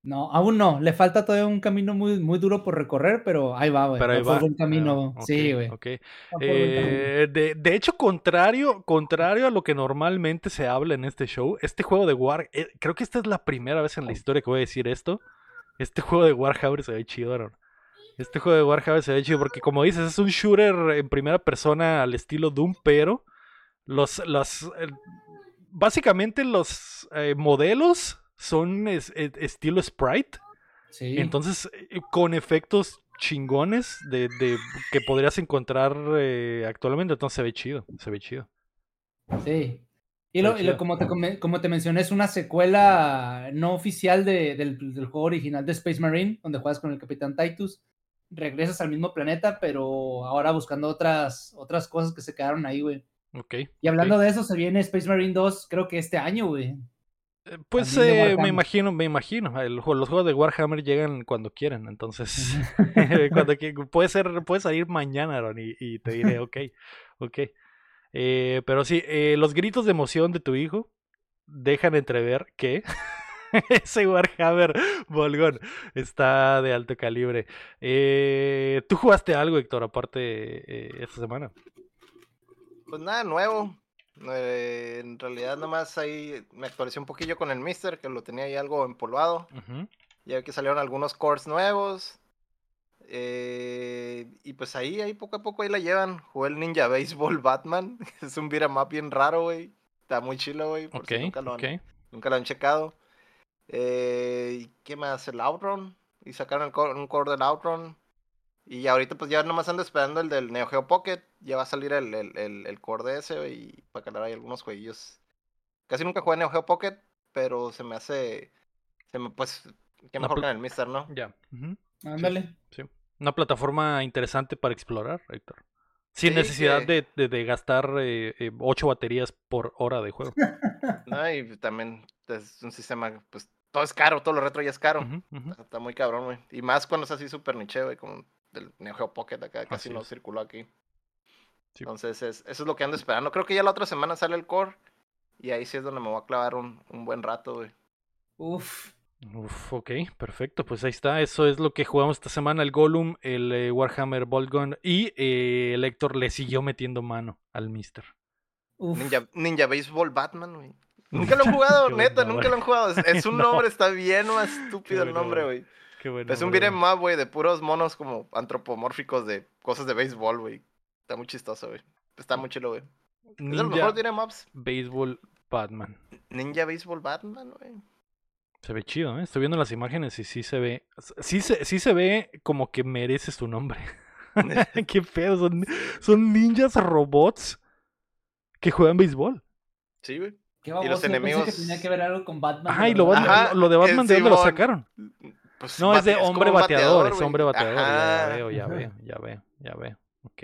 No, aún no. Le falta todavía un camino muy, muy duro por recorrer, pero ahí va, güey. Pero ahí Va buen camino. Ah, sí, güey. ok. Va por buen camino. Eh, de, de hecho, contrario, contrario a lo que normalmente se habla en este show, este juego de War, eh, creo que esta es la primera vez en la historia que voy a decir esto. Este juego de Warhammer se ve chido, Aaron. Este juego de Warhammer se ve chido porque, como dices, es un shooter en primera persona al estilo Doom, pero los, los eh, básicamente los eh, modelos son es- es- estilo sprite. Sí. Entonces, eh, con efectos chingones de, de- que podrías encontrar eh, actualmente, entonces se ve chido, se ve chido. Sí. Y, lo, y lo- chido. como, te, como te mencioné, es una secuela no oficial de- del, del juego original de Space Marine, donde juegas con el Capitán Titus. Regresas al mismo planeta, pero ahora buscando otras, otras cosas que se quedaron ahí, güey. Ok. Y hablando de eso, se viene Space Marine 2, creo que este año, güey. Eh, Pues eh, me imagino, me imagino. el los juegos de Warhammer llegan cuando quieren, entonces cuando puede ser, puede salir mañana, Aaron, y, y te diré, ok, ok. Eh, pero sí, eh, los gritos de emoción de tu hijo dejan entrever que ese Warhammer Volgón está de alto calibre. Eh, ¿Tú jugaste algo, Héctor, aparte eh, esta semana? Pues nada nuevo. Eh, en realidad nomás ahí me actualicé un poquillo con el Mister, que lo tenía ahí algo empolvado. Ujú. Ya que salieron algunos cores nuevos. eh, y pues ahí, ahí poco a poco ahí la llevan. Jugué el Ninja Baseball Batman. es un beat'em up bien raro, güey. Está muy chilo, güey. Por Ok, si nunca lo, han, ok. nunca lo han checado. Eh, ¿y ¿Qué más? El Outrun. Y sacaron el core- un core del Outrun. Y ahorita pues ya nomás ando esperando el del Neo Geo Pocket. Ya va a salir el, el, el, el core de ese, y para calar ahí algunos jueguillos. Casi nunca jugué Neo Geo Pocket, pero se me hace... Se me, pues, qué mejor que en el Mister, ¿no? Ya. Ándale. Una plataforma interesante para explorar, Héctor. Sin Sí, necesidad que- de, de- de gastar eh, eh, ocho baterías por hora de juego. ¿no? Y también es un sistema, pues, todo es caro, todo lo retro ya es caro. Está- Está muy cabrón, güey. Y más cuando es así súper niche, güey, como del Neo Geo Pocket acá, casi Así no es. circuló aquí. Sí. Entonces, es- eso es lo que ando esperando. Creo que ya la otra semana sale el core. Y ahí sí es donde me voy a clavar un, un buen rato, güey. Uf. Uf, ok, perfecto. Pues ahí está. Eso es lo que jugamos esta semana. El Gollum, el eh, Warhammer Boltgun y eh, el Héctor le siguió metiendo mano al Mister. Uf. Ninja, Ninja Baseball Batman, güey. Nunca lo han jugado, neta, nunca lo han jugado. Es, es un No. nombre, está bien más estúpido el nombre, güey. bueno. Es un beat'em up, güey, de puros monos como antropomórficos de cosas de béisbol, güey. Está muy chistoso, güey. Está muy chulo, güey. Es Ninja mejores beat'em ups. Baseball Batman. Ninja Baseball Batman, güey. Se ve chido, ¿eh? Estoy viendo las imágenes y sí se ve. Sí se, sí se ve como que merece su nombre. Qué pedo. Son, son ninjas robots que juegan béisbol. Sí, güey. Qué Y los enemigos- que tenía que ver algo con Batman. Ajá, y lo. Batman- Ajá, lo de Batman, es ¿de dónde lo sacaron? Pues, No, es de hombre bateador, es hombre bateador. Ya veo, ya veo, ya veo, ya veo. Ok.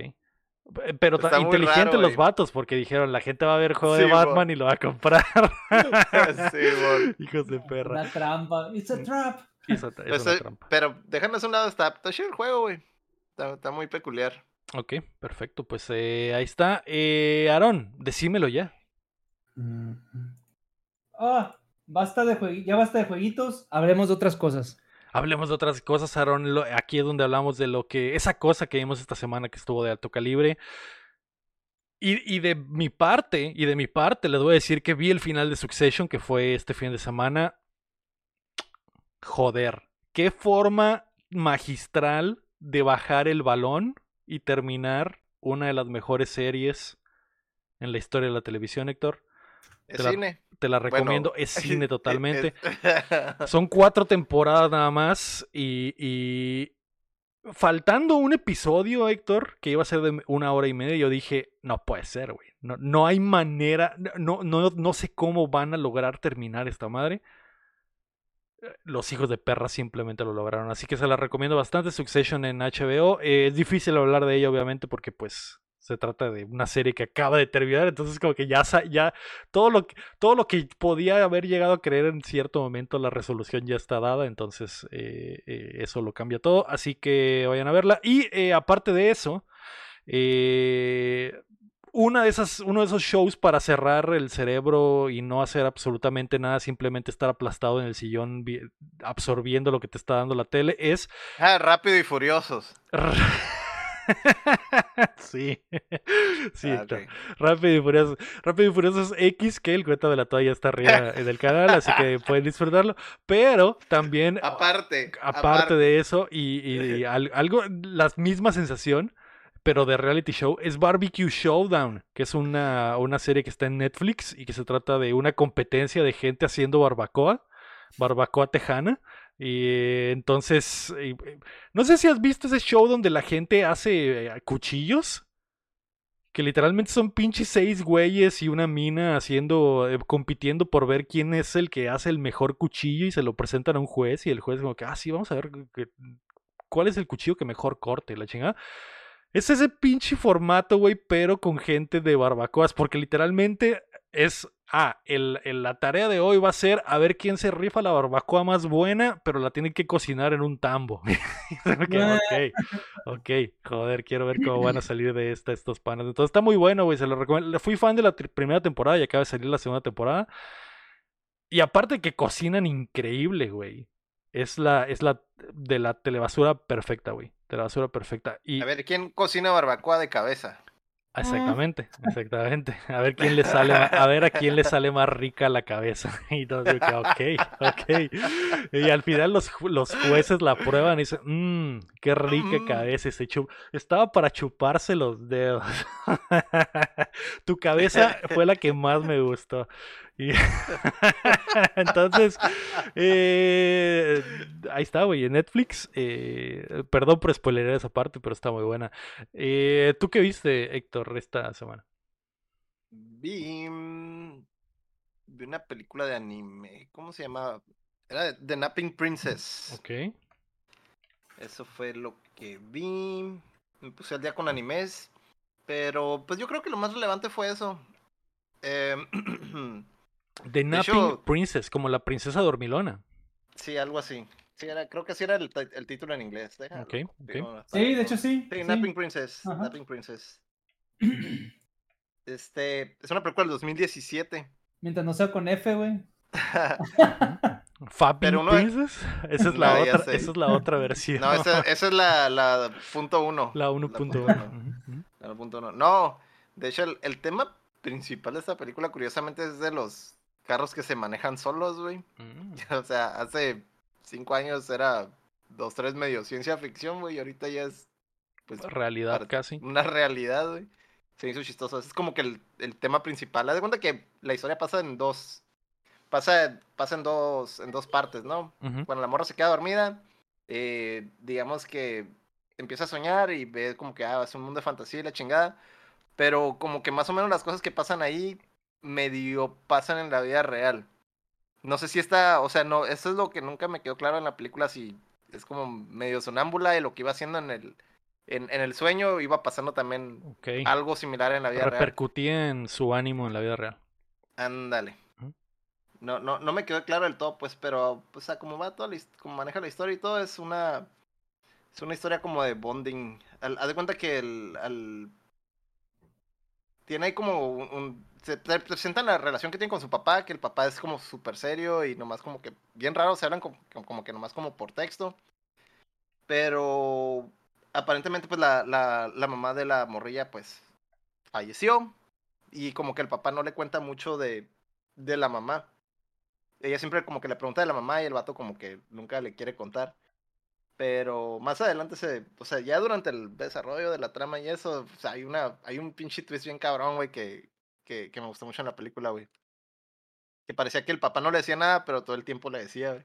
Pero Está muy inteligente raro, los vatos porque dijeron la gente va a ver juego de Batman y lo va a comprar. Sí. Hijos de perra. Una trampa. It's a trap. Esa Pues, es una eh, trampa. pero déjanos a un lado, está, está chido el juego, güey. Está, está muy peculiar. Ok, perfecto. Pues eh, ahí está. Eh, Aarón, decímelo ya. Ah, basta de ya basta de jueguitos, hablemos de otras cosas. Hablemos de otras cosas, Aarón. Lo- Aquí es donde hablamos de lo que. Esa cosa que vimos esta semana que estuvo de alto calibre. Y, y de mi parte, y de mi parte, les voy a decir que vi el final de Succession, que fue este fin de semana. Joder. Qué forma magistral de bajar el balón y terminar una de las mejores series en la historia de la televisión, Héctor. Es Te la- cine. Te la Bueno, recomiendo. es cine totalmente. es- Son cuatro temporadas nada más y, y faltando un episodio, Héctor, que iba a ser de una hora y media, yo dije, no puede ser, güey. No, no hay manera, no, no, no sé cómo van a lograr terminar esta madre. Los hijos de perra simplemente lo lograron, así que se la recomiendo bastante. Succession en HBO. Eh, es difícil hablar de ella, obviamente, porque pues se trata de una serie que acaba de terminar, entonces como que ya, ya todo lo que, todo lo que podía haber llegado a creer en cierto momento, la resolución ya está dada, entonces eh, eh, eso lo cambia todo, así que vayan a verla. Y eh, aparte de eso, eh, una de esas, uno de esos shows para cerrar el cerebro y no hacer absolutamente nada, simplemente estar aplastado en el sillón absorbiendo lo que te está dando la tele, es Ah, rápido y furiosos. sí, sí, Ah. Rápido y Furioso. Rápido y Furioso X, que el cuento de la toalla está arriba en el canal, así que pueden disfrutarlo. Pero también, Aparte. aparte de eso, y, y- y al- algo, la misma sensación, pero de reality show, es Barbecue Showdown, que es una, una serie que está en Netflix y que se trata de una competencia de gente haciendo barbacoa, barbacoa tejana. Y eh, entonces, eh, no sé si has visto ese show donde la gente hace eh, cuchillos. Que literalmente son pinches seis güeyes y una mina haciendo, compitiendo por ver quién es el que hace el mejor cuchillo y se lo presentan a un juez y el juez como que, ah, sí, vamos a ver cuál es el cuchillo que mejor corte, la chingada. Es ese pinche formato, güey, pero con gente de barbacoas, porque literalmente es, ah, el, el- la tarea de hoy va a ser a ver quién se rifa la barbacoa más buena, pero la tienen que cocinar en un tambo. Quedó, ok, ok, joder, quiero ver cómo van a salir de esta estos panas. Entonces está muy bueno, güey, se lo recomiendo. Fui fan de la primera temporada y acaba de salir la segunda temporada. Y aparte que cocinan increíble, güey. Es la, es la de la telebasura perfecta, güey. Telebasura perfecta. Y A ver, ¿quién cocina barbacoa de cabeza? Exactamente, exactamente. A ver quién le sale, a ver a quién le sale más rica la cabeza. Y todo así que, ok, ok. Y al final los, los jueces la prueban y dicen, mmm, qué rica Mm. cabeza. Y se chup- Estaba para chuparse los dedos. tu cabeza fue la que más me gustó. Y Entonces, eh, ahí está, güey, en Netflix. eh, perdón por spoiler esa parte, pero está muy buena. Eh, ¿Tú qué viste, Héctor, esta semana? Vi, vi una película de anime. ¿Cómo se llamaba? Era The Napping Princess. Ok. Eso fue lo que vi. Me puse al día con animes. Pero pues yo creo que lo más relevante fue eso. Em, The Napping hecho- Princess, como la princesa dormilona. sí, algo así. Sí, era, creo que así era el, el título en inglés. Déjalo, Ok, confirmo, ok. está Sí, de hecho sí. Sí, sí. Napping Princess. Ajá. Napping Princess. Este, es una película del 2017. Mientras no sea con F, güey. Fapping uno- Princess. Esa es la No, otra, esa es la otra versión. No, esa, esa es la, la punto uno. La punto 1.1. uno. Ujú, ujú. La punto uno. No, de hecho, el, el tema principal de esta película, curiosamente, es de los carros que se manejan solos, güey. Mm. O sea, hace cinco años era dos, tres medio ciencia ficción, güey, y ahorita ya es, pues, Realidad Para- casi. una realidad, güey. Se hizo chistoso. Es como que el, el tema principal. Haz de cuenta que la historia pasa en dos. Pasa, pasa en dos. En dos partes, ¿no? Cuando la morra se queda dormida. eh, digamos que empieza a soñar y ve como que ah, es un mundo de fantasía y la chingada. Pero como que más o menos las cosas que pasan ahí medio pasan en la vida real. No sé si está, o sea, no, eso es lo que nunca me quedó claro en la película, si es como medio sonámbula y lo que iba haciendo en el, en, en el sueño iba pasando también algo similar en la vida real. Repercutía en su ánimo en la vida real. Ándale. No, no, no me quedó claro del todo, pues, pero, pues, a como va toda la como maneja la historia y todo, es una, es una historia como de bonding. Al- Haz de cuenta que el, al, tiene ahí como un, un- se presentan la relación que tiene con su papá, que el papá es como súper serio y nomás como que, bien raro, se hablan como, como que nomás como por texto. Pero, aparentemente, pues, la, la, la mamá de la morrilla, pues, falleció. Y como que el papá no le cuenta mucho de, de la mamá. Ella siempre como que le pregunta de la mamá y el vato como que nunca le quiere contar. Pero más adelante se, o sea, ya durante el desarrollo de la trama y eso, sea, hay una, hay un pinche twist bien cabrón, güey, que, que, que me gustó mucho en la película, güey. Que parecía que el papá no le decía nada, pero todo el tiempo le decía, güey.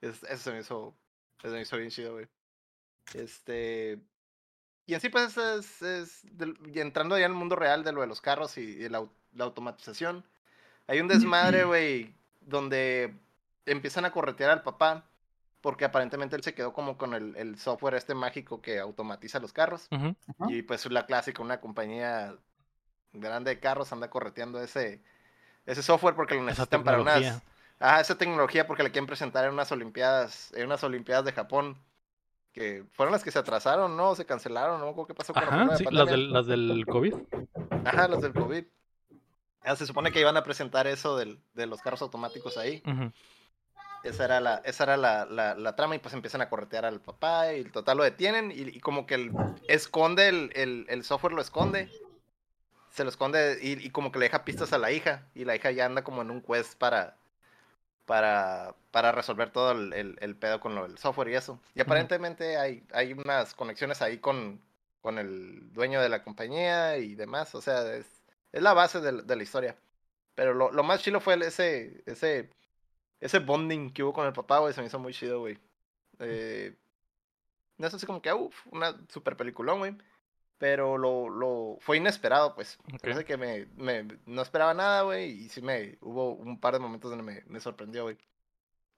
Es- eso se me hizo, eso se me hizo bien chido, güey. Este, y así pues es, es del- y entrando ya en el mundo real de lo de los carros y, y la, la automatización. Hay un desmadre, güey, donde empiezan a corretear al papá porque aparentemente él se quedó como con el, el software este mágico que automatiza los carros. Ujú. Ajá. Y pues la clásica, una compañía grande de carros anda correteando ese, ese software porque lo necesitan para unas... Ajá, esa tecnología porque le quieren presentar en unas olimpiadas, en unas olimpiadas de Japón. Que fueron las que se atrasaron, ¿no? Se cancelaron, no qué pasó con la Ajá, sí, las pandemia. del, las del COVID. Ajá, las del COVID. Ah, se supone que iban a presentar eso del, de los carros automáticos ahí. Esa era la, esa era la, la, la trama y pues empiezan a corretear al papá y total lo detienen y, y como que el, esconde el, el, el software lo esconde. Se lo esconde y, y como que le deja pistas a la hija y la hija ya anda como en un quest para para, para resolver todo el, el, el pedo con lo del software y eso. Y aparentemente hay, hay unas conexiones ahí con, con el dueño de la compañía y demás. O sea, es, es la base de, la- de la historia. Pero lo, lo más chido fue el- ese, ese, ese bonding que hubo con el papá, güey. Se me hizo muy chido, güey. Eh, no es así como que, uff, una super peliculón, güey. Pero lo, lo fue inesperado, pues. Ok. Parece que me, me- no esperaba nada, güey. Y sí me hubo un par de momentos donde me, me sorprendió, güey.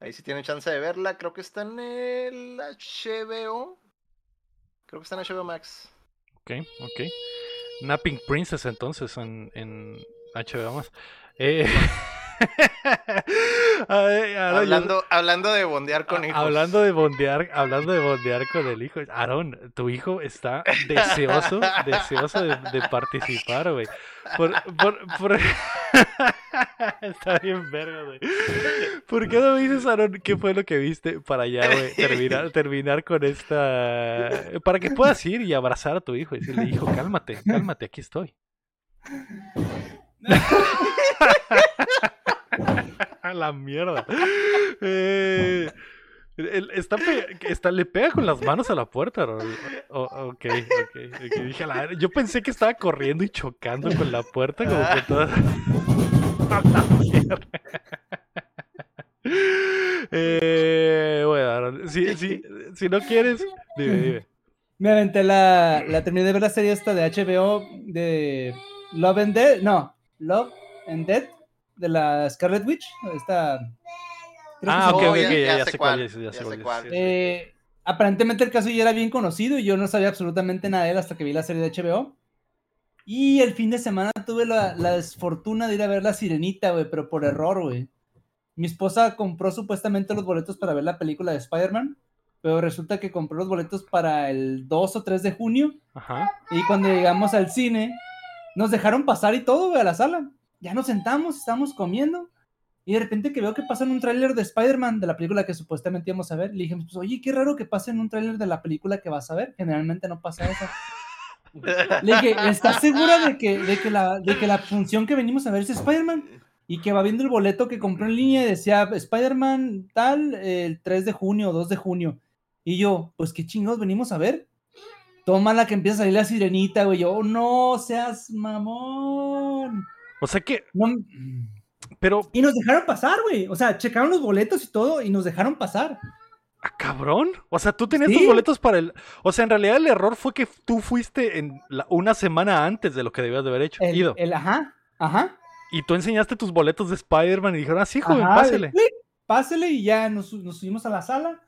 Ahí sí tienen chance de verla. Creo que está en el HBO. Creo que está en HBO Max. Ok, ok. Napping Princess entonces en, en HBO más. Eh, ay, ahora yo- Hablando, hablando de bondear con a- hijos. Hablando de bondear, hablando de bondear con el hijo. Aaron, tu hijo está deseoso, deseoso de, de participar, güey. Por, por, por- está bien verga, güey. ¿Por qué no me dices, Aaron, qué fue lo que viste para ya, güey, terminar, terminar con esta... Para que puedas ir y abrazar a tu hijo y decirle, hijo, cálmate, cálmate, aquí estoy. A la mierda. Eh, él está, le pega con las manos a la puerta. ok, ok. ok, dije, a la- yo pensé que estaba corriendo y chocando con la puerta como que toda... A la mierda. Eh, bueno, si, si, si no quieres, dime, dime. Me aventé la, la terminé de ver la serie esta de HBO de Love and Dead, no, Love and Dead de la Scarlet Witch, esta Ah, ok, ok, ya- ok, ya, ya ya sé sé cuál ya ya sé sé cuál. Eh, aparentemente el caso ya era bien conocido y yo no sabía absolutamente nada de él hasta que vi la serie de HBO. Y el fin de semana tuve la, la desfortuna de ir a ver La Sirenita, güey, pero por error, güey. Mi esposa compró supuestamente los boletos para ver la película de Spider-Man, pero resulta que compró los boletos para el 2 o 3 de junio Ajá. y cuando llegamos al cine, nos dejaron pasar y todo, güey, a la sala. Ya nos sentamos, estábamos comiendo. Y de repente que veo que pasa en un tráiler de Spider-Man, de la película que supuestamente íbamos a ver, le dije, pues, oye, qué raro que pase en un tráiler de la película que vas a ver. Generalmente no pasa eso. Le dije, ¿estás segura de que, de, que la, de que la función que venimos a ver es Spider-Man? Y que va viendo el boleto que compró en línea y decía Spider-Man tal, el 3 de junio, 2 de junio. Y yo, pues qué chingados venimos a ver. Toma la que empieza a salir la sirenita, güey. Yo, no seas mamón. O sea que. No, pero. y nos dejaron pasar, güey. O sea, checaron los boletos y todo y nos dejaron pasar. Ah, cabrón. O sea, tú tenías Sí. tus boletos para el. O sea, en realidad el error fue que tú fuiste en la- una semana antes de lo que debías de haber hecho. El, ido. el- ajá, ajá. Y tú enseñaste tus boletos de Spider-Man y dijeron, ah, sí, joven, pásele. Pásele y ya nos, nos subimos a la sala.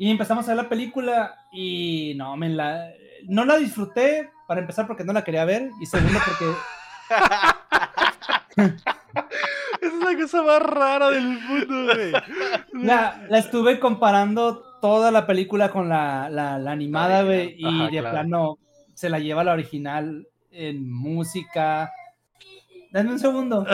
Y empezamos a ver la película y no, me la, no la disfruté para empezar porque no la quería ver y segundo porque Es la cosa más rara del mundo, güey. la, la estuve comparando toda la película con la, la, la animada, güey, y Ajá, de claro. plano se la lleva la original en música. Dame un segundo.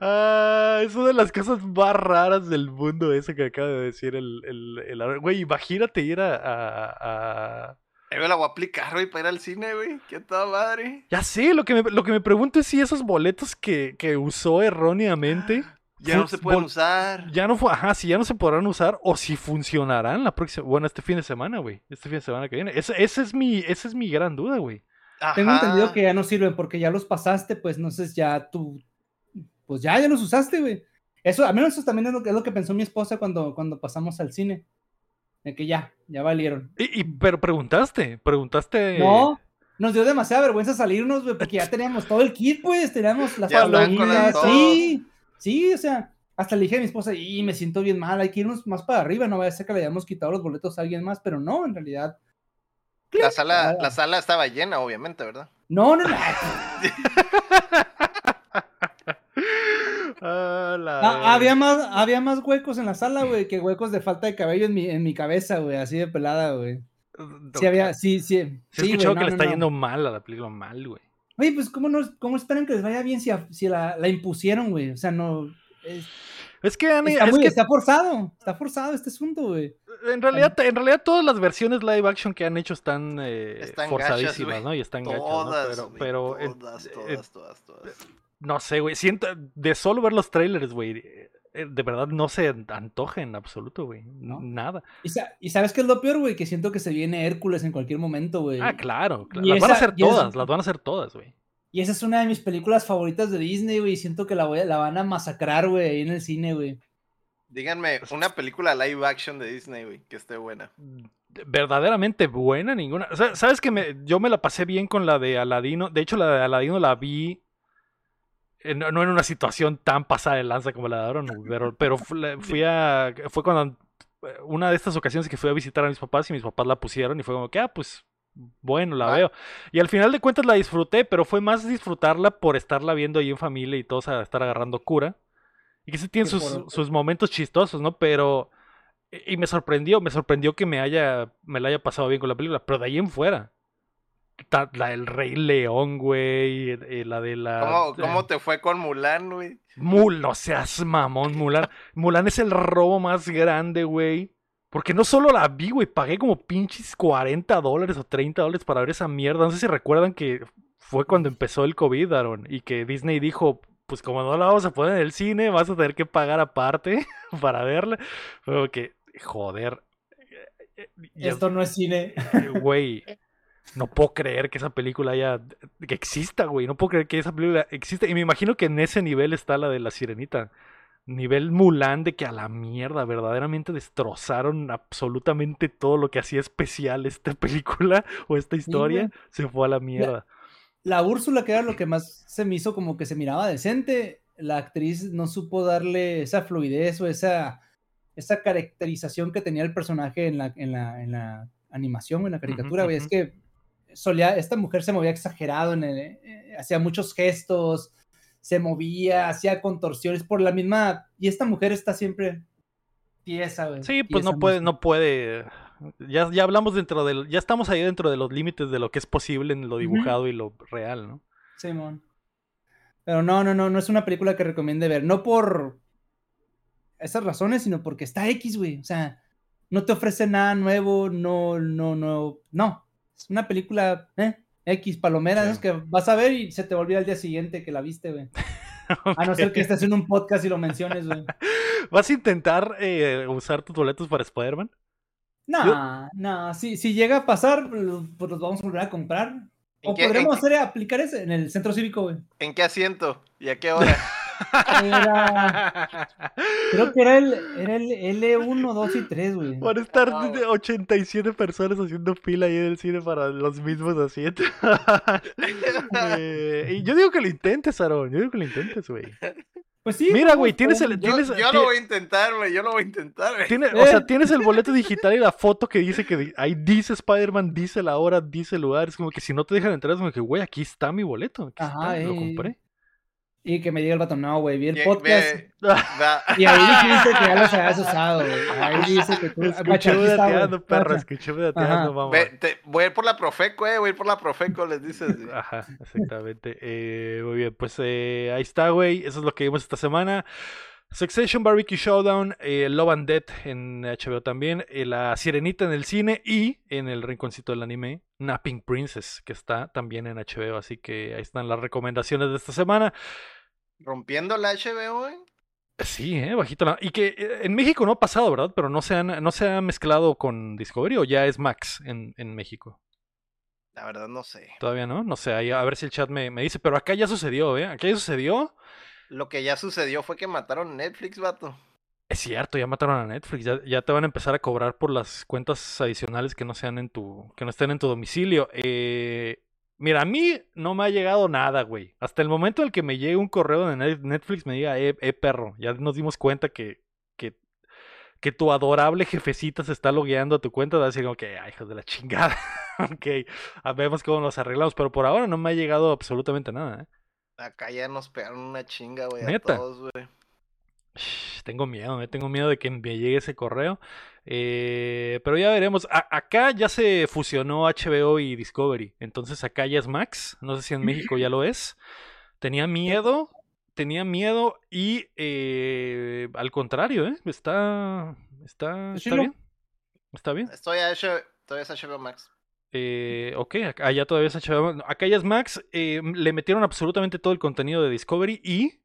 Ah, es una de las cosas más raras del mundo ese que acaba de decir el... el, el- güey, imagínate ir a... a- a- Yo la voy a aplicar, güey, para ir al cine, güey. Qué toda madre. Ya sé, lo que me, lo que me pregunto es si esos boletos que, que usó erróneamente... Ya no se pueden usar. Ya no fue, ajá, si ya no se podrán usar o si funcionarán la próxima, bueno, este fin de semana, güey, este fin de semana que viene. Ese, ese es mi, esa es mi gran duda, güey. Tengo entendido que ya no sirven porque ya los pasaste, pues no sé, ya tú, pues ya, ya los usaste, güey. Eso, al menos eso también es lo que, es lo que pensó mi esposa cuando, cuando pasamos al cine. De que ya, ya valieron. Y, y- pero preguntaste, preguntaste. No, nos dio demasiada vergüenza salirnos, güey, porque ya teníamos todo el kit, pues, teníamos las palomitas, sí, sí, o sea, hasta le dije a mi esposa, y me siento bien mal, hay que irnos más para arriba, no vaya a ser que le hayamos quitado los boletos a alguien más, pero no, en realidad, La sala, Ah. la sala estaba llena, obviamente, ¿verdad? no, no, no. Ah, la- Ah, había, más, había más huecos en la sala, güey, que huecos de falta de cabello en mi, en mi cabeza, güey, así de pelada, güey. Sí, había, sí, sí. Sí, he sí, no, que le está no. yendo mal a la película, mal, güey. Oye, pues, ¿cómo, no, ¿cómo esperan que les vaya bien si, a- si la, la impusieron, güey? O sea, no. es- Es que, Ani, está, es muy- que está forzado, está forzado este asunto, güey. en realidad, en realidad todas las versiones live action que han hecho están, eh, Están forzadísimas, gachas. ¿no? Y están gachas, ¿no? Todas, Pero, eh, todas, eh, todas, todas, todas. no sé, güey. Siento, de solo ver los trailers, güey. eh, De verdad no se antoja en absoluto, güey. ¿No? Nada. Y, sa- y sabes qué es lo peor, güey? Que siento que se viene Hércules en cualquier momento, güey. Ah, claro. claro. Las van a esa- hacer todas, las van a hacer todas, güey. Y esa es una de mis películas favoritas de Disney, güey. y Siento que la, voy a- la van a masacrar, güey, ahí en el cine, güey. Díganme, una película live action de Disney, güey, que esté buena. Verdaderamente buena, ninguna. O sea, ¿Sabes que me, yo me la pasé bien con la de Aladino? De hecho, la de Aladino la vi. en- no en una situación tan pasada de lanza como la de Aaron, pero, pero fui a. Fue cuando. Una de estas ocasiones que fui a visitar a mis papás y mis papás la pusieron y fue como que, ah, pues. Bueno, la Ah. veo. Y al final de cuentas la disfruté, pero fue más disfrutarla por estarla viendo ahí en familia y todos a estar agarrando cura. Y que sí tiene sus, sus momentos chistosos, ¿no? Pero. Y y me sorprendió, me sorprendió que me haya, me la haya pasado bien con la película, pero de ahí en fuera. La del Rey León, güey, eh, la de la... ¿Cómo, cómo te fue con Mulan, güey? Mul, no seas mamón, Mulan. Mulan es el robo más grande, güey. Porque no solo la vi, güey, pagué como pinches 40 dólares o 30 dólares para ver esa mierda. No sé si recuerdan que fue cuando empezó el COVID, Aaron, y que Disney dijo, pues como no la vamos a poner en el cine, vas a tener que pagar aparte para verla. Pero que, joder. ya- Esto no es cine. Güey, no puedo creer que esa película haya. que exista, güey. No puedo creer que esa película exista. Y me imagino que en ese nivel está la de la sirenita. Nivel Mulan de que a la mierda, verdaderamente destrozaron absolutamente todo lo que hacía especial esta película o esta historia. se fue a la mierda. La Úrsula, que era lo que más se me hizo como que se miraba decente, la actriz no supo darle esa fluidez o esa, esa caracterización que tenía el personaje en la, en la, en la animación, en la caricatura. Es que solía, esta mujer se movía exagerado, en el- eh, hacía muchos gestos, se movía, hacía contorsiones por la misma... Y esta mujer está siempre tiesa, güey. Sí, pues no puede, no puede. Ya, ya hablamos dentro del. Ya estamos ahí dentro de los límites de lo que es posible en lo dibujado y lo real, ¿no? Simón. Pero no, no, no, no es una película que recomiende ver. No por esas razones, sino porque está X, güey. O sea, no te ofrece nada nuevo, no, no, no, no. Es una película, ¿eh? X, palomera, es que vas a ver y se te olvida el día siguiente que la viste, güey. A no ser que estés en un podcast y lo menciones, güey. ¿Vas a intentar eh, usar tus boletos para Spider-Man? No, no, si, si llega a pasar, pues, los vamos a volver a comprar. O podremos hacer aplicar ese en el centro cívico, güey. ¿En qué asiento? ¿Y a qué hora? creo que era el, era el L1, 2 y 3, güey. Van a estar 87 personas haciendo fila ahí en el cine para los mismos asientos. Eh, y yo digo que lo intentes, Aaron. Yo digo que lo intentes, güey. Pues sí. Mira, güey, tienes el. Yo, lo voy a intentar, güey. Yo lo voy a intentar, güey. O sea, eh. tienes el boleto digital y la foto que dice que ahí dice Spider-Man, dice la hora, dice el lugar. Es como que si no te dejan entrar, es como que, güey, aquí está mi boleto. Ajá, lo compré. Y que me diga el vato, no, güey, vi el podcast. y ahí dijiste que ya los habías usado, güey. Ahí dice que tú. Escuché dateando, perro, escuché dateando, mamá. voy a ir por la Profeco, eh, voy a ir por la Profeco, les dices. Ajá, exactamente. Eh, muy bien, pues eh, ahí está, güey. Eso es lo que vimos esta semana. Succession Barbecue Showdown, eh, Love and Death en HBO también, eh, La Sirenita en el cine y en el rinconcito del anime, Napping Princess, que está también en HBO. Así que ahí están las recomendaciones de esta semana. ¿Rompiendo la HBO, eh? Sí, eh, bajito la... Y que eh, en México no ha pasado, ¿verdad? Pero no se, han, no se ha mezclado con Discovery o ya es Max en, en México. La verdad no sé. Todavía no, no sé, a ver si el chat me, me dice, pero acá ya sucedió, ¿eh? Acá ya sucedió. Lo que ya sucedió fue que mataron Netflix, vato. Es cierto, ya mataron a Netflix, ya, te van a empezar a cobrar por las cuentas adicionales que no sean en tu, que no estén en tu domicilio. Eh, mira, a mí no me ha llegado nada, güey. Hasta el momento en el que me llegue un correo de Netflix me diga, eh, eh perro, ya nos dimos cuenta que, que, que tu adorable jefecita se está logueando a tu cuenta, va a decir que, ay, hijos de la chingada. ok, vemos cómo nos arreglamos, pero por ahora no me ha llegado absolutamente nada, ¿eh? Acá ya nos pegaron una chinga, güey, a todos, güey. Tengo miedo, me tengo miedo de que me llegue ese correo. Eh, pero ya veremos. acá ya se fusionó HBO y Discovery. Entonces acá ya es Max. No sé si en México ya lo es. Tenía miedo. Tenía miedo. Y eh, al contrario, ¿eh? Está. Está, está bien. Está bien. Estoy a todavía es HBO Max. Eh, ok, allá todavía es HBO. Acá ya es Max. Eh, le metieron absolutamente todo el contenido de Discovery y.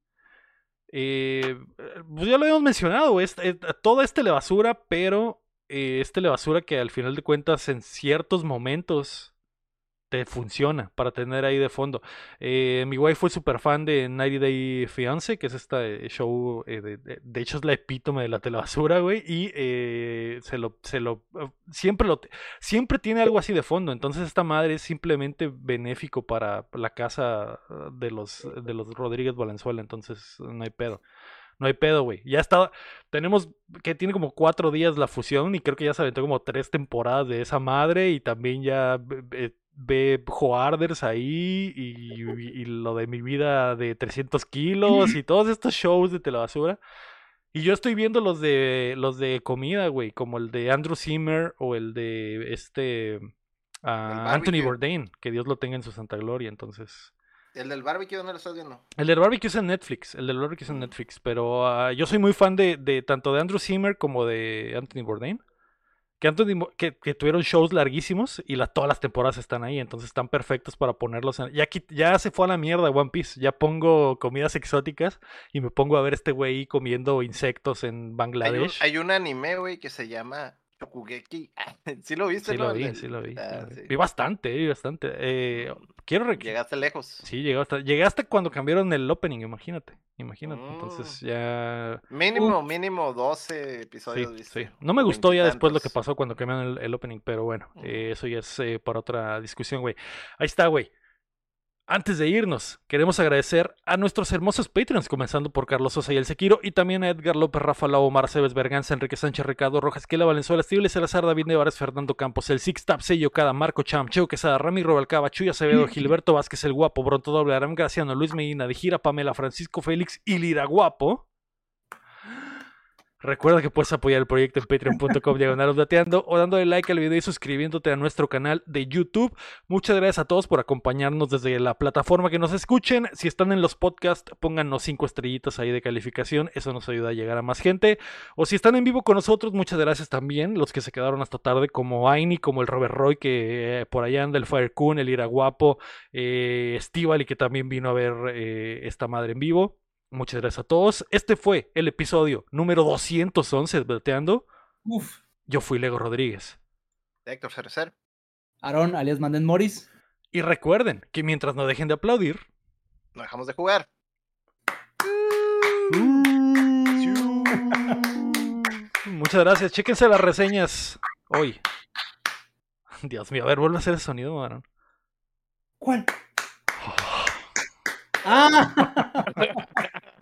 Eh, pues ya lo habíamos mencionado, es, toda esta basura, pero eh, este basura que al final de cuentas en ciertos momentos funciona para tener ahí de fondo. Eh, mi wife fue súper fan de 90 Day Fiance, que es este show, eh, de, hecho es la epítome de la telebasura, güey, y eh, se lo, se lo, siempre lo, siempre tiene algo así de fondo, entonces esta madre es simplemente benéfico para la casa de los, de los Rodríguez Valenzuela, entonces no hay pedo. No hay pedo, güey. Ya está. Tenemos que tiene como cuatro días la fusión y creo que ya se aventó como tres temporadas de esa madre y también ya ve Joarders ahí y, lo de mi vida de 300 kilos y todos estos shows de telebasura. Y yo estoy viendo los de los de comida, güey, como el de Andrew Zimmer o el de este ah, Anthony Bourdain, que Dios lo tenga en su santa gloria, entonces. ¿El del barbecue dónde lo estás viendo? El del barbecue es en Netflix, el del barbecue es en Netflix, pero ah, yo soy muy fan de, de, tanto de Andrew Zimmer como de Anthony Bourdain que, tuvieron shows larguísimos y todas las temporadas están ahí, entonces están perfectos para ponerlos en... Ya, ya se fue a la mierda One Piece, ya pongo comidas exóticas y me pongo a ver este güey comiendo insectos en Bangladesh. Hay un, anime, güey, que se llama Chokugeki. ¿Sí lo viste? Sí lo vi, sí lo vi. Ah, vi bastante, vi bastante. Eh, quiero... Llegaste lejos. Sí, llegaste, llegaste cuando cambiaron el opening, imagínate. Imagínate. Entonces mm. ya. Mínimo, mínimo 12 episodios. Sí, No me gustó ya después lo que pasó cuando cambiaron el, opening, pero bueno, eh, eso ya es eh, para otra discusión, güey. Ahí está, güey. Antes de irnos, queremos agradecer a nuestros hermosos Patreons, comenzando por Carlos Sosa y el Sequiro, y también a Edgar López, Rafa Lau, Marcebes, Berganza, Enrique Sánchez, Ricardo Rojas, Kela Valenzuela, Estible Salazar, David Nevares, Fernando Campos, el Six Tap, Sello Cada, Marco Cham, Cheo Quesada, Rami Robalcaba, Chuya Acevedo, Gilberto Vázquez, el Guapo, Bronto Doble, Aram Graciano, Luis Medina, de Gira, Pamela, Francisco Félix y Lira Guapo. Recuerda que puedes apoyar el proyecto en patreon.com diagonal o dándole like al video y suscribiéndote a nuestro canal de YouTube. Muchas gracias a todos por acompañarnos desde la plataforma que nos escuchen. Si están en los podcasts, pónganos cinco estrellitas ahí de calificación. Eso nos ayuda a llegar a más gente. O si están en vivo con nosotros, muchas gracias también. Los que se quedaron hasta tarde, como Aini, como el Robert Roy, que eh, por allá anda, el Fire Kun, el Ira Guapo, eh, y que también vino a ver eh, esta madre en vivo. Muchas gracias a todos. Este fue el episodio número 211 de Bateando. Uf. Yo fui Lego Rodríguez. Héctor Cerecer. Aaron, alias Manden Morris. Y recuerden que mientras no dejen de aplaudir, no dejamos de jugar. Muchas gracias. Chéquense las reseñas hoy. Dios mío, a ver, vuelve a hacer el sonido, Aaron. ¿Cuál? Ah!